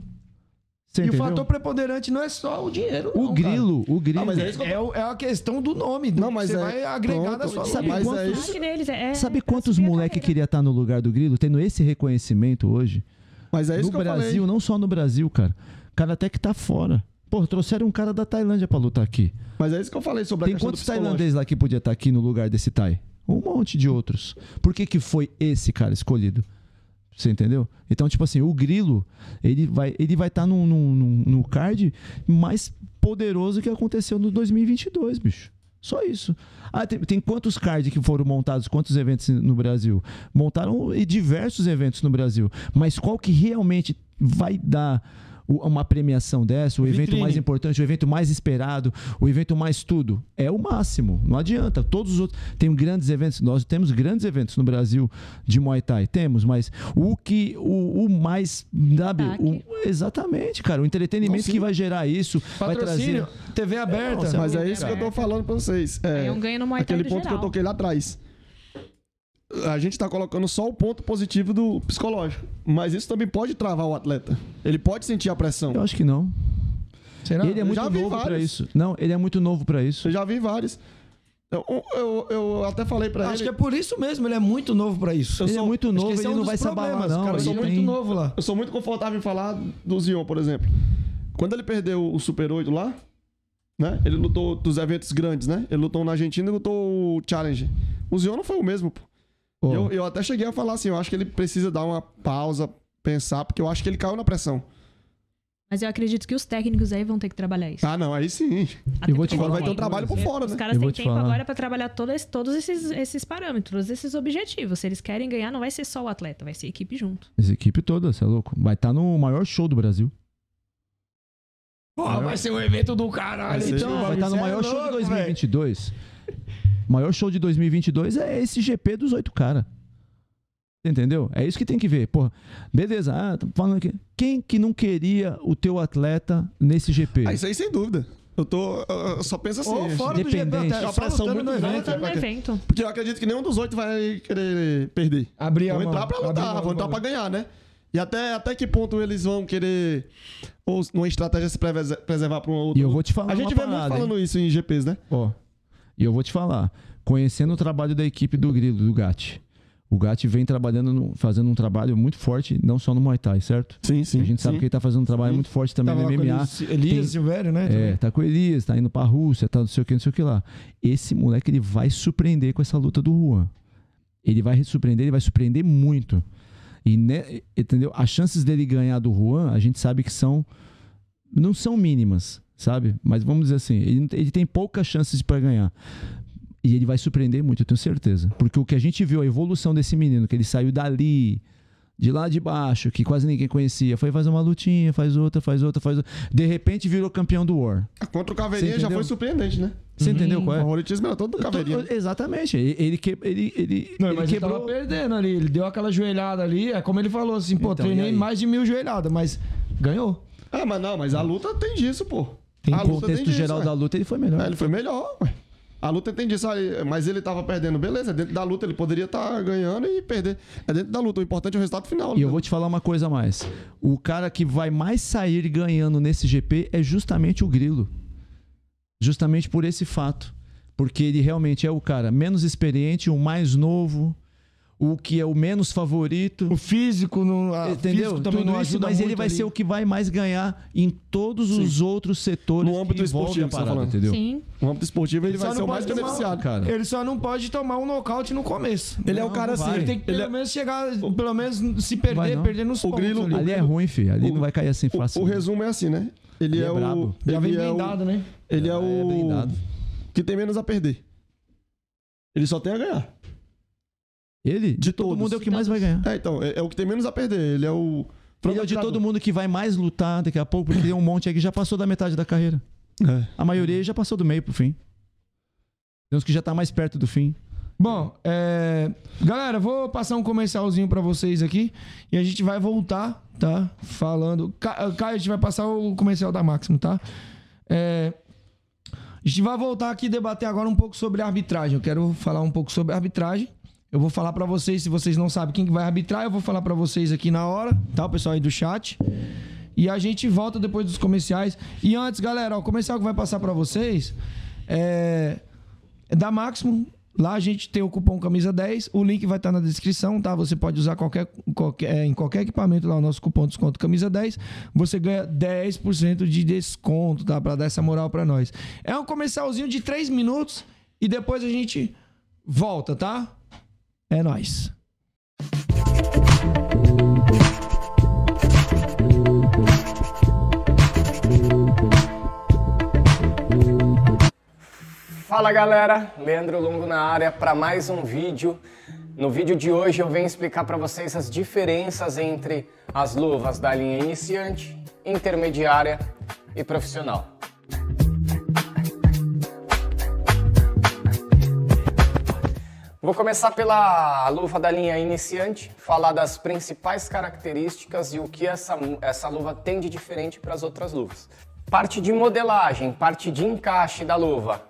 Você E o entendeu? fator preponderante não é só o dinheiro. O não, grilo, o grilo. Ah, mas é eu cara. É, o- é a questão do nome. Do Não, mas você é- vai agregar pronto, na sua sabe mas quantos- é deles é- Sabe quantos moleque carreira. queria estar no lugar do grilo, tendo esse reconhecimento hoje? Mas é isso no que eu Brasil, falei. não só no Brasil, cara. Cara até que tá fora. Pô, trouxeram um cara da Tailândia pra lutar aqui. Mas é isso que eu falei sobre a Tem quantos tailandeses lá que podia estar aqui no lugar desse Thai? Um monte de outros. Por que, que foi esse cara escolhido? Você entendeu? Então, tipo assim, o Grilo, ele vai ele vai estar no, no, no- no card mais poderoso que aconteceu no 2022, bicho. Só isso. Ah, tem, tem quantos cards que foram montados, quantos eventos no Brasil? Montaram e diversos eventos no Brasil. Mas qual que realmente vai dar uma premiação dessa, o evento Vitrine. mais importante, o evento mais esperado, o evento mais tudo? É o máximo. Não adianta. Todos os outros. Tem grandes eventos. Nós temos grandes eventos no Brasil de Muay Thai. Temos, mas o que. O, o mais. Sabe? O- exatamente, cara. O entretenimento que vai gerar isso. Vai Patrocínio, trazer. TV aberta. Nossa, Mas é isso que eu tô falando pra vocês. É, É um ganho no Muay Thai aquele ponto que eu geral. toquei lá atrás. A gente tá colocando só o ponto positivo do psicológico. Mas isso também pode travar o atleta. Ele pode sentir a pressão. Eu acho que não. Será? ele é eu muito já vi novo pra vários. isso. Não, ele é muito novo pra isso. Eu já vi vários. Eu, eu, eu até falei pra Acho ele. que é por isso mesmo, ele é muito novo pra isso. Ele é muito Acho novo, esse é ele um não vai se abalar, não. Cara, eu sou Ele muito tem- novo lá. Eu sou muito confortável em falar do Zion, por exemplo. Quando ele perdeu o Super 8 lá, né? Ele lutou dos eventos grandes, né? Ele lutou na Argentina e lutou o Challenge. O Zion não foi o mesmo, pô. Pô, Eu, eu até cheguei a falar assim, eu acho que ele precisa dar uma pausa, pensar, porque eu acho que ele caiu na pressão. Mas eu acredito que os técnicos aí vão ter que trabalhar isso. Ah, não, aí sim. Até eu vou te Agora vai falar ter um trabalho por fora, Os né? caras Eu vou têm te tempo falar. agora pra trabalhar todos, todos esses, esses parâmetros, esses objetivos. Se eles querem ganhar, não vai ser só o atleta, vai ser a equipe junto. Essa equipe toda, você é louco. Vai estar no maior show do Brasil. Porra, vai ser um evento do caralho. Vai Então, vai estar no Cê é maior show de louco, 2022. O maior show de 2022 é esse GP dos oito caras. Entendeu? É isso que tem que ver. Porra, beleza, ah, tô falando aqui. Quem que não queria o teu atleta nesse GP? Ah, isso aí sem dúvida. Eu tô. eu- só penso assim. Ou fora do GP, só pressão lutando no muito evento. Lutando no evento. Porque eu acredito que nenhum dos oito vai querer perder. Abrir a Vão mão. entrar pra a lutar, mão vão entrar pra ganhar, né? E até, até que ponto eles vão querer, ou numa estratégia se preservar pra um outro. E eu vou te falar A gente uma vê muito parada, hein? falando isso em GPs, né? Ó, e eu vou te falar, conhecendo o trabalho da equipe do Grilo, do Gatti. O Gatti vem trabalhando, no- fazendo um trabalho muito forte, não só no Muay Thai, certo? Sim, sim. a gente sabe que ele tá fazendo um trabalho Sim. muito forte também Tava no lá com MMA. Elias, Elias Tem- Silvério, né? É, tá com o Elias, tá indo pra Rússia, tá não sei o que, não sei o que lá. Esse moleque, ele vai surpreender com essa luta do Juan. Ele vai surpreender, ele vai surpreender muito. E, né, entendeu? As chances dele ganhar do Juan, a gente sabe que são. Não são mínimas, sabe? Mas vamos dizer assim, ele, ele tem poucas chances para ganhar. E ele vai surpreender muito, eu tenho certeza. Porque o que a gente viu, a evolução desse menino, que ele saiu dali, de lá de baixo, que quase ninguém conhecia, foi fazer uma lutinha, faz outra, faz outra, faz outra. De repente virou campeão do War. Contra o Caveirinha já entendeu? foi surpreendente, né? Você entendeu O qual é? favoritismo era todo do Caveirinha. Todo- exatamente. Ele, ele, que- ele, ele, Não, ele mas ele tava quebrou. perdendo ali. Ele deu aquela joelhada ali. É como ele falou assim, pô, Então, treinei mais de mil joelhadas, mas ganhou. Ah, mas não, mas a luta tem disso, pô. Tem a contexto disso, geral ué. da luta, ele foi melhor. É, ele foi melhor, ué. A luta tem disso aí, mas ele tava perdendo, beleza. Dentro da luta ele poderia estar ganhando e perder. É dentro da luta, o importante é o resultado final. E eu vou te falar uma coisa a mais. O cara que vai mais sair ganhando nesse GP é justamente o Grilo. Justamente por esse fato. Porque ele realmente é o cara menos experiente, o mais novo, o que é o menos favorito. O físico, não, a, Entendeu? físico também Tudo não isso, ajuda mas ele vai ali. ser o que vai mais ganhar em todos os outros setores No âmbito esportivo a que você tá parada, falando. entendeu? Sim. No âmbito esportivo ele, Ele vai só ser não o mais pode tomar- beneficiado. Cara, Ele só não pode tomar um nocaute no começo. Ele é o Não, cara não assim. Ele tem que ele pelo é- menos chegar, pelo menos se perder, não. perder nos O pontos Grilo- ali. ali é ruim, filho. Ali o- não vai cair assim O, fácil. o resumo é assim, né? Ele, Ele é, é o. brabo. Já vem ele é o- blindado, né? Ele é, É, o. dado. que tem menos a perder. Ele só tem a ganhar. Ele, de, De todo todos. mundo, é o que mais vai ganhar. É, então, é, é o que tem menos a perder. Ele é o. Ele é o de todo mundo que vai mais lutar daqui a pouco, porque tem um monte aí que já passou da metade da carreira. É. A maioria já passou do meio pro fim. Tem uns que já tá mais perto do fim. Bom, é... galera, vou passar um comercialzinho pra vocês aqui e a gente vai voltar, tá? Falando. Ca- Caio, a gente vai passar o comercial da Máximo, tá? É... A gente vai voltar aqui e debater agora um pouco sobre arbitragem. Eu quero falar um pouco sobre arbitragem. Eu vou falar pra vocês, se vocês não sabem quem que vai arbitrar, eu vou falar pra vocês aqui na hora, tá? O pessoal aí do chat. E a gente volta depois dos comerciais. E antes, galera, ó, o comercial que vai passar pra vocês é, é da Máximo. Lá a gente tem o cupom camisa 10, o link vai estar na descrição, tá? Você pode usar qualquer, qualquer, em qualquer equipamento lá o nosso cupom de desconto camisa 10, você ganha 10% de desconto, tá? Para dar essa moral para nós. É um comercialzinho de 3 minutos e depois a gente volta, tá? É nóis. Fala galera, Leandro Longo na área para mais um vídeo. No vídeo de hoje eu venho explicar para vocês as diferenças entre as luvas da linha iniciante, intermediária e profissional. Vou começar pela luva da linha iniciante, falar das principais características e o que essa, essa luva tem de diferente para as outras luvas. Parte de modelagem, parte de encaixe da luva.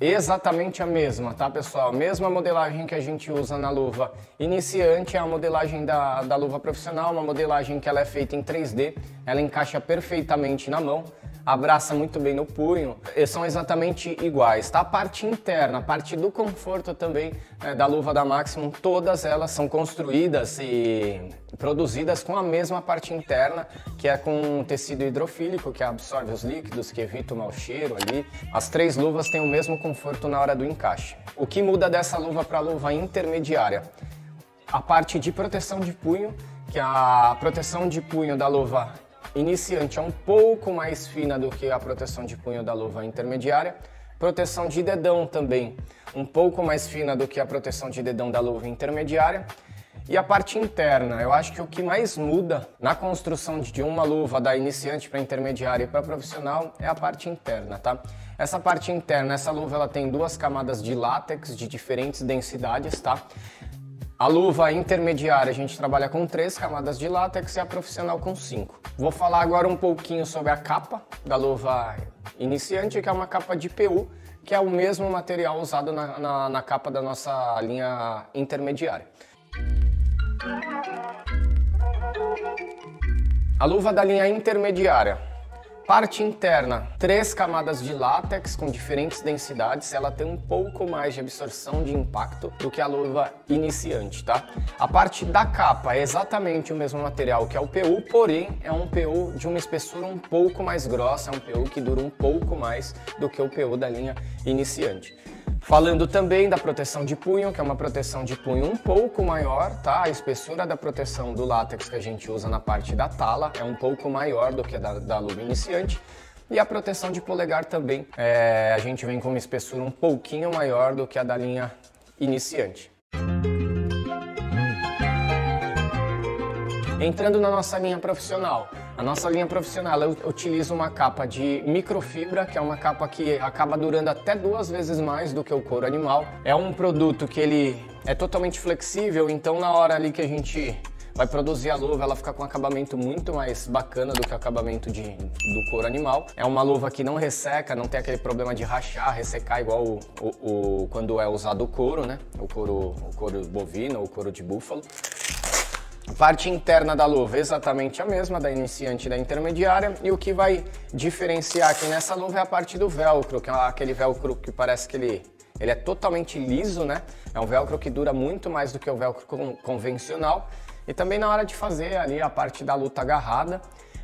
Exatamente a mesma, tá pessoal? Mesma modelagem que a gente usa na luva iniciante, é a modelagem da, da luva profissional, uma modelagem que ela é feita em 3D, ela encaixa perfeitamente na mão abraça muito bem no punho, são exatamente iguais, tá? A parte interna, a parte do conforto também né, da luva da Maximum, todas elas são construídas e produzidas com a mesma parte interna, que é com tecido hidrofílico, que absorve os líquidos, que evita o mau cheiro ali. As três luvas têm o mesmo conforto na hora do encaixe. O que muda dessa luva para a luva intermediária? A parte de proteção de punho, que a proteção de punho da luva iniciante é um pouco mais fina do que a proteção de punho da luva intermediária. Proteção de dedão também um pouco mais fina do que a proteção de dedão da luva intermediária. E a parte interna, eu acho que o que mais muda na construção de uma luva da iniciante para intermediária e para profissional é a parte interna, tá? Essa parte interna, essa luva ela tem duas camadas de látex de diferentes densidades, tá? A luva intermediária a gente trabalha com três camadas de látex e a profissional com cinco. Vou falar agora um pouquinho sobre a capa da luva iniciante, que é uma capa de PU, que é o mesmo material usado na, na, na capa da nossa linha intermediária. A luva da linha intermediária Parte interna, três camadas de látex com diferentes densidades, ela tem um pouco mais de absorção de impacto do que a luva iniciante, tá? A parte da capa é exatamente o mesmo material que é o PU, porém é um PU de uma espessura um pouco mais grossa, é um PU que dura um pouco mais do que o PU da linha iniciante. Falando também da proteção de punho, que é uma proteção de punho um pouco maior, tá? A espessura da proteção do látex que a gente usa na parte da tala é um pouco maior do que a da, da luva iniciante. E a proteção de polegar também, é, a gente vem com uma espessura um pouquinho maior do que a da linha iniciante. Entrando na nossa linha profissional, a nossa linha profissional utiliza uma capa de microfibra, que é uma capa que acaba durando até duas vezes mais do que o couro animal. É um produto que ele é totalmente flexível, então na hora ali que a gente vai produzir a luva, ela fica com um acabamento muito mais bacana do que o acabamento de, do couro animal. É uma luva que não resseca, não tem aquele problema de rachar, ressecar igual o, o, o quando é usado o couro, né? O couro, o couro bovino ou couro de búfalo. Parte interna da luva exatamente a mesma, da iniciante e da intermediária. E o que vai diferenciar aqui nessa luva é a parte do velcro, que é aquele velcro que parece que ele, ele é totalmente liso, né? É um velcro que dura muito mais do que o velcro convencional. E também na hora de fazer ali a parte da luta agarrada,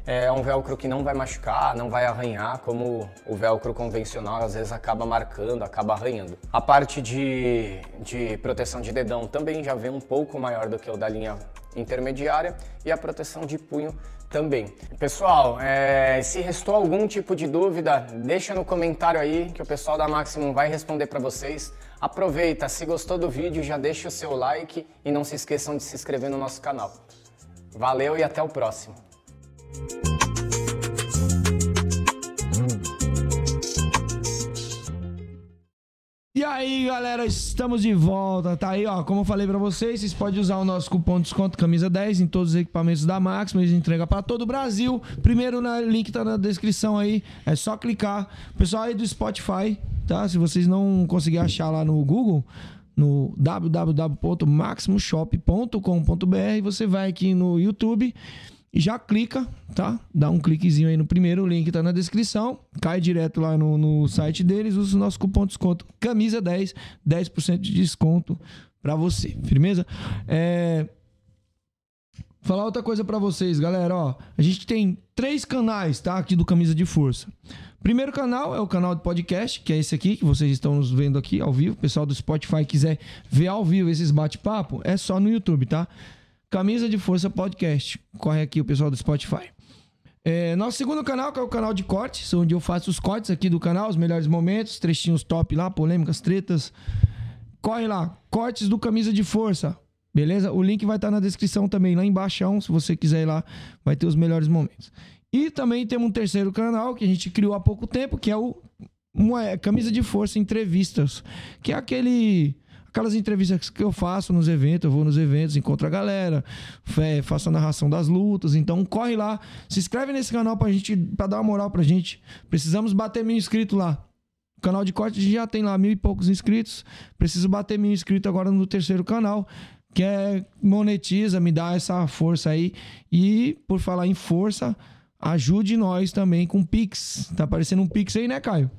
é um velcro que não vai machucar, não vai arranhar, como o velcro convencional às vezes acaba marcando, acaba arranhando. A parte de, de proteção de dedão também já vem um pouco maior do que o da linha intermediária e a proteção de punho também. Pessoal, é, se restou algum tipo de dúvida, deixa no comentário aí que o pessoal da Maximum vai responder para vocês. Aproveita, se gostou do vídeo, já deixa o seu like e não se esqueçam de se inscrever no nosso canal. Valeu e até o próximo. E aí, galera, estamos de volta. Tá aí, ó. Como eu falei para vocês, vocês podem usar o nosso cupom de desconto camisa 10 em todos os equipamentos da Máxima. Gente entrega para todo o Brasil. Primeiro, na link tá na descrição aí. É só clicar. Pessoal aí do Spotify, tá? Se vocês não conseguirem achar lá no Google, no www.maximoshop.com.br, você vai aqui no YouTube e já clica, tá? Dá um cliquezinho aí no primeiro link, tá na descrição. Cai direto lá no, no site deles, usa o nosso cupom de desconto camisa 10, 10% de desconto pra você. Firmeza? É... Falar outra coisa pra vocês, galera, ó. A gente tem três canais, tá? Aqui do Camisa de Força. Primeiro canal é o canal de podcast, que é esse aqui, que vocês estão nos vendo aqui ao vivo. O pessoal do Spotify quiser ver ao vivo esses bate-papo, é só no YouTube, tá? Camisa de Força Podcast. Corre aqui o pessoal do Spotify. É, nosso segundo canal, que é o canal de cortes, onde eu faço os cortes aqui do canal, os melhores momentos, trechinhos top lá, polêmicas, tretas. Corre lá, cortes do Camisa de Força. Beleza? O link vai estar na descrição também, lá embaixo, se você quiser ir lá, vai ter os melhores momentos. E também temos um terceiro canal que a gente criou há pouco tempo, que é o Camisa de Força Entrevistas, que é aquele aquelas entrevistas que eu faço nos eventos, eu vou nos eventos, encontro a galera, faço a narração das lutas, então corre lá, se inscreve nesse canal pra gente, pra dar uma moral pra gente. Precisamos bater mil inscritos lá. O canal de corte já tem lá mil e poucos inscritos. Preciso bater mil inscritos agora no terceiro canal que é monetiza, me dá essa força aí. E por falar em força, ajude nós também com Pix. Tá aparecendo um Pix aí, né, Caio?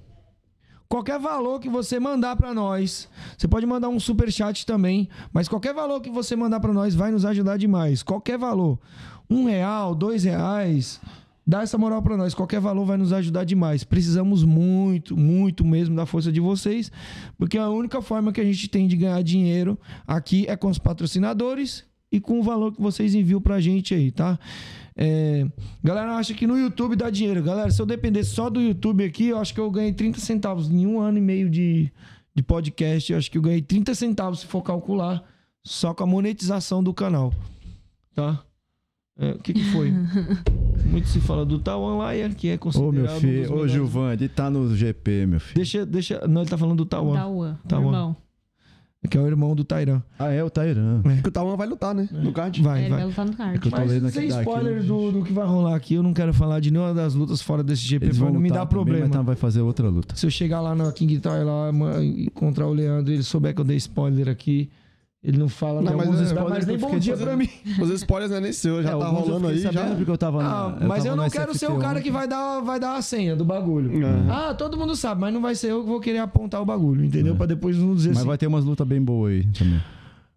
Qualquer valor que você mandar para nós, você pode mandar um super chat também, mas qualquer valor que você mandar para nós vai nos ajudar demais. Qualquer valor, um real, dois reais, dá essa moral para nós. Qualquer valor vai nos ajudar demais. Precisamos muito, muito mesmo da força de vocês, porque a única forma que a gente tem de ganhar dinheiro aqui é com os patrocinadores e com o valor que vocês enviam pra gente aí, tá? É, galera acha que no YouTube dá dinheiro. Galera, se eu depender só do YouTube aqui, eu acho que eu ganhei 30 centavos em um ano e meio de, de podcast. Eu acho que eu ganhei 30 centavos se for calcular só com a monetização do canal, tá? É, o que, que foi? Muito se fala do Tawan Lion, que é Ô, considerado. meu um dos filho, ô, melhores- Gilvan, ele tá no GP, meu filho. Deixa, deixa. Não, ele tá falando do Tá bom. irmão. Que é o irmão do Tairan. Ah, é o Tairan. Que o Tawan vai lutar, né? No card. Vai, É, ele vai. vai lutar no card. É que eu tô Mas lendo aqui sem spoiler né? do, do que vai rolar aqui, eu não quero falar de nenhuma das lutas fora desse GP, Eles vão não me dá também, problema. mas tá- vai fazer outra luta. Se eu chegar lá na King Toy lá e encontrar o Leandro e ele souber que eu dei spoiler aqui, ele não fala Não, mas alguns é- spoilers, mas mas nem eu bom dia pra mim. Os spoilers não é nem seu, já É, tá eu rolando aí. Já... porque eu tava na. Ah, mas tava eu não quero ser o cara que vai dar, vai dar a senha do bagulho. Ah, todo mundo sabe, mas não vai ser eu que vou querer apontar o bagulho, entendeu? É. Pra depois não dizer Mas assim. vai ter umas lutas bem boas aí também.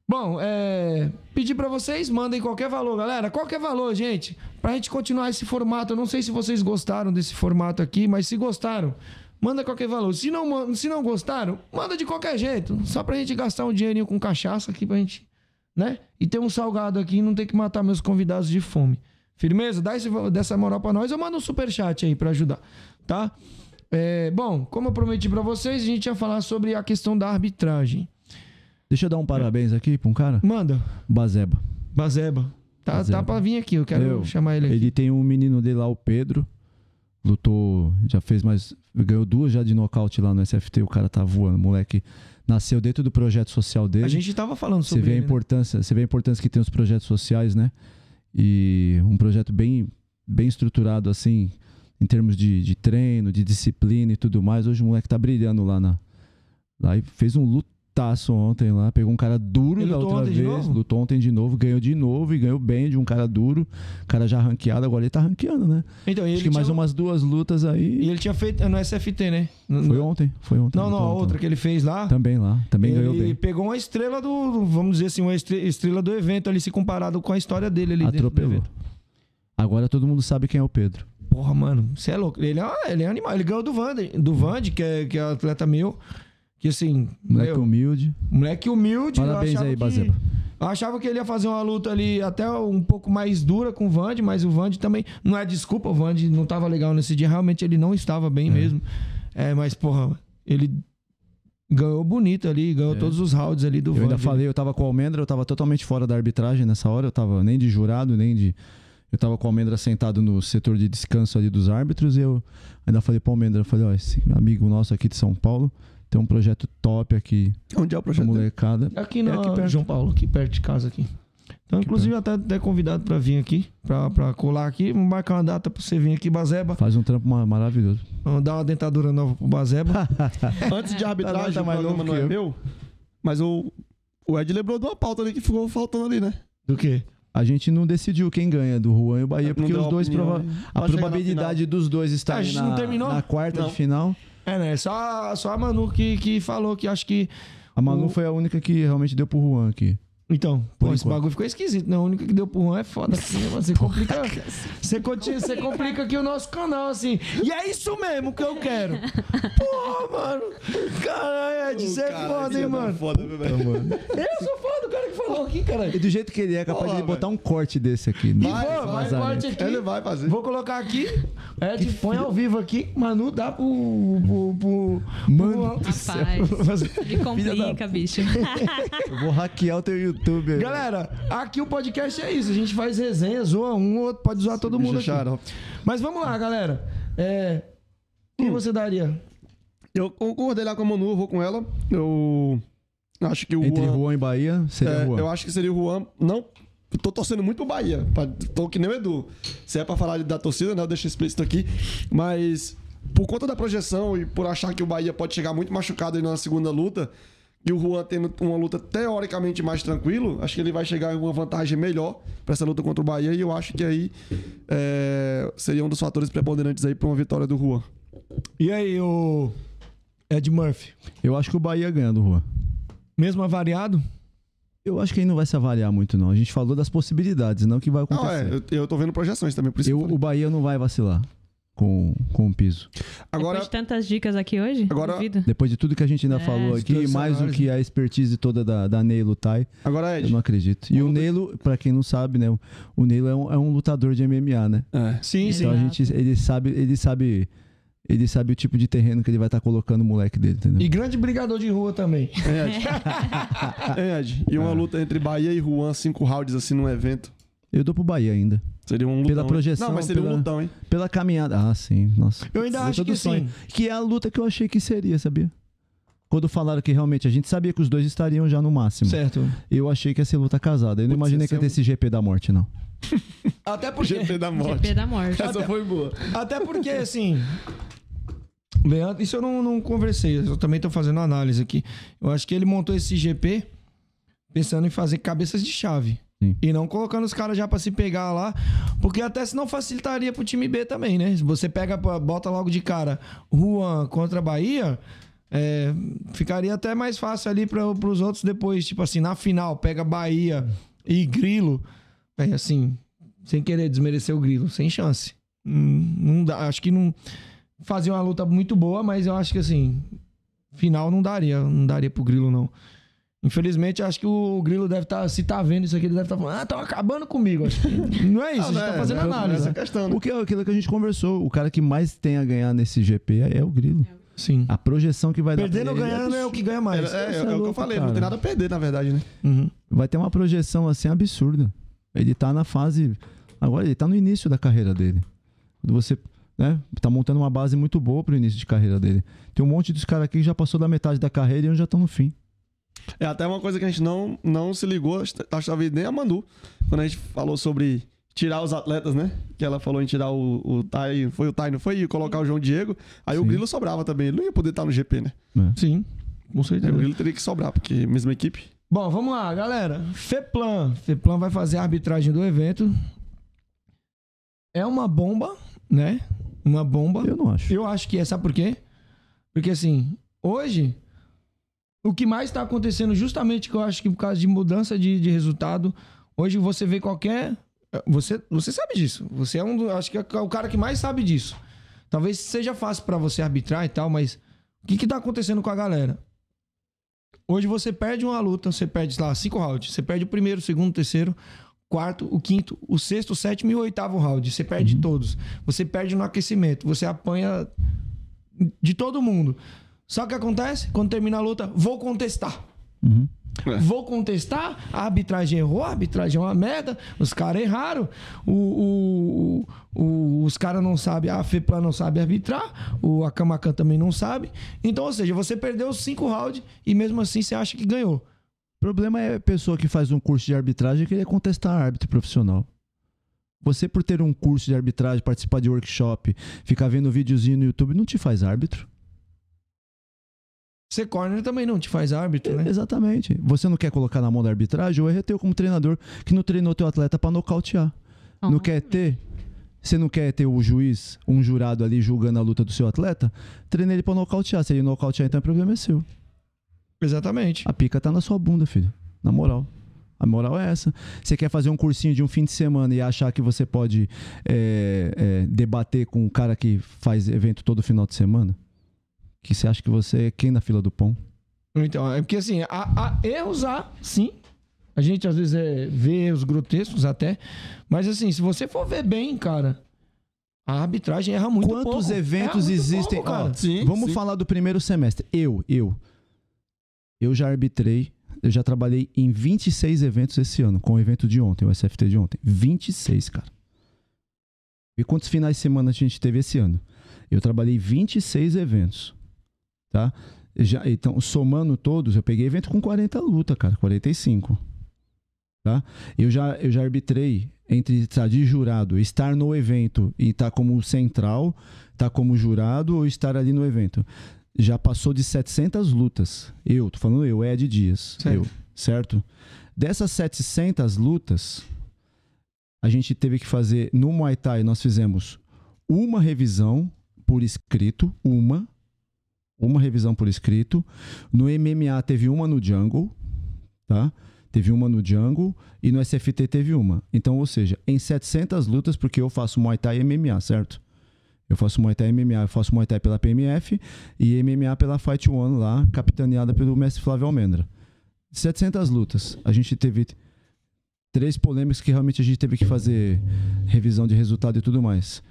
Bom, é... pedir pra vocês, mandem qualquer valor, galera. Qualquer valor, gente. Pra gente continuar esse formato. Eu não sei se vocês gostaram desse formato aqui, mas se gostaram, manda qualquer valor. Se não, se não gostaram, manda de qualquer jeito. Só pra gente gastar um dinheirinho com cachaça aqui pra gente, né? E ter um salgado aqui e não ter que matar meus convidados de fome. Firmeza? Dá esse, dessa moral pra nós. Eu mando um superchat aí pra ajudar, tá? É, bom, como eu prometi pra vocês, a gente ia falar sobre a questão da arbitragem. Deixa eu dar um parabéns aqui pra um cara. Manda. Bazeba. Bazeba. Tá, Bazeba. tá pra vir aqui, eu quero Eu- chamar ele aqui. Ele tem um menino dele lá, o Pedro. Lutou, já fez mais. Ganhou duas já de nocaute lá no SFT. O cara tá voando. O moleque nasceu dentro do projeto social dele. A gente tava falando Você sobre vê a ele, né? importância, você vê a importância que tem os projetos sociais, né? E um projeto bem, bem estruturado assim, em termos de, de treino, de disciplina e tudo mais. Hoje o moleque tá brilhando lá na lá e fez um lutaço ontem lá, pegou um cara duro Ele da outra ontem vez, lutou ontem de novo, ganhou de novo e ganhou bem de um cara duro, cara já ranqueado, agora ele tá ranqueando, né? Então, e ele Acho que mais tinha- umas duas lutas E aí. ele tinha feito no SFT, né? No- Foi ontem, foi ontem. Não, não, a outra que ele fez lá. Também lá, também ganhou ele bem. pegou uma estrela do, vamos dizer assim, uma estre- estrela do evento ali, se comparado com a história dele ali Atropelou. Agora todo mundo sabe quem é o Pedro. Porra, mano, você é louco. Ele é, ele é animal. Ele ganhou do Vande, do que é, que é atleta meu. Que assim, Moleque meu, humilde. moleque humilde. eu Parabéns achava aí, que- Bazeba. Eu achava que ele ia fazer uma luta ali até um pouco mais dura com o Vande, mas o Vande também. Não é desculpa, o Vande não tava legal nesse dia. Realmente ele não estava bem mesmo. É, mas, porra, ele ganhou bonito ali, ganhou É. todos os rounds ali do Eu Vande. ainda falei, eu tava com o Almendra, eu tava totalmente fora da arbitragem nessa hora, eu tava nem de jurado, nem de. Eu tava com o Almendra sentado no setor de descanso ali dos árbitros e eu ainda falei pro Almendra, eu falei, ó, esse amigo nosso aqui de São Paulo tem um projeto top aqui, Onde é o pra projeto? molecada. Aqui É na aqui perto. João Paulo, aqui perto de casa aqui. Então, inclusive, até, até convidado pra vir aqui, pra, pra colar aqui. Vamos marcar uma data pra você vir aqui, Bazeba. Faz um trampo ma- maravilhoso. Vamos dar uma dentadura nova pro Bazeba. Antes de arbitragem, Tá o mais programa novo não é eu. meu. Mas o, o Ed lembrou de uma pauta ali que ficou faltando ali, né? Do quê? A gente não decidiu quem ganha do Juan e o Bahia, Não porque os dois prova- a probabilidade dos dois A estarem gente não na, terminou? na quarta Não. de final. É, né? Só, só a Manu que, que falou que acho que. A Manu O- foi a única que realmente deu pro Juan aqui. Então, pô, esse bagulho ficou esquisito. Não, a única que deu pro Juan é foda. Assim, né, mano? Você complica. Você, conti- você complica aqui o nosso canal, assim. E é isso mesmo que eu quero. Porra, mano. Caralho, Ed, você é foda, hein, mano. Foda, viu, velho? Eu sou foda, o cara que falou aqui, caralho. E do jeito que ele é, capaz Porra, de botar um corte desse aqui. E no vou, vai, vazamento. corte aqui. Ele vai fazer. Vou colocar aqui. Ed, põe ao vivo aqui. Manu, dá pro. pro, pro Mano pro-. Rapaz, me complica, bicho. Eu vou hackear o teu YouTube. Aí. Galera, aqui o podcast é isso. A gente faz resenha, zoa um, outro, pode zoar todo mundo aqui. xarope. Mas vamos lá, galera. É, quem você daria? Eu concordei lá com a Manu, eu vou com ela. Eu acho que o Entre Juan... Juan e Bahia, seria É, Juan. eu acho que seria o Juan. Não, eu tô torcendo muito pro Bahia. pra- Tô que nem o Edu. Se é pra falar da torcida, né? Eu deixo explícito aqui. Mas por conta da projeção e por achar que o Bahia pode chegar muito machucado aí na segunda luta, e o Juan tendo uma luta teoricamente mais tranquilo, acho que ele vai chegar em uma vantagem melhor pra essa luta contra o Bahia. E eu acho que aí é, seria um dos fatores preponderantes aí pra uma vitória do Juan. E aí, o Ed Murphy? Eu acho que o Bahia ganha do Juan. Mesmo avariado? Eu acho que aí não vai se avaliar muito, não. A gente falou das possibilidades, não que vai Não, é, acontecer. eu, eu tô vendo projeções também, por isso que eu o Bahia não vai vacilar com, com o piso. Agora, Depois de tantas dicas aqui hoje, Agora- duvido. Depois de tudo que a gente ainda É, falou aqui, mais do que a expertise toda da, da Neilo Tai, agora eu Ed. não acredito. E o Neilo, pra quem não sabe, né? O Neilo é um, é um lutador de MMA, né? É. Sim, sim. Então a Exato. gente, ele sabe, ele sabe, ele sabe o tipo de terreno que ele vai estar colocando o moleque dele, entendeu? E grande brigador de rua também. É, Ed. É, Ed. E uma luta entre Bahia e Juan, cinco rounds assim num evento. Eu dou pro Bahia ainda. Seria um lutão. Pela projeção, Não, mas seria pela- um lutão, hein? Pela caminhada. Ah, sim. Nossa. Eu ainda acho que sonho. sim. Que é a luta que eu achei que seria, sabia? Quando falaram que realmente a gente sabia que os dois estariam já no máximo. Certo. Eu achei que ia ser luta casada. Eu não Putz, imaginei que ia ter esse GP da morte, não. Até porque. GP da morte. GP da morte. Essa foi boa. Até porque, assim. Leandro, isso eu não, não conversei, eu também tô fazendo análise aqui. Eu acho que ele montou esse GP pensando em fazer cabeças de chave. Sim. E não colocando os caras já pra se pegar lá. Porque até se não facilitaria pro time B também, né? Se você pega, bota logo de cara Juan contra Bahia, é, ficaria até mais fácil ali para pros outros depois. Tipo assim, na final, pega Bahia e Grilo. É assim, sem querer desmerecer o Grilo, sem chance. Hum, Não dá, acho que não. Fazia uma luta muito boa, mas eu acho que assim, final não daria, não daria pro Grilo, não. Infelizmente, acho que o Grilo deve estar, se tá vendo isso aqui, ele deve estar falando, ah, estão acabando comigo. Acho que não é isso, a gente tá fazendo análise. Essa né? questão, né? O que é aquilo que a gente conversou. O cara que mais tem a ganhar nesse GP é, é o Grilo. Sim. A projeção que vai Perdendo dar. ou pra ele ganhando é o que ganha É, mais. é, é, Isso é o que eu falei, cara. não tem nada a perder, na verdade, né? Uhum. Vai ter uma projeção assim absurda. Ele tá na fase. Agora, ele tá no início da carreira dele. Quando você. Né, tá montando uma base muito boa pro início de carreira dele. Tem um monte dos caras aqui que já passou da metade da carreira e já estão no fim. É até uma coisa que a gente não, não se ligou, acho que talvez nem a Manu, quando a gente falou sobre tirar os atletas, né? Que ela falou em tirar o, o Tai, foi o Tai, não foi? E colocar o João Diego. Aí o Sim. Grilo sobrava também. Ele não ia poder estar no GP, né? Sim, com Aí certeza. o Grilo teria que sobrar, porque mesma equipe. Bom, vamos lá, galera. FEPLAN. FEPLAN vai fazer a arbitragem do evento. É uma bomba, né? Uma bomba. Eu não acho. Eu acho que é, sabe por quê? Porque assim, hoje, o que mais está acontecendo, justamente que eu acho que por causa de mudança de, de resultado, hoje você vê qualquer. Você, você sabe disso. Você é um. do- Acho que é o cara que mais sabe disso. Talvez seja fácil para você arbitrar e tal, mas o que, que tá acontecendo com a galera? Hoje você perde uma luta, você perde, sei lá, cinco rounds. Você perde o primeiro, o segundo, o terceiro, quarto, o quinto, o sexto, o sétimo e o oitavo round. Você perde todos. Você perde no aquecimento. Você apanha de todo mundo. Só que acontece? Quando termina a luta, vou contestar. Uhum. É. Vou contestar, a arbitragem errou, a arbitragem é uma merda, os caras erraram, o, o- o- os caras não sabem, a FEPLAN não sabe arbitrar, o Akamakan também não sabe. Então, ou seja, você perdeu os cinco rounds e mesmo assim você acha que ganhou. O problema é a pessoa que faz um curso de arbitragem querer contestar árbitro profissional. Você, por ter um curso de arbitragem, participar de workshop, ficar vendo videozinho no YouTube, não te faz árbitro. Ser corner também não te faz árbitro, né? Exatamente. Você não quer colocar na mão da arbitragem, o erro é teu como treinador que não treinou teu atleta pra nocautear. Não quer ter? Você não quer ter o juiz, um jurado ali julgando a luta do seu atleta? Treina ele pra nocautear. Se ele nocautear, então o problema é seu. Exatamente. A pica tá na sua bunda, filho. Na moral. A moral é essa. Você quer fazer um cursinho de um fim de semana e achar que você pode é, é, debater com o cara que faz evento todo final de semana? Que você acha que você é quem na fila do pão? Então, é porque assim, há, há erros há, sim. A gente às vezes é, vê erros grotescos até. Mas assim, se você for ver bem, cara, a arbitragem erra muito pouco. Quantos eventos Erra muito existem? pouco, cara. Ó, Sim, vamos sim. falar do primeiro semestre. Eu, eu. Eu já arbitrei, eu já trabalhei em 26 eventos esse ano, com o evento de ontem, o SFT de ontem. 26, cara. E quantos finais de semana a gente teve esse ano? Eu trabalhei 26 eventos. Tá? Já, então, somando todos, eu peguei evento com 40 luta, cara, 45. Tá? Eu já, eu já arbitrei entre estar de jurado, estar no evento e estar como central, estar como jurado ou estar ali no evento. Já passou de 700 lutas. Eu, tô falando eu, Ed Dias. Certo. Eu, certo? Dessas 700 lutas, a gente teve que fazer no Muay Thai, nós fizemos uma revisão por escrito, uma, uma revisão por escrito. No MMA teve uma no Jungle, tá? Teve uma no Jungle e no SFT teve uma. Então, ou seja, em 700 lutas, porque eu faço Muay Thai e MMA, certo? Eu faço Muay Thai e MMA, eu faço Muay Thai pela PMF e MMA pela Fight One lá, capitaneada pelo mestre Flávio Almendra. 700 lutas. A gente teve três polêmicas que realmente a gente teve que fazer revisão de resultado e tudo mais.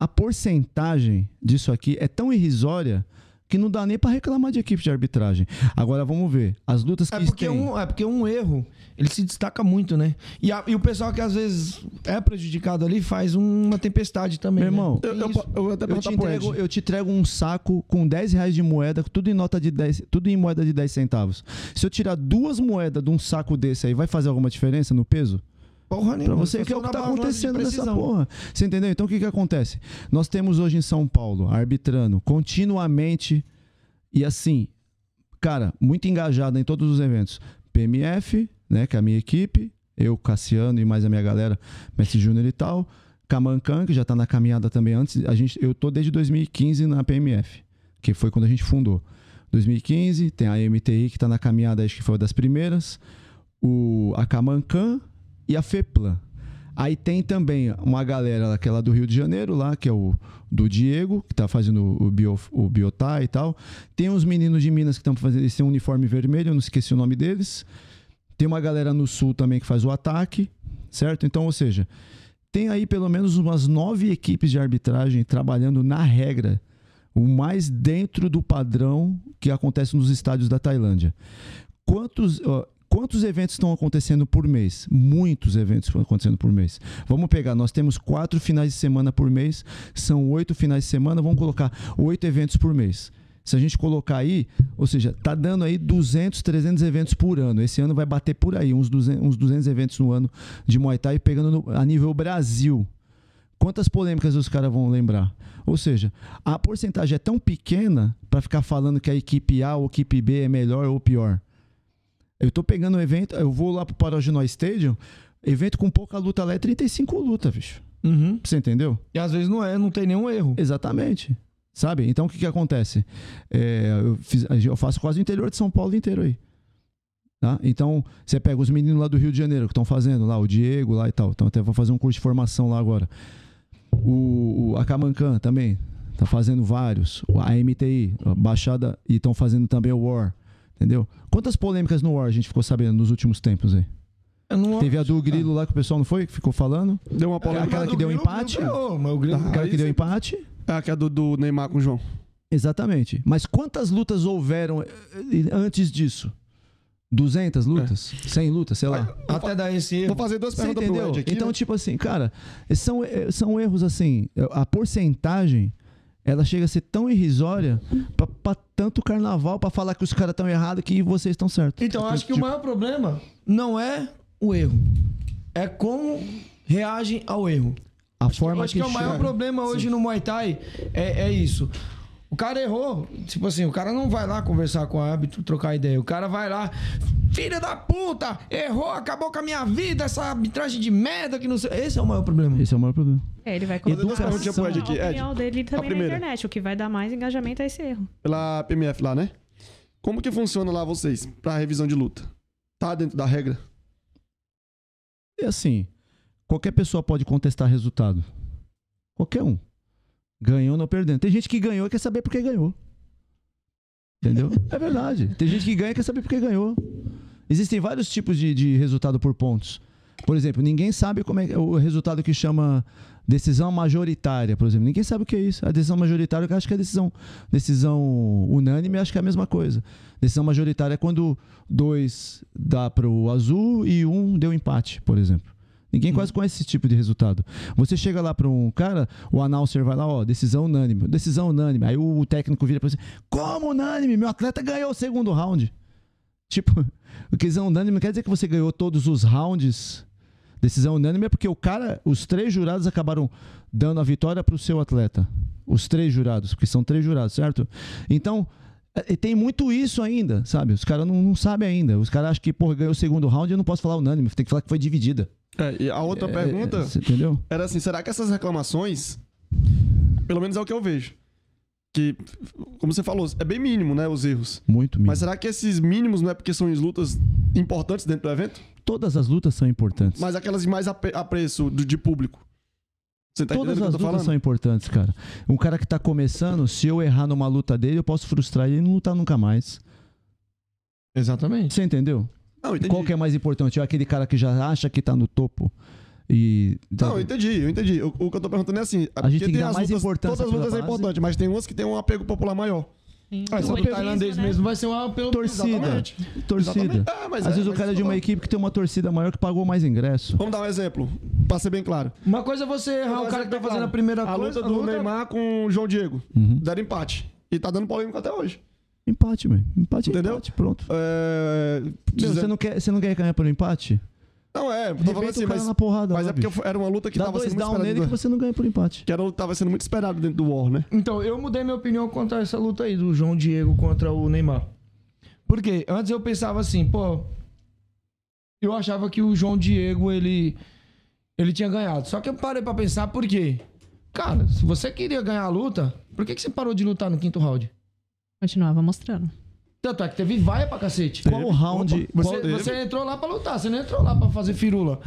A porcentagem disso aqui é tão irrisória que não dá nem pra reclamar de equipe de arbitragem. Agora vamos ver. As lutas que É porque, um, é porque um erro, ele se destaca muito, né? E, a- e o pessoal que às vezes é prejudicado ali faz uma tempestade também. Meu né? irmão, Eu, eu, eu Eu te, entrego, eu te entrego um saco com 10 reais de moeda, tudo em nota de 10, tudo em moeda de 10 centavos. Se eu tirar duas moedas de um saco desse aí, vai fazer alguma diferença no peso? Porra Pra nenhuma. você Só que é o que tá acontecendo nessa porra. Você entendeu? Então o que que acontece? Nós temos hoje em São Paulo, arbitrando continuamente e assim, cara, muito engajado em todos os eventos. PMF, né, que é a minha equipe, eu, Cassiano e mais a minha galera, Mestre Júnior e tal. Kamankan, que já tá na caminhada também antes. A gente, eu tô desde 2015 na PMF, que foi quando a gente fundou. 2015, tem a MTI que tá na caminhada, acho que foi uma das primeiras. O, a Kamankan e a FEPLAN. Aí tem também uma galera que é do Rio de Janeiro, lá, que é o do Diego, que tá fazendo o, bio, o Biotá e tal. Tem uns meninos de Minas que estão fazendo esse uniforme vermelho, eu não esqueci o nome deles. Tem uma galera no sul também que faz o ataque, certo? Então, ou seja, tem aí pelo menos umas nove equipes de arbitragem trabalhando na regra, o mais dentro do padrão que acontece nos estádios da Tailândia. Quantos, ó, quantos eventos estão acontecendo por mês? Muitos eventos estão acontecendo por mês. Vamos pegar, nós temos quatro finais de semana por mês, são oito finais de semana, vamos colocar oito eventos por mês. Se a gente colocar aí, ou seja, tá dando aí 200, 300 eventos por ano. Esse ano vai bater por aí, uns 200, uns 200 eventos no ano de Muay Thai, pegando no- a nível Brasil. Quantas polêmicas os caras vão lembrar? Ou seja, a porcentagem é tão pequena para ficar falando que a equipe A ou a equipe B é melhor ou pior. Eu tô pegando um evento, eu vou lá pro Paraginó Stadium, evento com pouca luta lá é 35 luta, bicho. Uhum. Você entendeu? E às vezes não é, não tem nenhum erro. Exatamente. Sabe? Então o que, que acontece? É, eu, fiz- eu faço quase o interior de São Paulo inteiro aí. Tá? Então, você pega os meninos lá do Rio de Janeiro que estão fazendo lá, o Diego lá e tal. Então, até vou fazer um curso de formação lá agora. O, o a Kamankan também tá fazendo vários. A MTI, a Baixada, e estão fazendo também o War. Entendeu? Quantas polêmicas no War a gente ficou sabendo nos últimos tempos aí? Não- Teve a do Grilo lá que o pessoal não foi? Que ficou falando? Deu uma polêmica. aquela que deu empate? Aquela que deu empate? É que é do, do Neymar com o João. Exatamente. Mas quantas lutas houveram eh, eh, antes disso? 200 lutas? 100 lutas, sei lá. Até dar esse erro. Vou fazer duas perguntas pro? Ed aqui. então, né? tipo assim, cara, são, eh, são erros assim. A porcentagem ela chega a ser tão irrisória pra, pra tanto carnaval pra falar que os caras estão errados que vocês estão certos. Então, eu acho que o maior problema não é o erro. É como reagem ao erro. A Eu forma acho que, é o maior problema hoje no Muay Thai é, é isso. O cara errou. Tipo assim, o cara não vai lá conversar com o árbitro, trocar ideia. O cara vai lá, filha da puta, errou, acabou com a minha vida, essa arbitragem de merda que não sei. Esse é o maior problema. Esse é o maior problema. É, ele vai Duas colocar pro Ed a aqui. opinião Ed, dele também na internet. O que vai dar mais engajamento é esse erro. pela PMF lá, né? Como que funciona lá vocês pra revisão de luta? Tá dentro da regra? E assim, qualquer pessoa pode contestar resultado. Qualquer um. Ganhando ou perdendo. Tem gente que ganhou e quer saber por que ganhou. Entendeu? É verdade. Tem gente que ganha e quer saber por que ganhou. Existem vários tipos de, de resultado por pontos. Por exemplo, ninguém sabe como é o resultado que chama decisão majoritária, por exemplo. Ninguém sabe o que é isso. A decisão majoritária, eu acho que é decisão, decisão unânime, acho que é a mesma coisa. Decisão majoritária é quando dois dá para o azul e um deu empate, por exemplo. Ninguém quase conhece esse tipo de resultado. Você chega lá para um cara, o announcer vai lá, ó, decisão unânime, decisão unânime. Aí o técnico vira para você, como unânime? Meu atleta ganhou o segundo round. Tipo, decisão unânime não quer dizer que você ganhou todos os rounds. Decisão unânime é porque o cara, os três jurados acabaram dando a vitória para o seu atleta. Os três jurados, porque são três jurados, certo? Então, é, tem muito isso ainda, sabe? Os caras não, não sabem ainda. Os caras acham que, porra, ganhou o segundo round, eu não posso falar unânime, tem que falar que foi dividida. É, e a outra É, pergunta é, você entendeu? era assim: será que essas reclamações, pelo menos é o que eu vejo, que, como você falou, é bem mínimo, né, os erros. Muito mesmo. Mas será que esses mínimos não é porque são as lutas importantes dentro do evento? Todas as lutas são importantes. Mas aquelas de mais apreço do- de público. Você tá Todas as lutas falando? são importantes, cara. Um cara que tá começando, se eu errar numa luta dele, eu posso frustrar ele e não lutar nunca mais. Exatamente. Você entendeu? Não, entendi. Qual que é mais importante? É aquele cara que já acha que tá no topo e. Não, eu entendi, eu entendi. O, o que eu tô perguntando é assim: A gente tem que dar as mais lutas, importância Todas as lutas é importante, mas tem umas que tem um apego popular maior. Ah, essa O do tailandês né? mesmo vai ser uma pelo Torcida. Exatamente. Torcida. Exatamente. É, mas Às é, vezes o cara é de uma equipe que tem uma torcida maior que pagou mais ingresso. Vamos dar um exemplo, pra ser bem claro. Uma coisa é você errar o cara que tá fazendo a primeira A coisa. luta do Neymar com o João Diego. Uhum. Deram empate. E tá dando polêmica até hoje. Empate, mano. Empate, Entendeu? empate, pronto. É... Meu, você, não quer, você não quer ganhar pelo empate? Não, é, tô falando assim, mas, na porrada, mas é porque era uma luta que Dá tava dois sendo muito down nele esperada. que você não ganha por empate. Que era, tava sendo muito esperado dentro do War, né? Então, eu mudei minha opinião contra essa luta aí do João Diego contra o Neymar. Por quê? Antes eu pensava assim, pô. Eu achava que o João Diego, ele. Ele tinha ganhado. Só que eu parei pra pensar, por quê? Cara, se você queria ganhar a luta, por que, que você parou de lutar no quinto round? Continuava mostrando. Tanto é que teve vaia pra cacete. Qual o round? Opa, qual- Você, você entrou lá pra lutar, você não entrou lá pra fazer firula.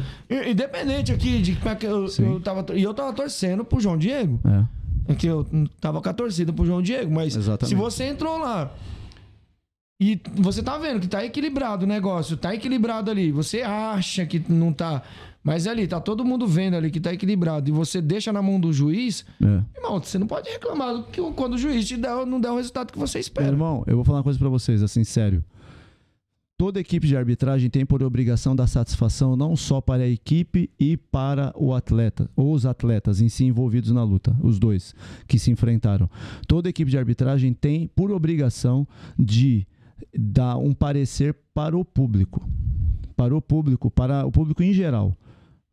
Independente aqui de como é que eu, eu tava. E eu tava torcendo pro João Diego. É. É que eu tava com a torcida pro João Diego, mas Exatamente. se você entrou lá e você tá vendo que tá equilibrado o negócio, tá equilibrado ali, você acha que não tá, mas ali tá todo mundo vendo ali que tá equilibrado e você deixa na mão do juiz, É. irmão, você não pode reclamar que quando o juiz te der, não der o resultado que você Meu espera. irmão, eu vou falar uma coisa pra vocês, assim, sério. Toda equipe de arbitragem tem por obrigação dar satisfação não só para a equipe e para o atleta, ou os atletas em si envolvidos na luta, os dois que se enfrentaram. Toda equipe de arbitragem tem por obrigação de dar um parecer para o público. Para o público, para o público em geral.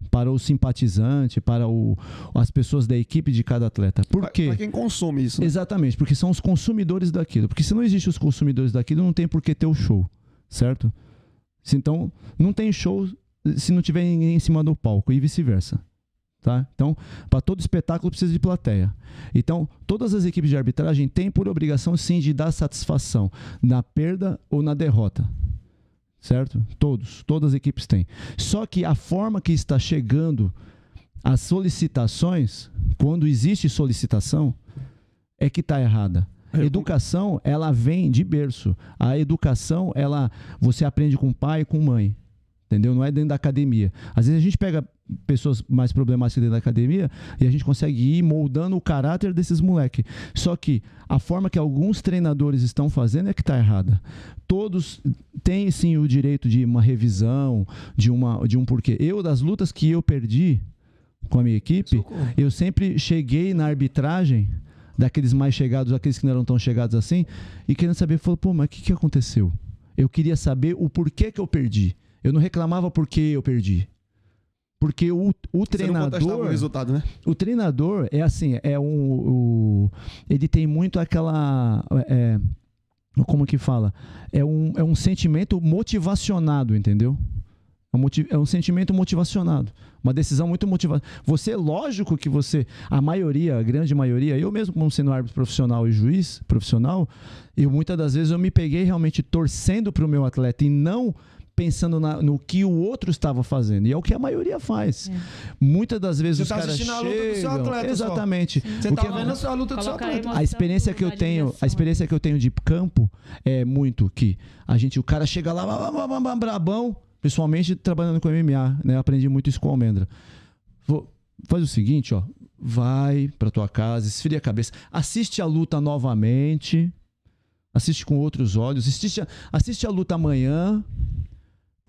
Para o simpatizante, para o- as pessoas da equipe de cada atleta. Por Pra- quê? Pra quem consome isso. né? Exatamente, porque são os consumidores daquilo. Porque se não existe os consumidores daquilo, não tem por que ter o show, certo? Então, não tem show se não tiver ninguém em cima do palco e vice-versa. Tá? Então, para todo espetáculo precisa de plateia. Então, todas as equipes de arbitragem têm por obrigação sim de dar satisfação na perda ou na derrota. Certo? Todos, todas as equipes têm. Só que a forma que está chegando as solicitações, quando existe solicitação, é que está errada. Eu- Educação, ela vem de berço. A educação, ela você aprende com pai e com mãe. Entendeu? Não é dentro da academia. Às vezes a gente pega pessoas mais problemáticas dentro da academia e a gente consegue ir moldando o caráter desses moleques. Só que a forma que alguns treinadores estão fazendo é que está errada. Todos têm sim o direito de uma revisão, de, uma, de um porquê. Eu, das lutas que eu perdi com a minha equipe, eu sempre cheguei na arbitragem daqueles mais chegados, aqueles que não eram tão chegados assim, e querendo saber, falou, pô, mas o que, que aconteceu? Eu queria saber o porquê que eu perdi. Eu não reclamava porque eu perdi. Porque o, o Você não contestava treinador. o resultado, né? O treinador é assim, é um. ele tem muito aquela. é, como que fala? É um, é um sentimento motivacionado, entendeu? É um, é um sentimento motivacionado. Uma decisão muito motivada. Você, lógico que você, a maioria, a grande maioria, eu mesmo como sendo árbitro profissional e juiz profissional, eu muitas das vezes eu me peguei realmente torcendo para o meu atleta e não pensando na- no que o outro estava fazendo. E é o que a maioria faz. Muitas das vezes Você os tá caras assistindo a luta do seu chegam- atleta só. Exatamente. Você O tá que- vendo a luta do seu atleta. emoção a experiência que eu tenho, a experiência que eu tenho de campo é muito que a gente, o cara chega lá, bam, bam, bam, bam, brabão, pessoalmente trabalhando com MMA, né? Aprendi muito isso com o Almendra. Vou, faz o seguinte, ó, vai pra tua casa, esfria a cabeça, assiste a luta novamente, assiste com outros olhos, assiste a, assiste a luta amanhã,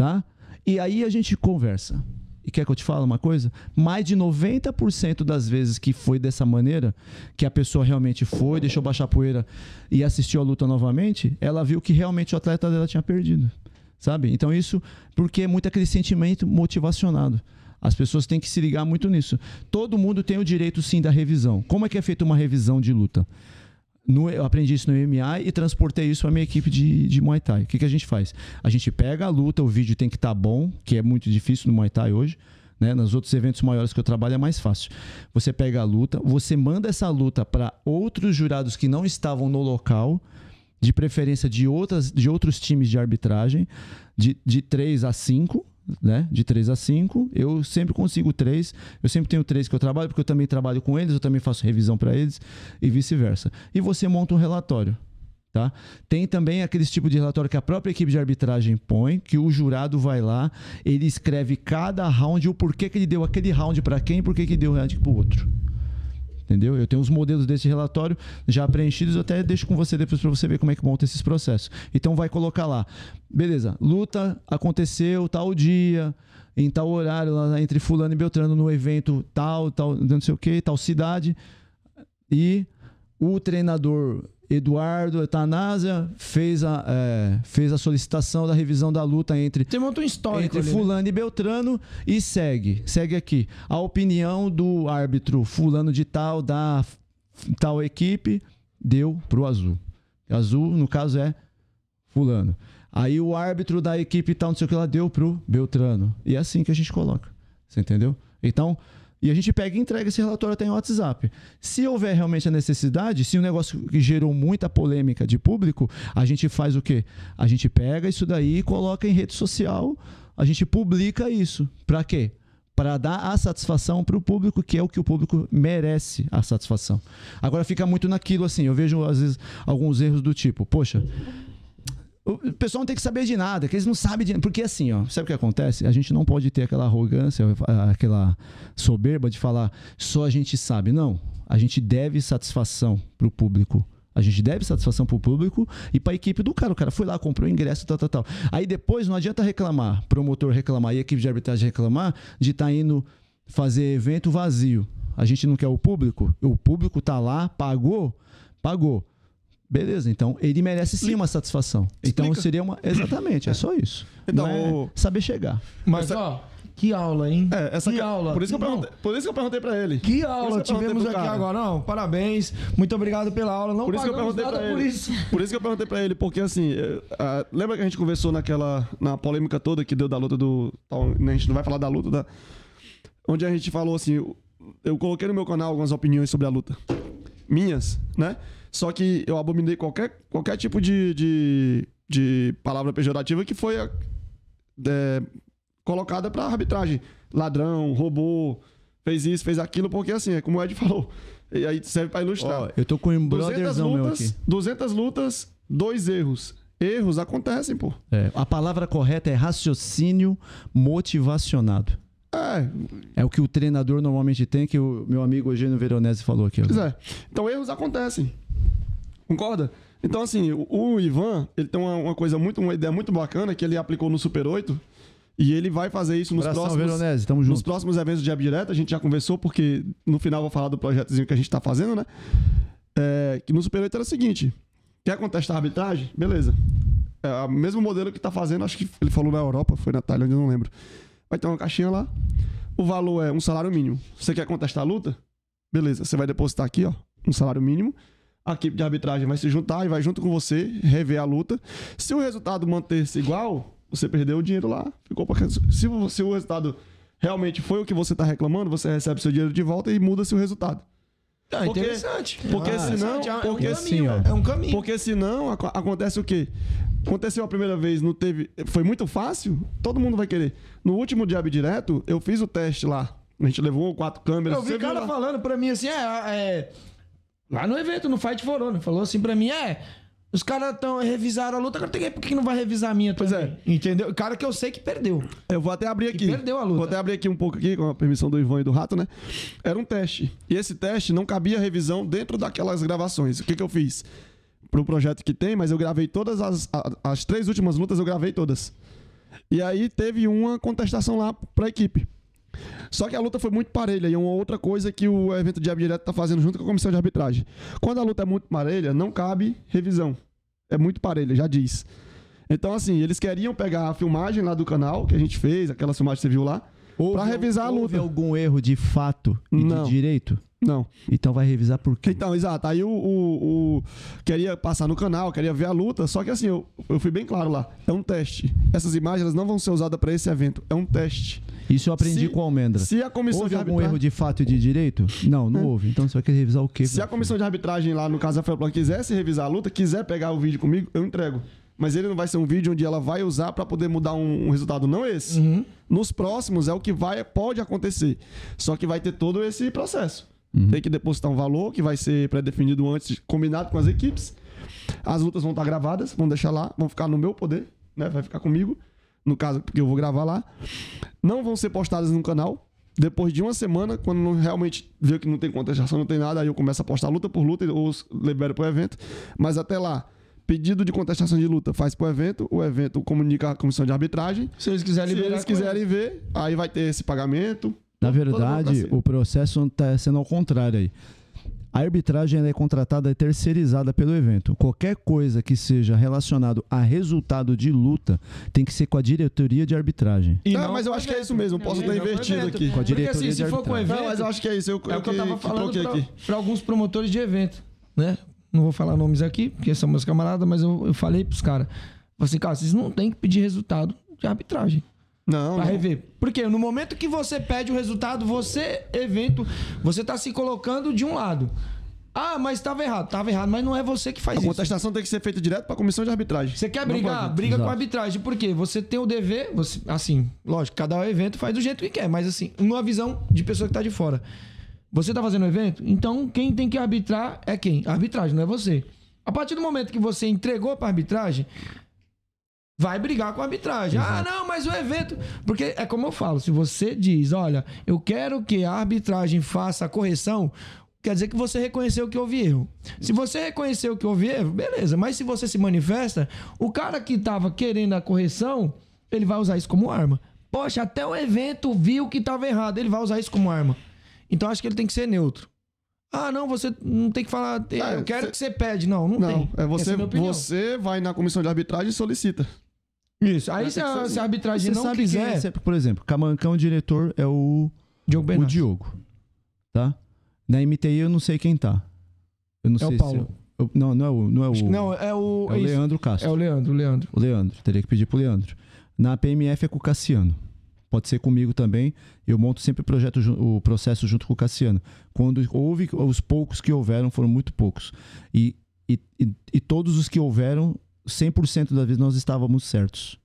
tá? E aí a gente conversa. E quer que eu te fale uma coisa? Mais de 90% das vezes que foi dessa maneira, que a pessoa realmente foi, deixou baixar a poeira e assistiu a luta novamente, ela viu que realmente o atleta dela tinha perdido. Sabe? Então isso porque é muito aquele sentimento motivacionado. As pessoas têm que se ligar muito nisso. Todo mundo tem o direito sim da revisão. Como é que é feita uma revisão de luta? No- eu aprendi isso no MMA e transportei isso para minha equipe de, de Muay Thai. O que, que a gente faz? A gente pega a luta, o vídeo tem que estar bom, que é muito difícil no Muay Thai hoje. Né? Nos outros eventos maiores que eu trabalho é mais fácil. Você pega a luta, você manda essa luta para outros jurados que não estavam no local, de preferência de, outras, de outros times de arbitragem, de, de 3 a 5, né? De 3 a 5. Eu sempre consigo 3. Eu sempre tenho 3 que eu trabalho, porque eu também trabalho com eles, eu também faço revisão para eles e vice-versa. E você monta um relatório. Tá? Tem também aqueles tipo de relatório que a própria equipe de arbitragem põe, que o jurado vai lá, ele escreve cada round, o porquê que ele deu aquele round para quem e por que que deu o round para o outro. Entendeu? Eu tenho os modelos desse relatório já preenchidos, eu até deixo com você depois para você ver como é que monta esses processos. Então vai colocar lá, beleza, luta aconteceu tal dia, em tal horário, lá entre fulano e Beltrano, no evento tal, tal, não sei o que, tal cidade, e o treinador Eduardo Etanásia fez a, é, fez a solicitação da revisão da luta entre Você monta um histórico entre ali, né? fulano e Beltrano e segue, segue aqui. A opinião do árbitro fulano de tal da tal equipe deu pro azul. Azul, no caso é fulano. Aí o árbitro da equipe tal, não sei o que lá deu pro Beltrano. E é assim que a gente coloca. Você entendeu? Então, e a gente pega e entrega esse relatório até em WhatsApp. Se houver realmente a necessidade, se o negócio que gerou muita polêmica de público, a gente faz o quê? A gente pega isso daí e coloca em rede social, a gente publica isso. Para quê? Para dar a satisfação para o público, que é o que o público merece a satisfação. Agora fica muito naquilo assim, eu vejo às vezes alguns erros do tipo, poxa, o pessoal não tem que saber de nada, que eles não sabem de Porque assim, ó, sabe o que acontece? A gente não pode ter aquela arrogância, aquela soberba de falar só a gente sabe. Não. A gente deve satisfação pro público. A gente deve satisfação pro público e pra equipe do cara. O cara foi lá, comprou o ingresso, tal, tal, tal. Aí depois não adianta reclamar, promotor reclamar e a equipe de arbitragem reclamar de estar indo fazer evento vazio. A gente não quer o público. O público tá lá, pagou, pagou. Beleza, então ele merece sim uma satisfação. Então Explica. seria uma. Exatamente, é só isso. Então, Não é saber chegar. Mas, ó, que aula, hein? É, essa que que- aula. Por isso, que eu perguntei, por isso que eu perguntei pra ele. Que aula que tivemos aqui cara. agora. Não, parabéns. Muito obrigado pela aula. Não Por isso que eu perguntei nada pra por ele. isso. Por isso que eu perguntei pra ele, porque assim, é, ah, lembra que a gente conversou naquela. na polêmica toda que deu da luta do. né, A gente não vai falar da luta da. Onde a gente falou assim. Eu coloquei no meu canal algumas opiniões sobre a luta. Minhas, né? Só que eu abominei qualquer, qualquer tipo de, de, de palavra pejorativa que foi é, colocada pra arbitragem. Ladrão, roubou, fez isso, fez aquilo, porque assim, é como o Ed falou. E aí serve pra ilustrar. Ó, eu tô com um 200 brotherzão meu aqui. lutas, 200 lutas, dois erros. Erros acontecem, pô. É, a palavra correta é raciocínio motivacionado. É, É o que o treinador normalmente tem, que o meu amigo Eugênio Veronese falou aqui. pois é. Então erros acontecem. Concorda? Então, assim, o, Ivan, ele tem uma, uma coisa muito, uma ideia muito bacana que ele aplicou no Super 8. E ele vai fazer isso nos próximos. Veronese, tamo Nos junto. próximos eventos de Jab Direto, a gente já conversou, porque no final eu vou falar do projetozinho que a gente tá fazendo, né? É, que no Super 8 era o seguinte: quer contestar a arbitragem? Beleza. É o mesmo modelo que tá fazendo, acho que ele falou na Europa, foi na Tailândia, eu não lembro. Vai ter uma caixinha lá. O valor é um salário mínimo. Você quer contestar a luta? Beleza, você vai depositar aqui, ó, um salário mínimo. A equipe de arbitragem vai se juntar e vai junto com você rever a luta. Se o resultado manter-se igual, você perdeu o dinheiro lá. Ficou pra... se, se o resultado realmente foi o que você está reclamando, você recebe seu dinheiro de volta e muda-se o resultado. Ah, Porque- interessante. porque Ah, senão- interessante. É um porque caminho, assim, ó. é um caminho. Porque senão ac- acontece o quê? Aconteceu a primeira vez, não teve. Foi muito fácil, todo mundo vai querer. No último Diabo Direto, eu fiz o teste lá. A gente levou quatro câmeras. Eu vi o cara lá? falando pra mim assim, é, é, Lá no evento, no Fight for Honor, falou assim pra mim, é. Os caras tão revisaram a luta, agora tem que- por que não vai revisar a minha Pois também? é. Entendeu? Cara que eu sei que perdeu. Eu vou até abrir aqui. perdeu a luta. Vou até abrir aqui um pouco aqui, com a permissão do Ivan e do Rato, né? Era um teste. E esse teste não cabia revisão dentro daquelas gravações. O que, que eu fiz? Pro projeto que tem, mas eu gravei todas as. As três últimas lutas, eu gravei todas. E aí teve uma contestação lá pra equipe. Só que a luta foi muito parelha e é uma outra coisa que o evento de Direto tá fazendo junto com a comissão de arbitragem. Quando a luta é muito parelha, não cabe revisão. É muito parelha, já diz. Então, assim, eles queriam pegar a filmagem lá do canal que a gente fez, aquela filmagem que você viu lá, pra revisar a Houve luta. algum erro de fato e Não. de direito? Não. Então vai revisar por quê? Então, exato. Aí o, o- o- queria passar no canal, queria ver a luta, só que assim, eu, eu fui bem claro lá. É um teste. Essas imagens elas não vão ser usadas pra esse evento. É um teste. Isso eu aprendi Se- com a Almendra. Se a comissão Houve de algum arbitragem... erro de fato e de direito? Não, não houve. Então você vai querer revisar o quê? Se a comissão de arbitragem lá no caso da Felplan quisesse revisar a luta, quiser pegar o vídeo comigo, eu entrego. Mas ele não vai ser um vídeo onde ela vai usar pra poder mudar um, um resultado, não esse. Uhum. Nos próximos é o que vai pode acontecer. Só que vai ter todo esse processo. Uhum. Tem que depositar um valor que vai ser pré-definido antes, combinado com as equipes. As lutas vão estar gravadas, vão deixar lá, vão ficar no meu poder, né? Vai ficar comigo. No caso, porque eu vou gravar lá. Não vão ser postadas no canal. Depois de uma semana, quando não realmente ver que não tem contestação, não tem nada, aí eu começo a postar luta por luta ou libero pro evento. Mas até lá, pedido de contestação de luta faz pro evento, o evento comunica a comissão de arbitragem. Se eles quiserem Se liberar. eles quiserem ver, aí vai ter esse pagamento. Na verdade, o processo está sendo ao contrário aí. A arbitragem ela é contratada e terceirizada pelo evento. Qualquer coisa que seja relacionado a resultado de luta tem que ser com a diretoria de arbitragem. E Não, não mas eu acho que é evento. isso mesmo, posso estar com invertido evento. aqui. Com a Porque diretoria assim, se de for com arbitragem. evento. Não, mas eu acho que é isso. Eu, É o que eu tava que- que falando pra alguns promotores de evento, né? Não vou falar nomes aqui, porque são meus camaradas, mas eu, eu falei pros caras. Falei assim, cara, vocês não têm que pedir resultado de arbitragem Não, pra não. rever. Porque no momento que você pede o resultado, você, evento, você tá se colocando de um lado. Ah, mas tava errado. Tava errado, mas não é você que faz A isso. contestação tem que ser feita direto pra comissão de arbitragem. Você quer brigar? Briga com Exato. a arbitragem. Por quê? Você tem o dever, você, assim, lógico, cada evento faz do jeito que quer, mas assim, numa visão de pessoa que tá de fora. Você tá fazendo o evento? Então quem tem que arbitrar é quem? A arbitragem, não é você. A partir do momento que você entregou pra arbitragem, vai brigar com a arbitragem. Ah, não, mas o evento. Porque é como eu falo, se você diz, olha, eu quero que a arbitragem faça a correção, quer dizer que você reconheceu que houve erro. Se você reconheceu que houve erro, beleza. Mas se você se manifesta, o cara que tava querendo a correção, ele vai usar isso como arma. Poxa, até o evento viu que tava errado, ele vai usar isso como arma. Então acho que ele tem que ser neutro. Ah, não, você não tem que falar. Ah, eu quero cê- que você pede. Não, não, Não, tem. é você, opinião. você vai na comissão de arbitragem e solicita. Isso. Aí Vai se a, se a arbitragem não sabe quiser. quem é por exemplo, Camancão, o diretor é o, Diogo o Benassi. Diogo. Tá? Na MTI eu não sei quem tá. Eu não É o sei Paulo. se. eu- eu- não, não é o. Não é o, Não, é o. é o. Leandro Castro. É o Leandro, o Leandro. O Leandro. Teria que pedir pro Leandro. Na PMF é com o Cassiano. Pode ser comigo também. Eu monto sempre o, projeto, o processo junto com o Cassiano. Quando houve, os poucos que houveram foram muito poucos. E, e, e, e todos os que houveram, 100% das vezes nós estávamos certos.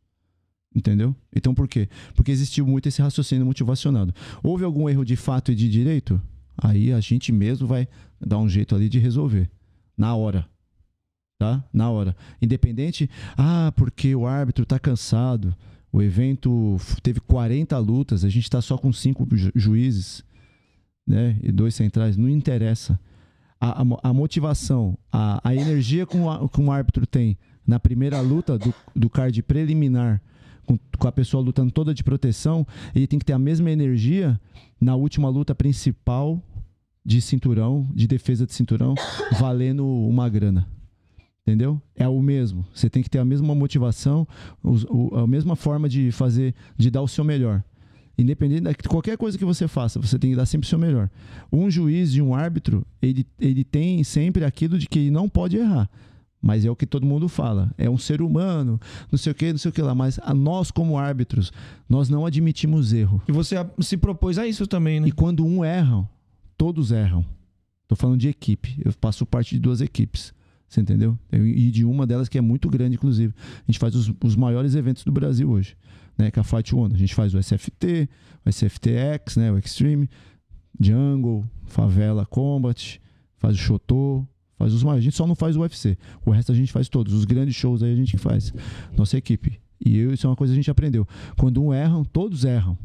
Entendeu? Então por quê? Porque existiu muito esse raciocínio motivacionado. Houve algum erro de fato e de direito? Aí a gente mesmo vai dar um jeito ali de resolver. Na hora tá? Na hora. Independente, ah, porque o árbitro tá cansado. O evento teve 40 lutas, a gente tá só com cinco ju- juízes, né? E dois centrais, não interessa. A, a a motivação, a, a energia que á- que um árbitro tem na primeira luta do, do card preliminar, com, com a pessoa lutando toda de proteção, ele tem que ter a mesma energia na última luta principal de cinturão, de defesa de cinturão, valendo uma grana. Entendeu? É o mesmo. Você tem que ter a mesma motivação, o- a mesma forma de fazer, de dar o seu melhor. Independente de qualquer coisa que você faça, você tem que dar sempre o seu melhor. Um juiz e um árbitro, ele, ele tem sempre aquilo de que ele não pode errar. Mas é o que todo mundo fala. É um ser humano, não sei o que, não sei o que lá. Mas a nós, como árbitros, nós não admitimos erro. E você se propôs a isso também, né? E quando um erra, todos erram. Tô falando de equipe. Eu faço parte de duas equipes. Você entendeu? E de uma delas que é muito grande, inclusive. A gente faz os, os maiores eventos do Brasil hoje, né? Que é a Fight One. A gente faz o SFT, o SFTX, né? O Extreme, Jungle, Favela Combat, faz o Shotô, faz os maiores. A gente só não faz o UFC. O resto a gente faz todos. Os grandes shows aí a gente faz. Nossa equipe. E eu, isso é uma coisa que a gente aprendeu. Quando um erram, todos erram.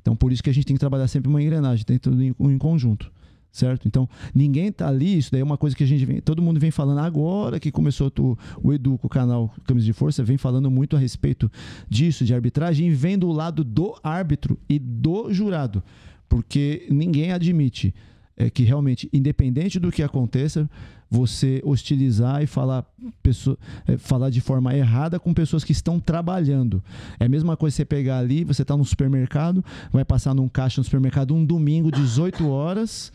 Então por isso que a gente tem que trabalhar sempre uma engrenagem, tem tudo em, em conjunto certo? Então, ninguém tá ali, isso daí é uma coisa que a gente vem, todo mundo vem falando agora que começou tu, o Edu com o canal Camisa de Força, vem falando muito a respeito disso, de arbitragem, e vem do lado do árbitro e do jurado, porque ninguém admite é, que realmente, independente do que aconteça, você hostilizar e falar, pessoa, é, falar de forma errada com pessoas que estão trabalhando. É a mesma coisa você pegar ali, você está no supermercado, vai passar num caixa no supermercado um domingo, 18 horas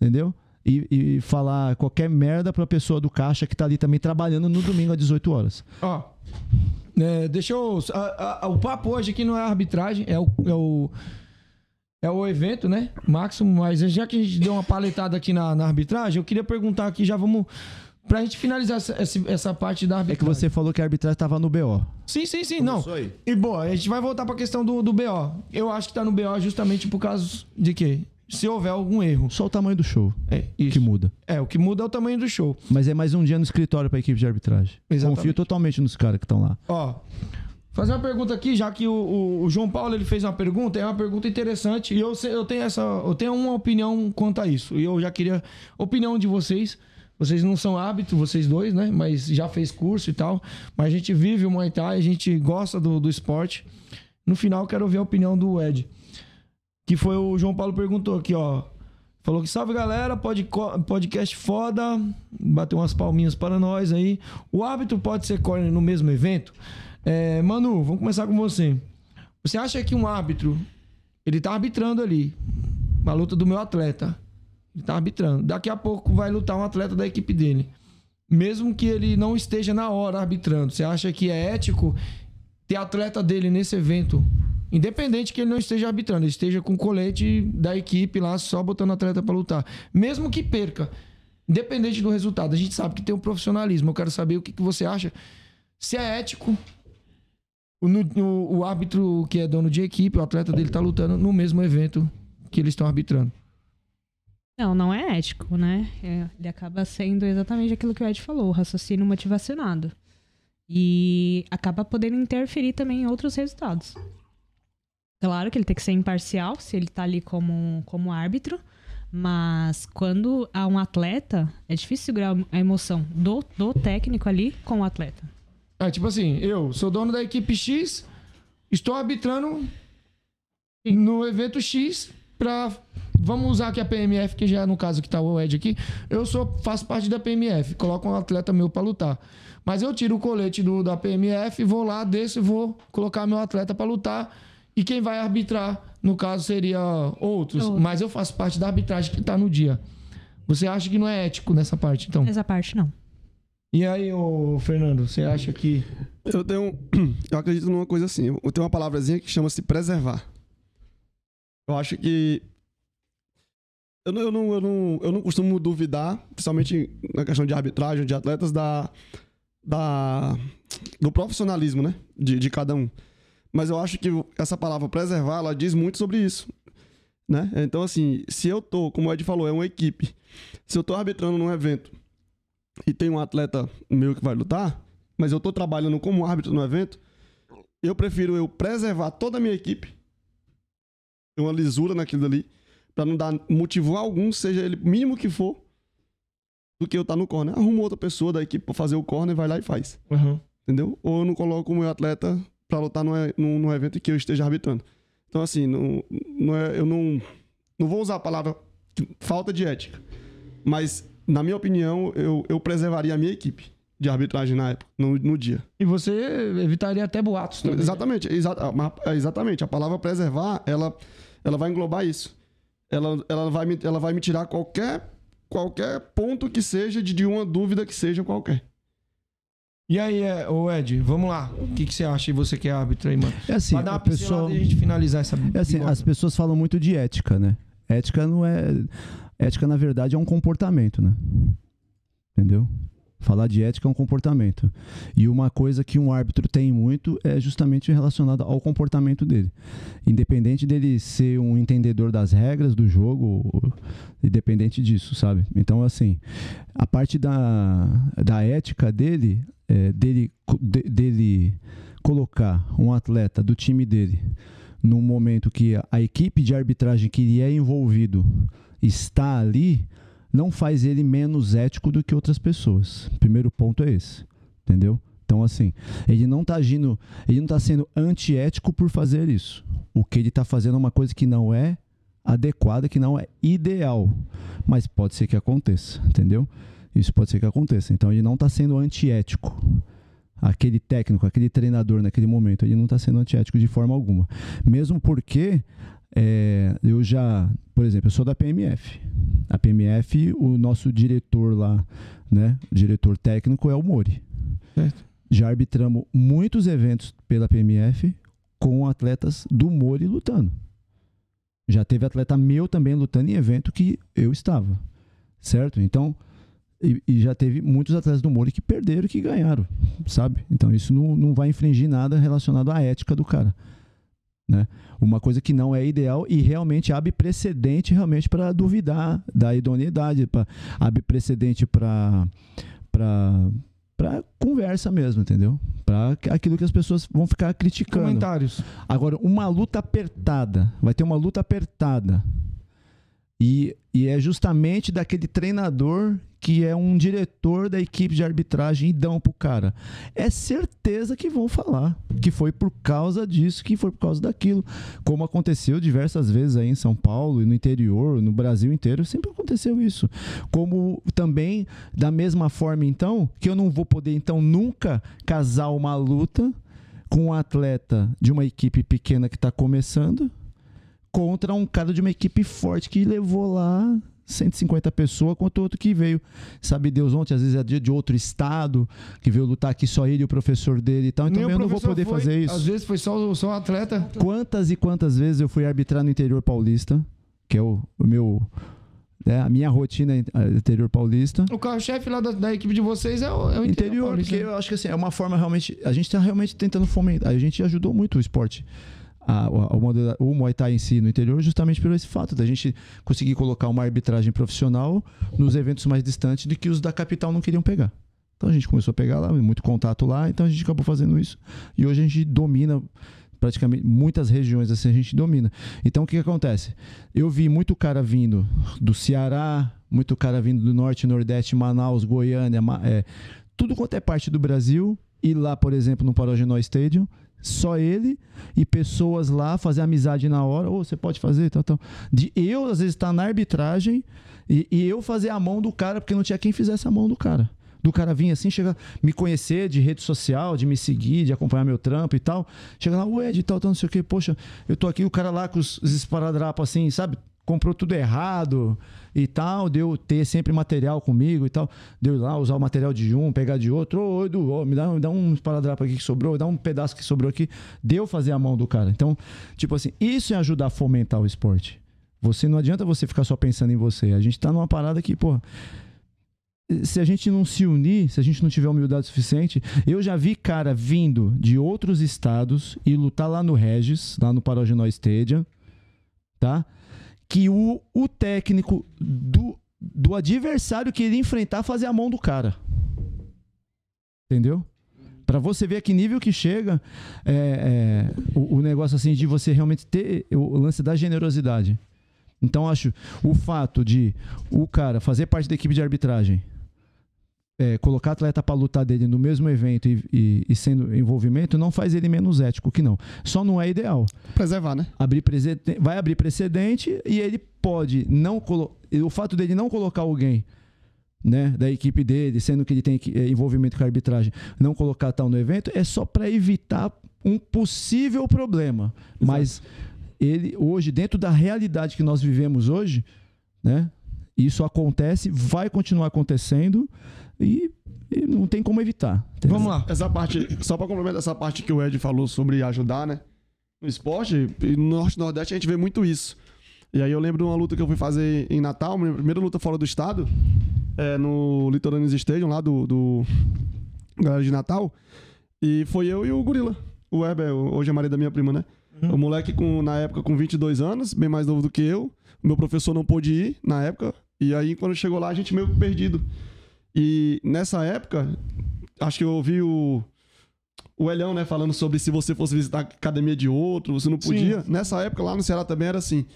entendeu? E, e, falar qualquer merda pra pessoa do caixa que tá ali também trabalhando no domingo às 18 horas. Ó, é, deixa eu. A, a, o papo hoje aqui não é arbitragem, é o, é o. É o evento, né? Máximo, mas já que a gente deu uma paletada aqui na, na arbitragem, eu queria perguntar aqui, já vamos. Pra gente finalizar essa, essa parte da arbitragem. É que você falou que a arbitragem tava no BO. Sim, sim, sim. Começou não. Aí. E boa, a gente vai voltar pra questão do, do BO. Eu acho que tá no BO justamente por causa de quê? se houver algum erro. Só o tamanho do show. É, isso. que muda. É, o que muda é o tamanho do show. Mas é mais um dia no escritório para a equipe de arbitragem. Exatamente. Confio totalmente nos caras que estão lá. Ó, fazer uma pergunta aqui, já que o, o, o, João Paulo ele fez uma pergunta, é uma pergunta interessante e eu, eu tenho essa, eu tenho uma opinião quanto a isso. E eu já queria opinião de vocês. Vocês não são hábito, vocês dois, né? Mas já fez curso e tal. Mas a gente vive o Muay Thai, a gente gosta do, do esporte. No final, quero ouvir a opinião do Ed. Que foi o João Paulo perguntou aqui, ó. Falou que salve galera, podcast foda. Bateu umas palminhas para nós aí. O árbitro pode ser corner no mesmo evento? É, Manu, vamos começar com você. Você acha que um árbitro, ele tá arbitrando ali, uma luta do meu atleta. Ele tá arbitrando. Daqui a pouco vai lutar um atleta da equipe dele. Mesmo que ele não esteja na hora arbitrando, você acha que é ético ter atleta dele nesse evento Independente que ele não esteja arbitrando, ele esteja com o colete da equipe lá, só botando atleta para lutar. Mesmo que perca, independente do resultado, a gente sabe que tem um profissionalismo. Eu quero saber o que, que você acha. Se é ético o, o, o árbitro que é dono de equipe, o atleta dele tá lutando no mesmo evento que eles estão arbitrando. Não, não é ético, né? É, ele acaba sendo exatamente aquilo que o Ed falou, raciocínio motivacionado. E acaba podendo interferir também em outros resultados. Claro que ele tem que ser imparcial, se ele tá ali como, como árbitro. Mas quando há um atleta, é difícil segurar a emoção do, do técnico ali com o atleta. É, tipo assim, eu sou dono da equipe X, estou arbitrando no evento X pra. Vamos usar aqui a PMF, que já é no caso que tá o Ed aqui. Eu sou, faço parte da PMF, coloco um atleta meu para lutar. Mas eu tiro o colete do, da PMF, vou lá, desço e vou colocar meu atleta para lutar e quem vai arbitrar, no caso, seria outros. Outro. Mas eu faço parte da arbitragem que está no dia. Você acha que não é ético nessa parte, então? Essa parte não. E aí, ô, Fernando, você acha que. Eu tenho. Eu acredito numa coisa assim. Eu tenho uma palavrazinha que chama-se preservar. Eu acho que. Eu não, eu, não, eu, não, eu não costumo duvidar, principalmente na questão de arbitragem, de atletas, da, da, do profissionalismo, né? De, de cada um. Mas eu acho que essa palavra preservar, ela diz muito sobre isso. Né? Então, assim, se eu tô, como o Ed falou, é uma equipe. Se eu tô arbitrando num evento e tem um atleta meu que vai lutar, mas eu tô trabalhando como árbitro no evento, eu prefiro eu preservar toda a minha equipe. Uma lisura naquilo ali, para não dar motivo algum, seja ele mínimo que for, do que eu estar tá no corner. Arrumo outra pessoa da equipe para fazer o corner, vai lá e faz. Uhum. Entendeu? Ou eu não coloco o meu atleta para lutar num, num, num, evento que eu esteja arbitrando. Então, assim, não, não é, eu não, não vou usar a palavra falta de ética. Mas, na minha opinião, eu, eu preservaria a minha equipe. de arbitragem na época, no, no dia. E você evitaria até boatos também. Exatamente, exa é, exatamente. A palavra preservar, ela, ela vai englobar isso. Ela, ela, vai me, ela vai me tirar qualquer, qualquer ponto que seja de, de uma dúvida que seja qualquer. E aí, é, ô Ed, vamos lá. O que, que você acha? E você que é árbitro aí, mano? É assim, Pra dar uma a pessoa... e a gente finalizar essa É assim, as pessoas falam muito de ética, né? Ética não é. Ética, na verdade, é um comportamento, né? Entendeu? Falar de ética é um comportamento. E uma coisa que um árbitro tem muito é justamente relacionada ao comportamento dele. Independente dele ser um entendedor das regras do jogo, independente disso, sabe? Então, assim, a parte da, da ética dele, é, dele, de- dele colocar um atleta do time dele num momento que a equipe de arbitragem que ele é envolvido está ali, não faz ele menos ético do que outras pessoas. Primeiro ponto é esse, entendeu? Então, assim, ele não está agindo, ele não está sendo antiético por fazer isso. O que ele está fazendo é uma coisa que não é adequada, que não é ideal, mas pode ser que aconteça, entendeu? Isso pode ser que aconteça. Então, ele não está sendo antiético aquele técnico, aquele treinador naquele momento, ele não está sendo antiético de forma alguma. Mesmo porque é, eu já, por exemplo, eu sou da PMF. A PMF, o nosso diretor lá, né, o diretor técnico é o Mori. Certo. Já arbitramos muitos eventos pela PMF com atletas do Mori lutando. Já teve atleta meu também lutando em evento que eu estava. Certo? Então, e, e já teve muitos atletas do Mori que perderam e que ganharam, sabe? Então isso não, não vai infringir nada relacionado à ética do cara. Né? Uma coisa que não é ideal e realmente abre precedente realmente para duvidar da idoneidade, pra, abre precedente para para conversa mesmo, entendeu? Para aquilo que as pessoas vão ficar criticando. Comentários. Agora, uma luta apertada. Vai ter uma luta apertada. E, e é justamente daquele treinador que é um diretor da equipe de arbitragem e dão pro cara. É certeza que vão falar que foi por causa disso, que foi por causa daquilo. Como aconteceu diversas vezes aí em São Paulo e no interior, no Brasil inteiro, sempre aconteceu isso. Como também, da mesma forma, então, que eu não vou poder, então, nunca casar uma luta com um atleta de uma equipe pequena que está começando contra um cara de uma equipe forte que levou lá 150 pessoas contra outro que veio, sabe Deus ontem, às vezes é dia de outro estado, que veio lutar aqui só ele e o professor dele e tal, então eu não vou poder foi, fazer isso. Às vezes foi só, o- só o atleta. Quantas e quantas vezes eu fui arbitrar no interior paulista, que é o, o meu né, a minha rotina é interior paulista. O carro-chefe lá da, da equipe de vocês é o, é o interior. Interior, paulista, porque né? eu acho que assim, é uma forma realmente. A gente está realmente tentando fomentar. A gente ajudou muito o esporte. A, o, Muay Thai em si no interior, justamente por esse fato da gente conseguir colocar uma arbitragem profissional nos eventos mais distantes de que os da capital não queriam pegar. Então a gente começou a pegar lá, muito contato lá, então a gente acabou fazendo isso. E hoje a gente domina praticamente muitas regiões assim a gente domina. Então o que, que acontece? Eu vi muito cara vindo do Ceará, muito cara vindo do norte, nordeste, Manaus, Goiânia, é, tudo quanto é parte do Brasil, e lá, por exemplo, no Parogenó Stadium, só ele e pessoas lá fazer amizade na hora, ou você pode fazer, tal, tal. De eu, às vezes, estar na arbitragem e, e eu fazer a mão do cara, porque não tinha quem fizesse a mão do cara. Do cara vir assim, chegar, me conhecer de rede social, de me seguir, de acompanhar meu trampo e tal. Chega lá, o Ed e tal, tal, não sei o que, poxa, eu tô aqui, o cara lá com os, os esparadrapos assim, sabe? Comprou tudo errado e tal, deu ter sempre material comigo e tal. Deu ir lá usar o material de um, pegar de outro. Ô, Edu, ô, me, dá, me dá um esparadrapo aqui que sobrou, dá um pedaço que sobrou aqui. Deu fazer a mão do cara. Então, tipo assim, isso é ajudar a fomentar o esporte. Você não adianta você ficar só pensando em você. A gente tá numa parada que, pô, se a gente não se unir, se a gente não tiver humildade suficiente, eu já vi cara vindo de outros estados e lutar lá no Regis, lá no Parogenó Stadium, tá? Que o, o técnico do, do adversário que ele enfrentar fazer a mão do cara. Entendeu? Pra você ver a que nível que chega é, é, o, o negócio assim de você realmente ter o lance da generosidade. Então acho o fato de o cara fazer parte da equipe de arbitragem, é, colocar atleta para lutar dele no mesmo evento e, e, e sendo envolvimento não faz ele menos ético que não. Só não é ideal. Preservar, né? Abrir precedente, vai abrir precedente e ele pode não o fato dele não colocar alguém né, da equipe dele, sendo que ele tem é, envolvimento com a arbitragem, não colocar tal no evento, é só para evitar um possível problema. Exato. Mas ele hoje, dentro da realidade que nós vivemos hoje, né, isso acontece, vai continuar acontecendo e, e não tem como evitar. Entendeu? Vamos lá. Essa parte, só para complementar essa parte que o Ed falou sobre ajudar, né? No esporte, no Norte e Nordeste a gente vê muito isso. E aí eu lembro de uma luta que eu fui fazer em Natal, minha primeira luta fora do estado, é, no Litorâneos Stadium, lá do, do galera de Natal. E foi eu e o Gorila. O Weber, hoje é marido da minha prima, né? Uhum. O moleque, com, na época, com 22 anos, bem mais novo do que eu. Meu professor não pôde ir na época. E aí, quando chegou lá, a gente meio perdido. E nessa época, acho que eu ouvi o, o Elhão, né, falando sobre se você fosse visitar a academia de outro, você não podia. Sim. Nessa época, lá no Ceará também era assim.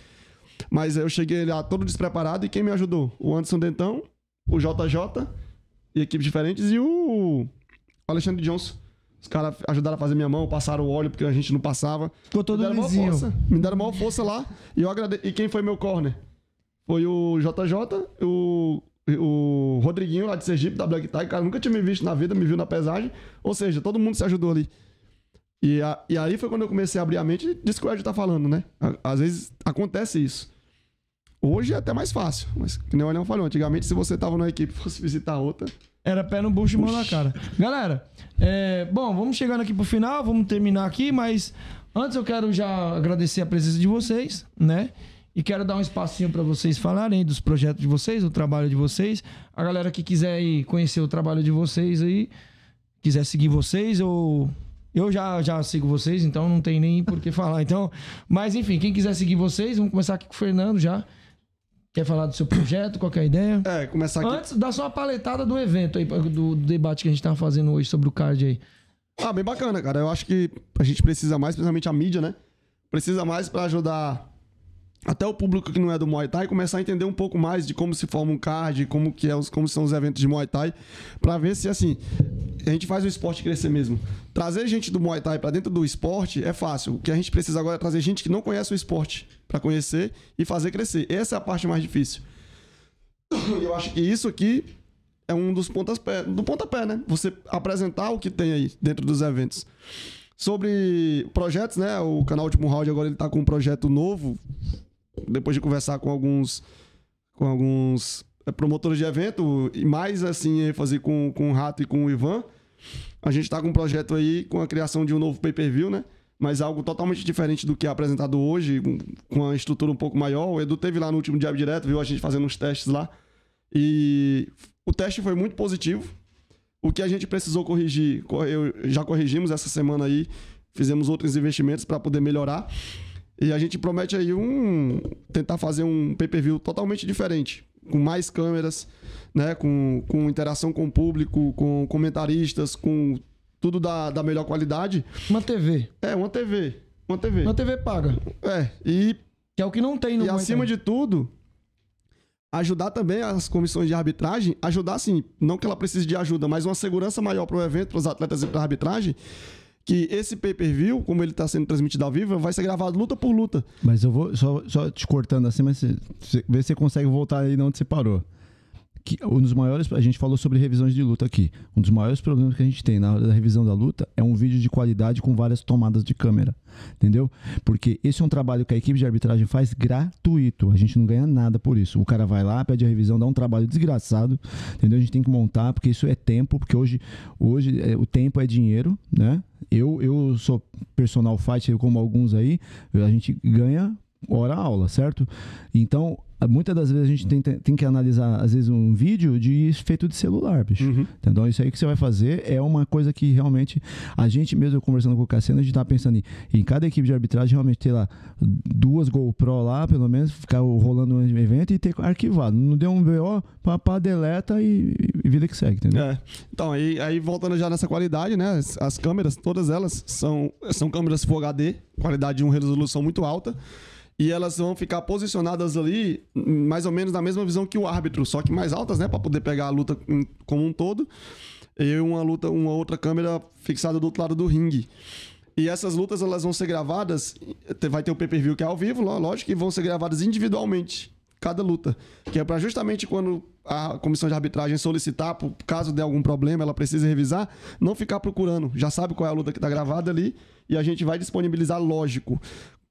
Mas eu cheguei lá todo despreparado e quem me ajudou? O Anderson Dentão, o JJ, e equipes diferentes, e o Alexandre Johnson. Os caras ajudaram a fazer minha mão, passaram o óleo porque a gente não passava. Ficou todo me deram força, Me deram maior força lá. E eu agrade... E quem foi meu corner? Foi o JJ, o, o Rodriguinho lá de Sergipe, da Black Tie. Cara, nunca tinha me visto na vida, me viu na pesagem. Ou seja, todo mundo se ajudou ali. E, a, e aí foi quando eu comecei a abrir a mente disso que o Ed tá falando, né? Às vezes acontece isso. Hoje é até mais fácil, mas que nem o Elião falou, antigamente se você tava numa equipe e fosse visitar outra... Era pé no bucho e mão na cara. Galera, é, bom, vamos chegando aqui pro final, vamos terminar aqui, mas antes eu quero já agradecer a presença de vocês, né? E quero dar um espacinho para vocês falarem dos projetos de vocês, do trabalho de vocês. A galera que quiser ir conhecer o trabalho de vocês aí, quiser seguir vocês ou eu já, já sigo vocês, então não tem nem por que falar. Então, mas enfim, quem quiser seguir vocês, vamos começar aqui com o Fernando já. Quer falar do seu projeto? Qual é a ideia? É, começar aqui. Antes, dá só uma paletada do evento aí, do, do debate que a gente tava fazendo hoje sobre o card aí. Ah, bem bacana, cara. Eu acho que a gente precisa mais, principalmente a mídia, né? Precisa mais para ajudar até o público que não é do Muay Thai começar a entender um pouco mais de como se forma um card, como que é os, como são os eventos de Muay Thai, para ver se assim a gente faz o esporte crescer mesmo. Trazer gente do Muay Thai para dentro do esporte é fácil. O que a gente precisa agora é trazer gente que não conhece o esporte para conhecer e fazer crescer. Essa é a parte mais difícil. Eu acho que isso aqui é um dos pontas pé, do pontapé, né? Você apresentar o que tem aí dentro dos eventos. Sobre projetos, né? O canal Último Round agora ele tá com um projeto novo, depois de conversar com alguns com alguns é, promotores de evento, e mais assim, fazer com, com o Rato e com o Ivan, a gente está com um projeto aí com a criação de um novo pay-per-view, né? Mas algo totalmente diferente do que é apresentado hoje, com uma estrutura um pouco maior. O Edu teve lá no último Diabo Direto, viu a gente fazendo uns testes lá. E o teste foi muito positivo. O que a gente precisou corrigir, já corrigimos essa semana aí, fizemos outros investimentos para poder melhorar. E a gente promete aí um tentar fazer um pay-per-view totalmente diferente, com mais câmeras, né, com, com interação com o público, com comentaristas, com tudo da, da melhor qualidade. Uma TV. É, uma TV. Uma TV. Uma TV paga. É, e que é o que não tem no E acima de tudo, ajudar também as comissões de arbitragem, ajudar assim, não que ela precise de ajuda, mas uma segurança maior para o evento, para os atletas e para a arbitragem, que esse pay-per-view, como ele está sendo transmitido ao vivo, vai ser gravado luta por luta. Mas eu vou só, só te cortando assim, mas você, vê se você consegue voltar aí de onde você parou que um dos maiores, a gente falou sobre revisões de luta aqui. Um dos maiores problemas que a gente tem na hora da revisão da luta é um vídeo de qualidade com várias tomadas de câmera, entendeu? Porque esse é um trabalho que a equipe de arbitragem faz gratuito. A gente não ganha nada por isso. O cara vai lá, pede a revisão, dá um trabalho desgraçado, entendeu? A gente tem que montar porque isso é tempo, porque hoje, hoje é, o tempo é dinheiro, né? Eu, eu sou personal fighter como alguns aí, a gente ganha hora aula, certo? Então, muitas das vezes a gente tem, tem que analisar, às vezes, um vídeo de feito de celular, bicho. Uhum. Então, isso aí que você vai fazer é uma coisa que realmente a gente mesmo conversando com o Cassiano, a gente tá pensando em, em cada equipe de arbitragem realmente ter lá duas GoPro lá, pelo menos, ficar rolando um evento e ter arquivado. Não deu um VO, papá, deleta e, e, vida que segue, entendeu? É. Então, aí, aí voltando já nessa qualidade, né? As, as câmeras, todas elas são, são câmeras Full HD, qualidade de uma resolução muito alta e elas vão ficar posicionadas ali, mais ou menos na mesma visão que o árbitro, só que mais altas, né, para poder pegar a luta como um todo. E uma luta, uma outra câmera fixada do outro lado do ringue. E essas lutas elas vão ser gravadas, vai ter o pay-per-view que é ao vivo, lógico, e vão ser gravadas individualmente. cada luta. Que é para justamente quando a comissão de arbitragem solicitar, por caso de algum problema, ela precise revisar, não ficar procurando. Já sabe qual é a luta que está gravada ali e a gente vai disponibilizar, lógico.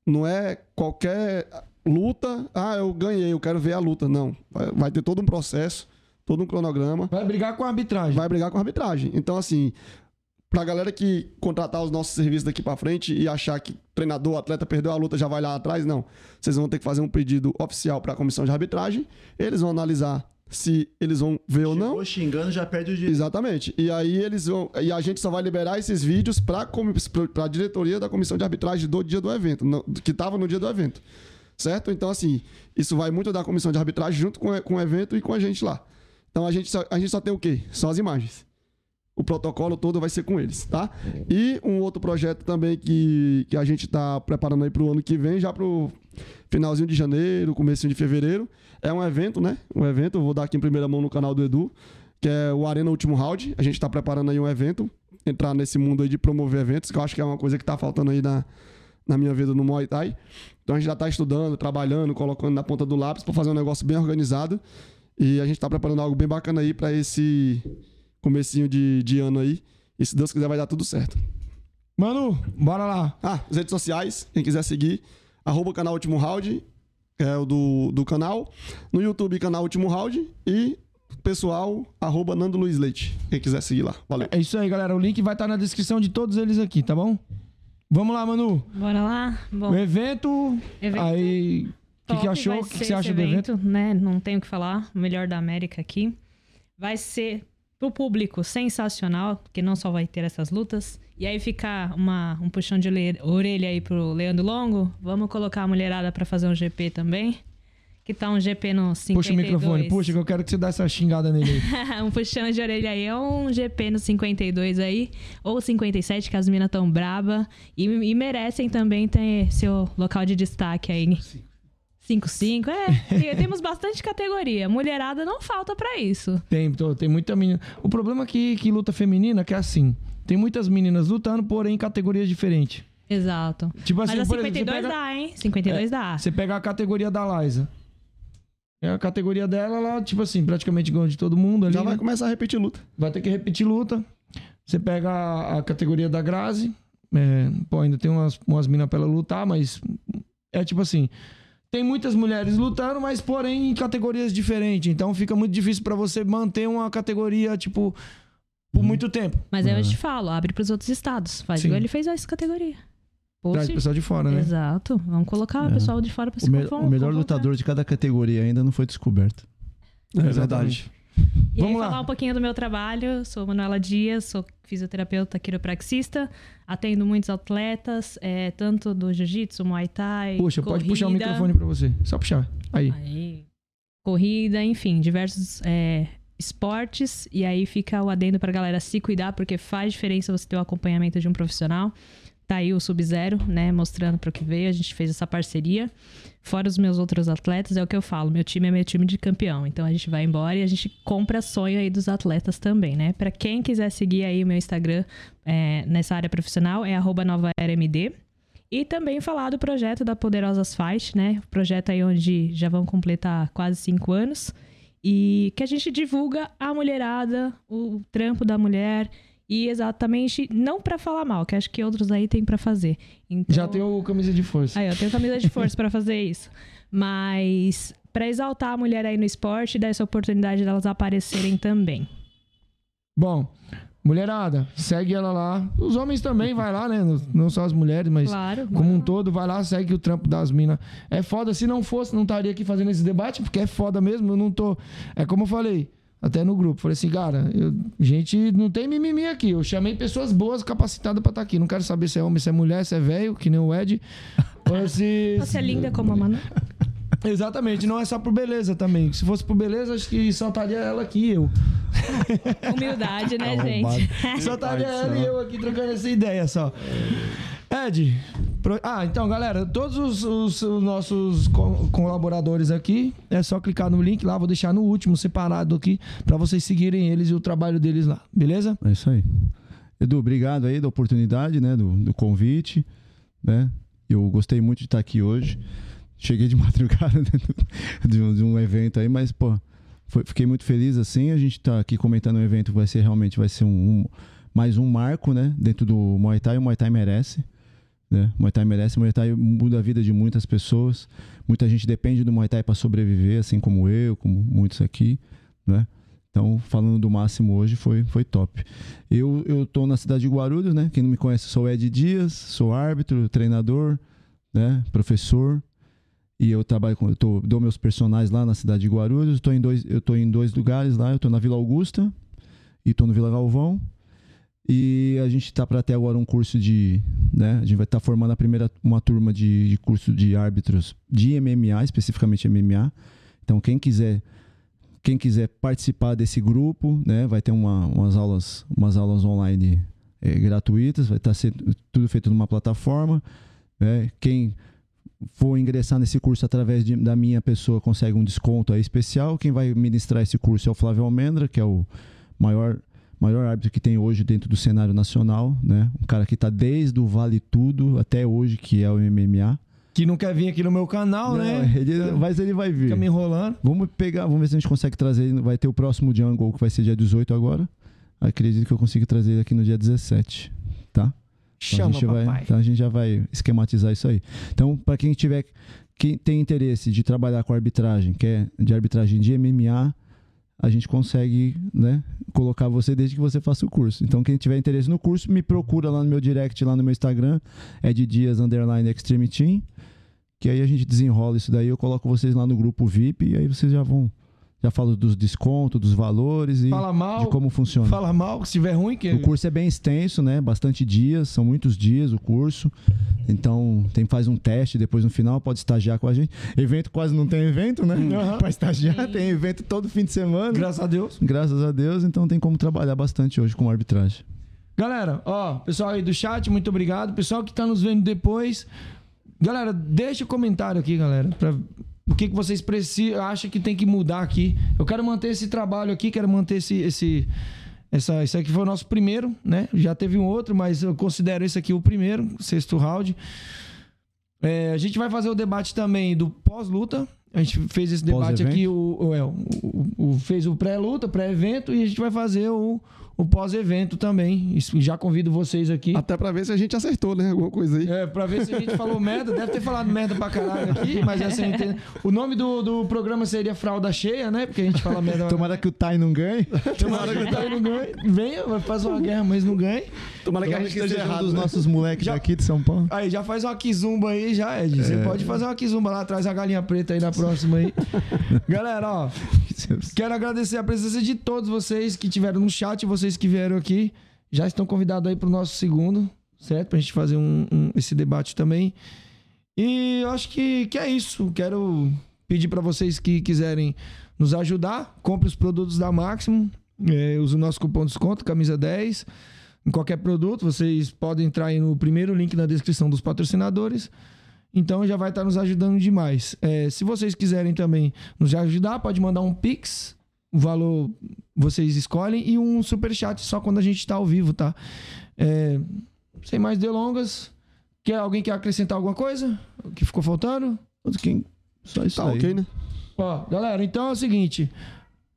Não é qualquer luta, ah, eu ganhei, eu quero ver a luta. Não. Vai, vai ter todo um processo, todo um cronograma. Vai brigar com a arbitragem. Vai brigar com a arbitragem. Então, assim, pra galera que contratar os nossos serviços daqui para frente e achar que treinador, atleta perdeu a luta, já vai lá atrás, não. Vocês vão ter que fazer um pedido oficial para a comissão de arbitragem. Eles vão analisar se eles vão ver ou não. Chegou xingando, já perde o direito. Exatamente. E aí eles vão. E a gente só vai liberar esses vídeos para a diretoria da comissão de arbitragem do dia do evento, que estava no dia do evento. Certo? Então, assim, isso vai muito da comissão de arbitragem junto com, com o evento e com a gente lá. Então a gente, só, a gente só tem o quê? Só as imagens. O protocolo todo vai ser com eles, tá? E um outro projeto também que, que a gente está preparando aí para o ano que vem, já para o finalzinho de janeiro, começo de fevereiro. É um evento, né? Um evento, eu vou dar aqui em primeira mão no canal do Edu, que é o Arena Último Round. A gente está preparando aí um evento, entrar nesse mundo aí de promover eventos, que eu acho que é uma coisa que está faltando aí na, na minha vida no Muay Thai. Então a gente já está estudando, trabalhando, colocando na ponta do lápis para fazer um negócio bem organizado. E a gente está preparando algo bem bacana aí para esse comecinho de, de ano aí. E se Deus quiser vai dar tudo certo. Mano, bora lá. Ah, as redes sociais, quem quiser seguir, arroba canal Último Round, é o do, do canal. No YouTube, canal Último Round. E pessoal, arroba Nando Luiz Leite. Quem quiser seguir lá. Valeu. É isso aí, galera. O link vai estar na descrição de todos eles aqui, tá bom? Vamos lá, Manu. Bora lá? Bom, O evento. Evento Aí. O que, que achou? O que, que você acha esse do evento? Né? Não tenho o que falar. O melhor da América aqui. Vai ser pro público sensacional, porque não só vai ter essas lutas. E aí ficar uma, um puxão de orelha aí pro Leandro Longo. Vamos colocar a mulherada pra fazer um GP também. Que tá um GP no 52. Puxa o microfone, puxa, que eu quero que você dê essa xingada nele aí. um puxão de orelha aí é um GP no 52 aí, ou 57, que as minas tão braba. E, e merecem também ter seu local de destaque aí. 5-5, é. tem- Temos bastante categoria. Mulherada não falta pra isso. Tem, tem muita menina. O problema é que, que luta feminina que é assim. Tem muitas meninas lutando, porém em categorias diferentes. Exato. Tipo assim, Mas a por exemplo, 52 você pega, dá, hein? 52 dá. você pega a categoria da Liza. É a categoria dela, ela, tipo assim, praticamente ganhou de todo mundo ali. Já vai né? começar a repetir luta. Vai ter que repetir luta. Você pega a, a categoria da Grazi. É, pô, ainda tem umas, umas minas pra ela lutar, mas é tipo assim. Tem muitas mulheres lutando, mas porém em categorias diferentes. Então fica muito difícil pra você manter uma categoria, tipo, por muito tempo. Mas aí eu te falo, abre pros outros estados. Faz Sim. igual ele fez essa categoria. Traz o pessoal de fora, né? Exato. Vamos colocar o É. pessoal de fora pra se O, me- o melhor convocar. lutador de cada categoria ainda não foi descoberto. É Exatamente. E aí, Vamos lá. falar um pouquinho do meu trabalho. Sou Manuela Dias, sou fisioterapeuta quiropraxista. Atendo muitos atletas, é, tanto do jiu-jitsu, muay thai. Puxa, pode puxar o corrida. microfone pra você. Só puxar. Aí. Aí, corrida, enfim, diversos é, esportes. E aí fica o adendo pra galera se cuidar, porque faz diferença você ter o acompanhamento de um profissional. Tá aí o Sub-Zero, né, mostrando pro que veio. A gente fez essa parceria. Fora os meus outros atletas, é o que eu falo. Meu time é meu time de campeão. Então a gente vai embora e a gente compra sonho aí dos atletas também, né? Pra quem quiser seguir aí o meu Instagram é, nessa área profissional, é novaeramd. E também falar do projeto da Poderosas Fight, né? O projeto aí onde já vão completar quase cinco anos. E que a gente divulga a mulherada, o trampo da mulher. E exatamente, não pra falar mal, que acho que outros aí tem pra fazer. Então, Já tem o camisa de força. Aí, eu tenho camisa de força pra fazer isso. Mas pra exaltar a mulher aí no esporte e dar essa oportunidade delas aparecerem também. Bom, mulherada, segue ela lá. Os homens também vai lá, né? Não- Não só as mulheres, mas Claro. como um todo, vai lá, segue o trampo das minas. É foda, se não fosse, não estaria aqui fazendo esse debate, porque é foda mesmo, eu não tô. É como eu falei, até no grupo, falei assim, cara, eu- gente, não tem mimimi aqui. Eu chamei pessoas boas, capacitadas pra estar aqui. Não quero saber se é homem, se é mulher, se é velho, que nem o Ed. Ou se... Você é linda como a Manu. Exatamente, não é só por beleza também. Se fosse por beleza, acho que só estaria ela aqui e eu. Humildade, né, Arrombado. gente? Só estaria ela e eu aqui trocando essa ideia só. Ah, então galera, todos os, os- os nossos co- colaboradores aqui, é só clicar no link lá, vou deixar no último separado aqui, pra vocês seguirem eles e o trabalho deles lá, beleza? É isso aí. Edu, obrigado aí da oportunidade, né? Do, do convite, né? Eu gostei muito de estar aqui hoje. cheguei de madrugada de um, de um evento aí, mas, pô, foi, fiquei muito feliz assim. A gente tá aqui comentando um evento vai ser realmente vai ser um, um mais um marco, né? Dentro do Muay Thai, o Muay Thai merece. Né? Muay Thai merece, Muay Thai muda a vida de muitas pessoas. Muita gente depende do Muay Thai para sobreviver, assim como eu, como muitos aqui, né? Então, falando do máximo hoje, foi, foi top. Eu, eu tô na cidade de Guarulhos, né? Quem não me conhece, sou Ed Dias, sou árbitro, treinador, né? Professor. E eu trabalho com, eu tô, dou meus personagens lá na cidade de Guarulhos. Eu tô em dois, eu tô em dois lugares lá. Eu tô na Vila Augusta e tô no Vila Galvão. E a gente está para ter agora um curso de. Né, a gente vai estar tá formando a primeira uma turma de, de, curso de árbitros de MMA, especificamente MMA. Então, quem quiser. Quem quiser participar desse grupo, né, vai ter uma, umas, aulas, umas aulas online é, gratuitas, vai estar tá tudo feito numa plataforma. Né, quem for ingressar nesse curso através de, da minha pessoa consegue um desconto aí especial. Quem vai ministrar esse curso é o Flávio Almendra, que é o maior maior árbitro que tem hoje dentro do cenário nacional, né? Um cara que está desde o Vale Tudo até hoje, que é o MMA. Que não quer vir aqui no meu canal, não, né? Ele, mas ele vai vir. Fica me enrolando. Vamos pegar, vamos ver se a gente consegue trazer. Vai ter o próximo Jungle, que vai ser dia 18 agora. Acredito que eu consigo trazer ele aqui no dia 17, tá? Então Chama, a gente papai. vai, então a gente já vai esquematizar isso aí. Então, para quem tiver, quem tem interesse de trabalhar com arbitragem, que é de arbitragem de MMA, a gente consegue né, colocar você desde que você faça o curso. Então, quem tiver interesse no curso, me procura lá no meu direct, lá no meu Instagram, é de Dias Underline Extreme Team, que aí a gente desenrola isso daí, eu coloco vocês lá no grupo VIP e aí vocês já vão já falo dos descontos, dos valores e mal, de como funciona. Fala mal, se tiver ruim. Que... O curso é bem extenso, né? Bastante dias, são muitos dias o curso. Então, tem faz um teste, depois no final pode estagiar com a gente. Evento quase não tem evento, né? Uhum. Para estagiar, tem evento todo fim de semana. Graças a Deus. Graças a Deus, então tem como trabalhar bastante hoje com arbitragem. Galera, ó, pessoal aí do chat, muito obrigado. Pessoal que tá nos vendo depois, galera, deixa o um comentário aqui, galera, para o que, que vocês precisam, acham que tem que mudar aqui. Eu quero manter esse trabalho aqui, quero manter esse. esse essa, esse aqui foi o nosso primeiro, né? Já teve um outro, mas eu considero esse aqui o primeiro, sexto round. É, a gente vai fazer o debate também do pós-luta. A gente fez esse debate aqui, o, o, é, o, o, fez o pré-luta, pré-evento, e a gente vai fazer o, o pós-evento também. Já convido vocês aqui. Até pra ver se a gente acertou, né? Alguma coisa aí. É, pra ver se a gente falou merda. Deve ter falado merda pra caralho aqui, mas essa assim, O nome do, do programa seria Fralda Cheia, né? Porque a gente fala merda. Tomara que o Tai não ganhe. Tomara que o Tai não ganhe. Venha, faz uma guerra, mas não ganhe. Tomara que a gente esteja errado dos né? nossos moleques já... daqui de São Paulo. Aí, já faz uma kizumba aí, já, Ed. Você é. pode fazer uma kizumba lá atrás, a galinha preta aí na próxima aí. Galera, ó. Quero agradecer a presença de todos vocês que tiveram no chat, vocês que vieram aqui. Já estão convidados aí para o nosso segundo, certo? Para a gente fazer um, um, esse debate também. E eu acho que, que é isso. Quero pedir para vocês que quiserem nos ajudar, compre os produtos da Máximo. É, use o nosso cupom de desconto, camisa 10. Em qualquer produto, vocês podem entrar aí no primeiro link na descrição dos patrocinadores. Então já vai estar nos ajudando demais. É, se vocês quiserem também nos ajudar, pode mandar um Pix. O valor vocês escolhem e um super chat só quando a gente está ao vivo, tá? É, sem mais delongas. Quer alguém quer acrescentar alguma coisa? O que ficou faltando? Só isso tá aí. ok, né? Ó, galera, então é o seguinte.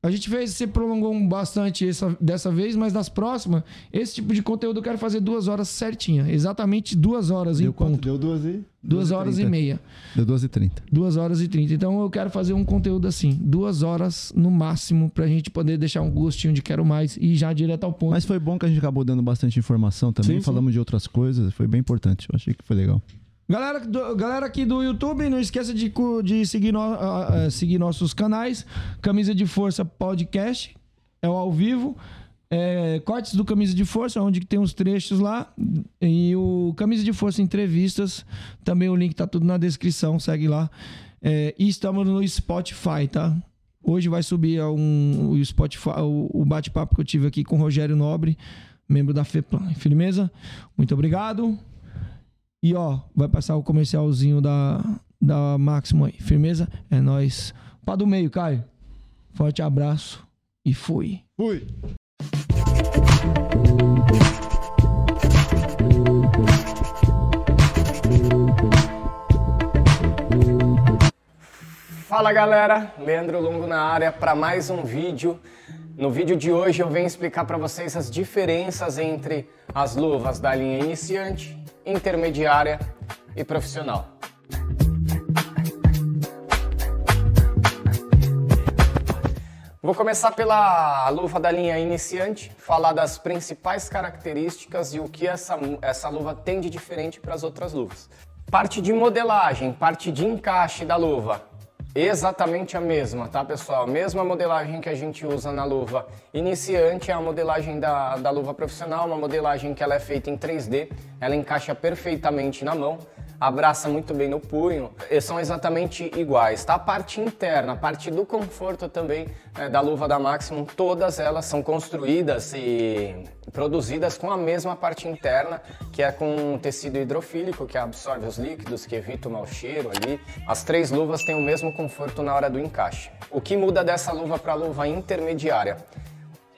A gente fez, você prolongou bastante essa, dessa vez, mas nas próximas, esse tipo de conteúdo eu quero fazer duas horas certinha. Exatamente duas horas Deu em quanto? ponto. Deu duas e... Duas, horas e meia. Deu duas e trinta. Duas horas e trinta. Então eu quero fazer um conteúdo assim, duas horas no máximo, pra gente poder deixar um gostinho de quero mais e já direto ao ponto. Mas foi bom que a gente acabou dando bastante informação também. Sim, Falamos sim. de outras coisas, foi bem importante. Eu achei que foi legal. Galera, do, galera aqui do YouTube, não esqueça de, de seguir, no, uh, uh, seguir nossos canais. Camisa de Força Podcast, é o ao vivo. É, cortes do Camisa de Força, onde tem os trechos lá. E o Camisa de Força Entrevistas, também o link tá tudo na descrição, segue lá. É, e estamos no Spotify, tá? Hoje vai subir um, o Spotify, o, o bate-papo que eu tive aqui com o Rogério Nobre, membro da FEPLAN. Firmeza? Muito obrigado. E ó, vai passar o comercialzinho da, da Máximo aí. Firmeza? É nós. Pá do meio, Caio. Forte abraço e fui. Fui. Fala galera, Leandro Longo na área para mais um vídeo. No vídeo de hoje eu venho explicar para vocês as diferenças entre as luvas da linha iniciante, intermediária e profissional. Vou começar pela luva da linha iniciante, falar das principais características e o que essa, essa luva tem de diferente para as outras luvas. Parte de modelagem, parte de encaixe da luva, exatamente a mesma, tá pessoal? Mesma modelagem que a gente usa na luva iniciante é a modelagem da, da luva profissional, uma modelagem que ela é feita em 3D, ela encaixa perfeitamente na mão abraça muito bem no punho, são exatamente iguais, tá? A parte interna, a parte do conforto também né, da luva da Maximum, todas elas são construídas e produzidas com a mesma parte interna, que é com tecido hidrofílico, que absorve os líquidos, que evita o mau cheiro ali. As três luvas têm o mesmo conforto na hora do encaixe. O que muda dessa luva para a luva intermediária?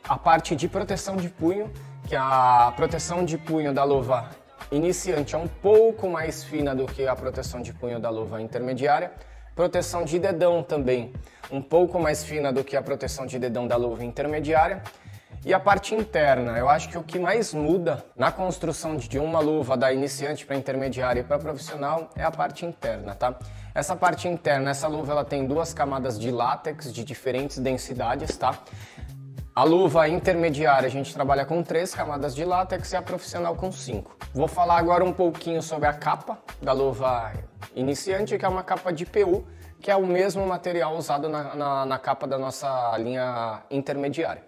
A parte de proteção de punho, que a proteção de punho da luva iniciante é um pouco mais fina do que a proteção de punho da luva intermediária. Proteção de dedão também um pouco mais fina do que a proteção de dedão da luva intermediária. E a parte interna, eu acho que o que mais muda na construção de uma luva da iniciante para intermediária e para profissional é a parte interna, tá? Essa parte interna, essa luva ela tem duas camadas de látex de diferentes densidades, tá? A luva intermediária a gente trabalha com três camadas de látex e a profissional com cinco. Vou falar agora um pouquinho sobre a capa da luva iniciante, que é uma capa de PU, que é o mesmo material usado na, na, na capa da nossa linha intermediária.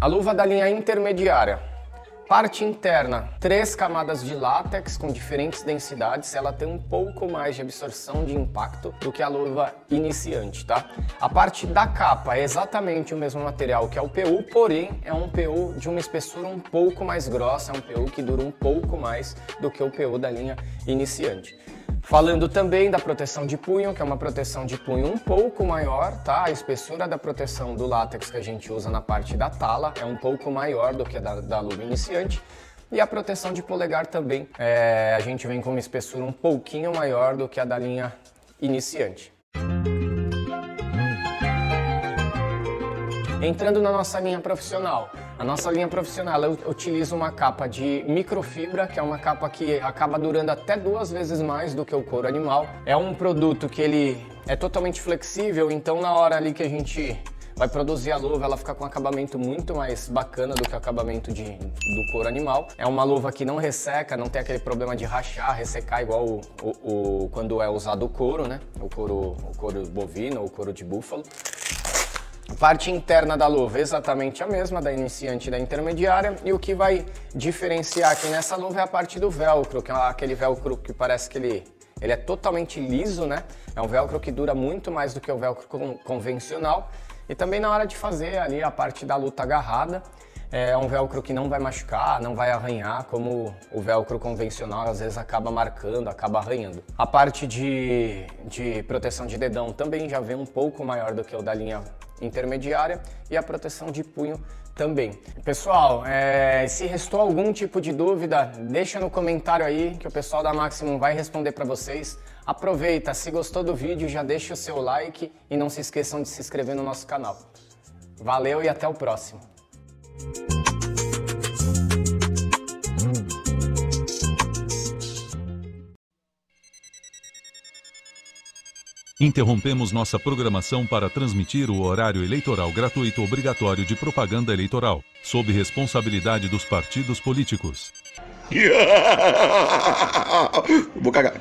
A luva da linha intermediária Parte interna, três camadas de látex com diferentes densidades, ela tem um pouco mais de absorção de impacto do que a luva iniciante, tá? A parte da capa é exatamente o mesmo material que é o PU, porém é um PU de uma espessura um pouco mais grossa, é um PU que dura um pouco mais do que o PU da linha iniciante. Falando também da proteção de punho, que é uma proteção de punho um pouco maior, tá? A espessura da proteção do látex que a gente usa na parte da tala é um pouco maior do que a da, da luva iniciante. E a proteção de polegar também, é, a gente vem com uma espessura um pouquinho maior do que a da linha iniciante. Entrando na nossa linha profissional, a nossa linha profissional utiliza uma capa de microfibra, que é uma capa que acaba durando até duas vezes mais do que o couro animal. É um produto que ele é totalmente flexível, então na hora ali que a gente vai produzir a luva, ela fica com um acabamento muito mais bacana do que o acabamento de, do couro animal. É uma luva que não resseca, não tem aquele problema de rachar, ressecar igual o, o, o quando é usado o couro, né? O couro, o couro bovino ou couro de búfalo. Parte interna da luva exatamente a mesma da iniciante e da intermediária e o que vai diferenciar aqui nessa luva é a parte do velcro, que é aquele velcro que parece que ele, ele é totalmente liso, né? É um velcro que dura muito mais do que o velcro convencional e também na hora de fazer ali a parte da luta agarrada, é um velcro que não vai machucar, não vai arranhar, como o velcro convencional às vezes acaba marcando, acaba arranhando. A parte de, de proteção de dedão também já vem um pouco maior do que o da linha intermediária e a proteção de punho também. Pessoal, é, se restou algum tipo de dúvida, deixa no comentário aí que o pessoal da Maximum vai responder para vocês. Aproveita, se gostou do vídeo, já deixa o seu like e não se esqueçam de se inscrever no nosso canal. Valeu e até o próximo. Interrompemos nossa programação para transmitir o horário eleitoral gratuito obrigatório de propaganda eleitoral, sob responsabilidade dos partidos políticos. Vou cagar.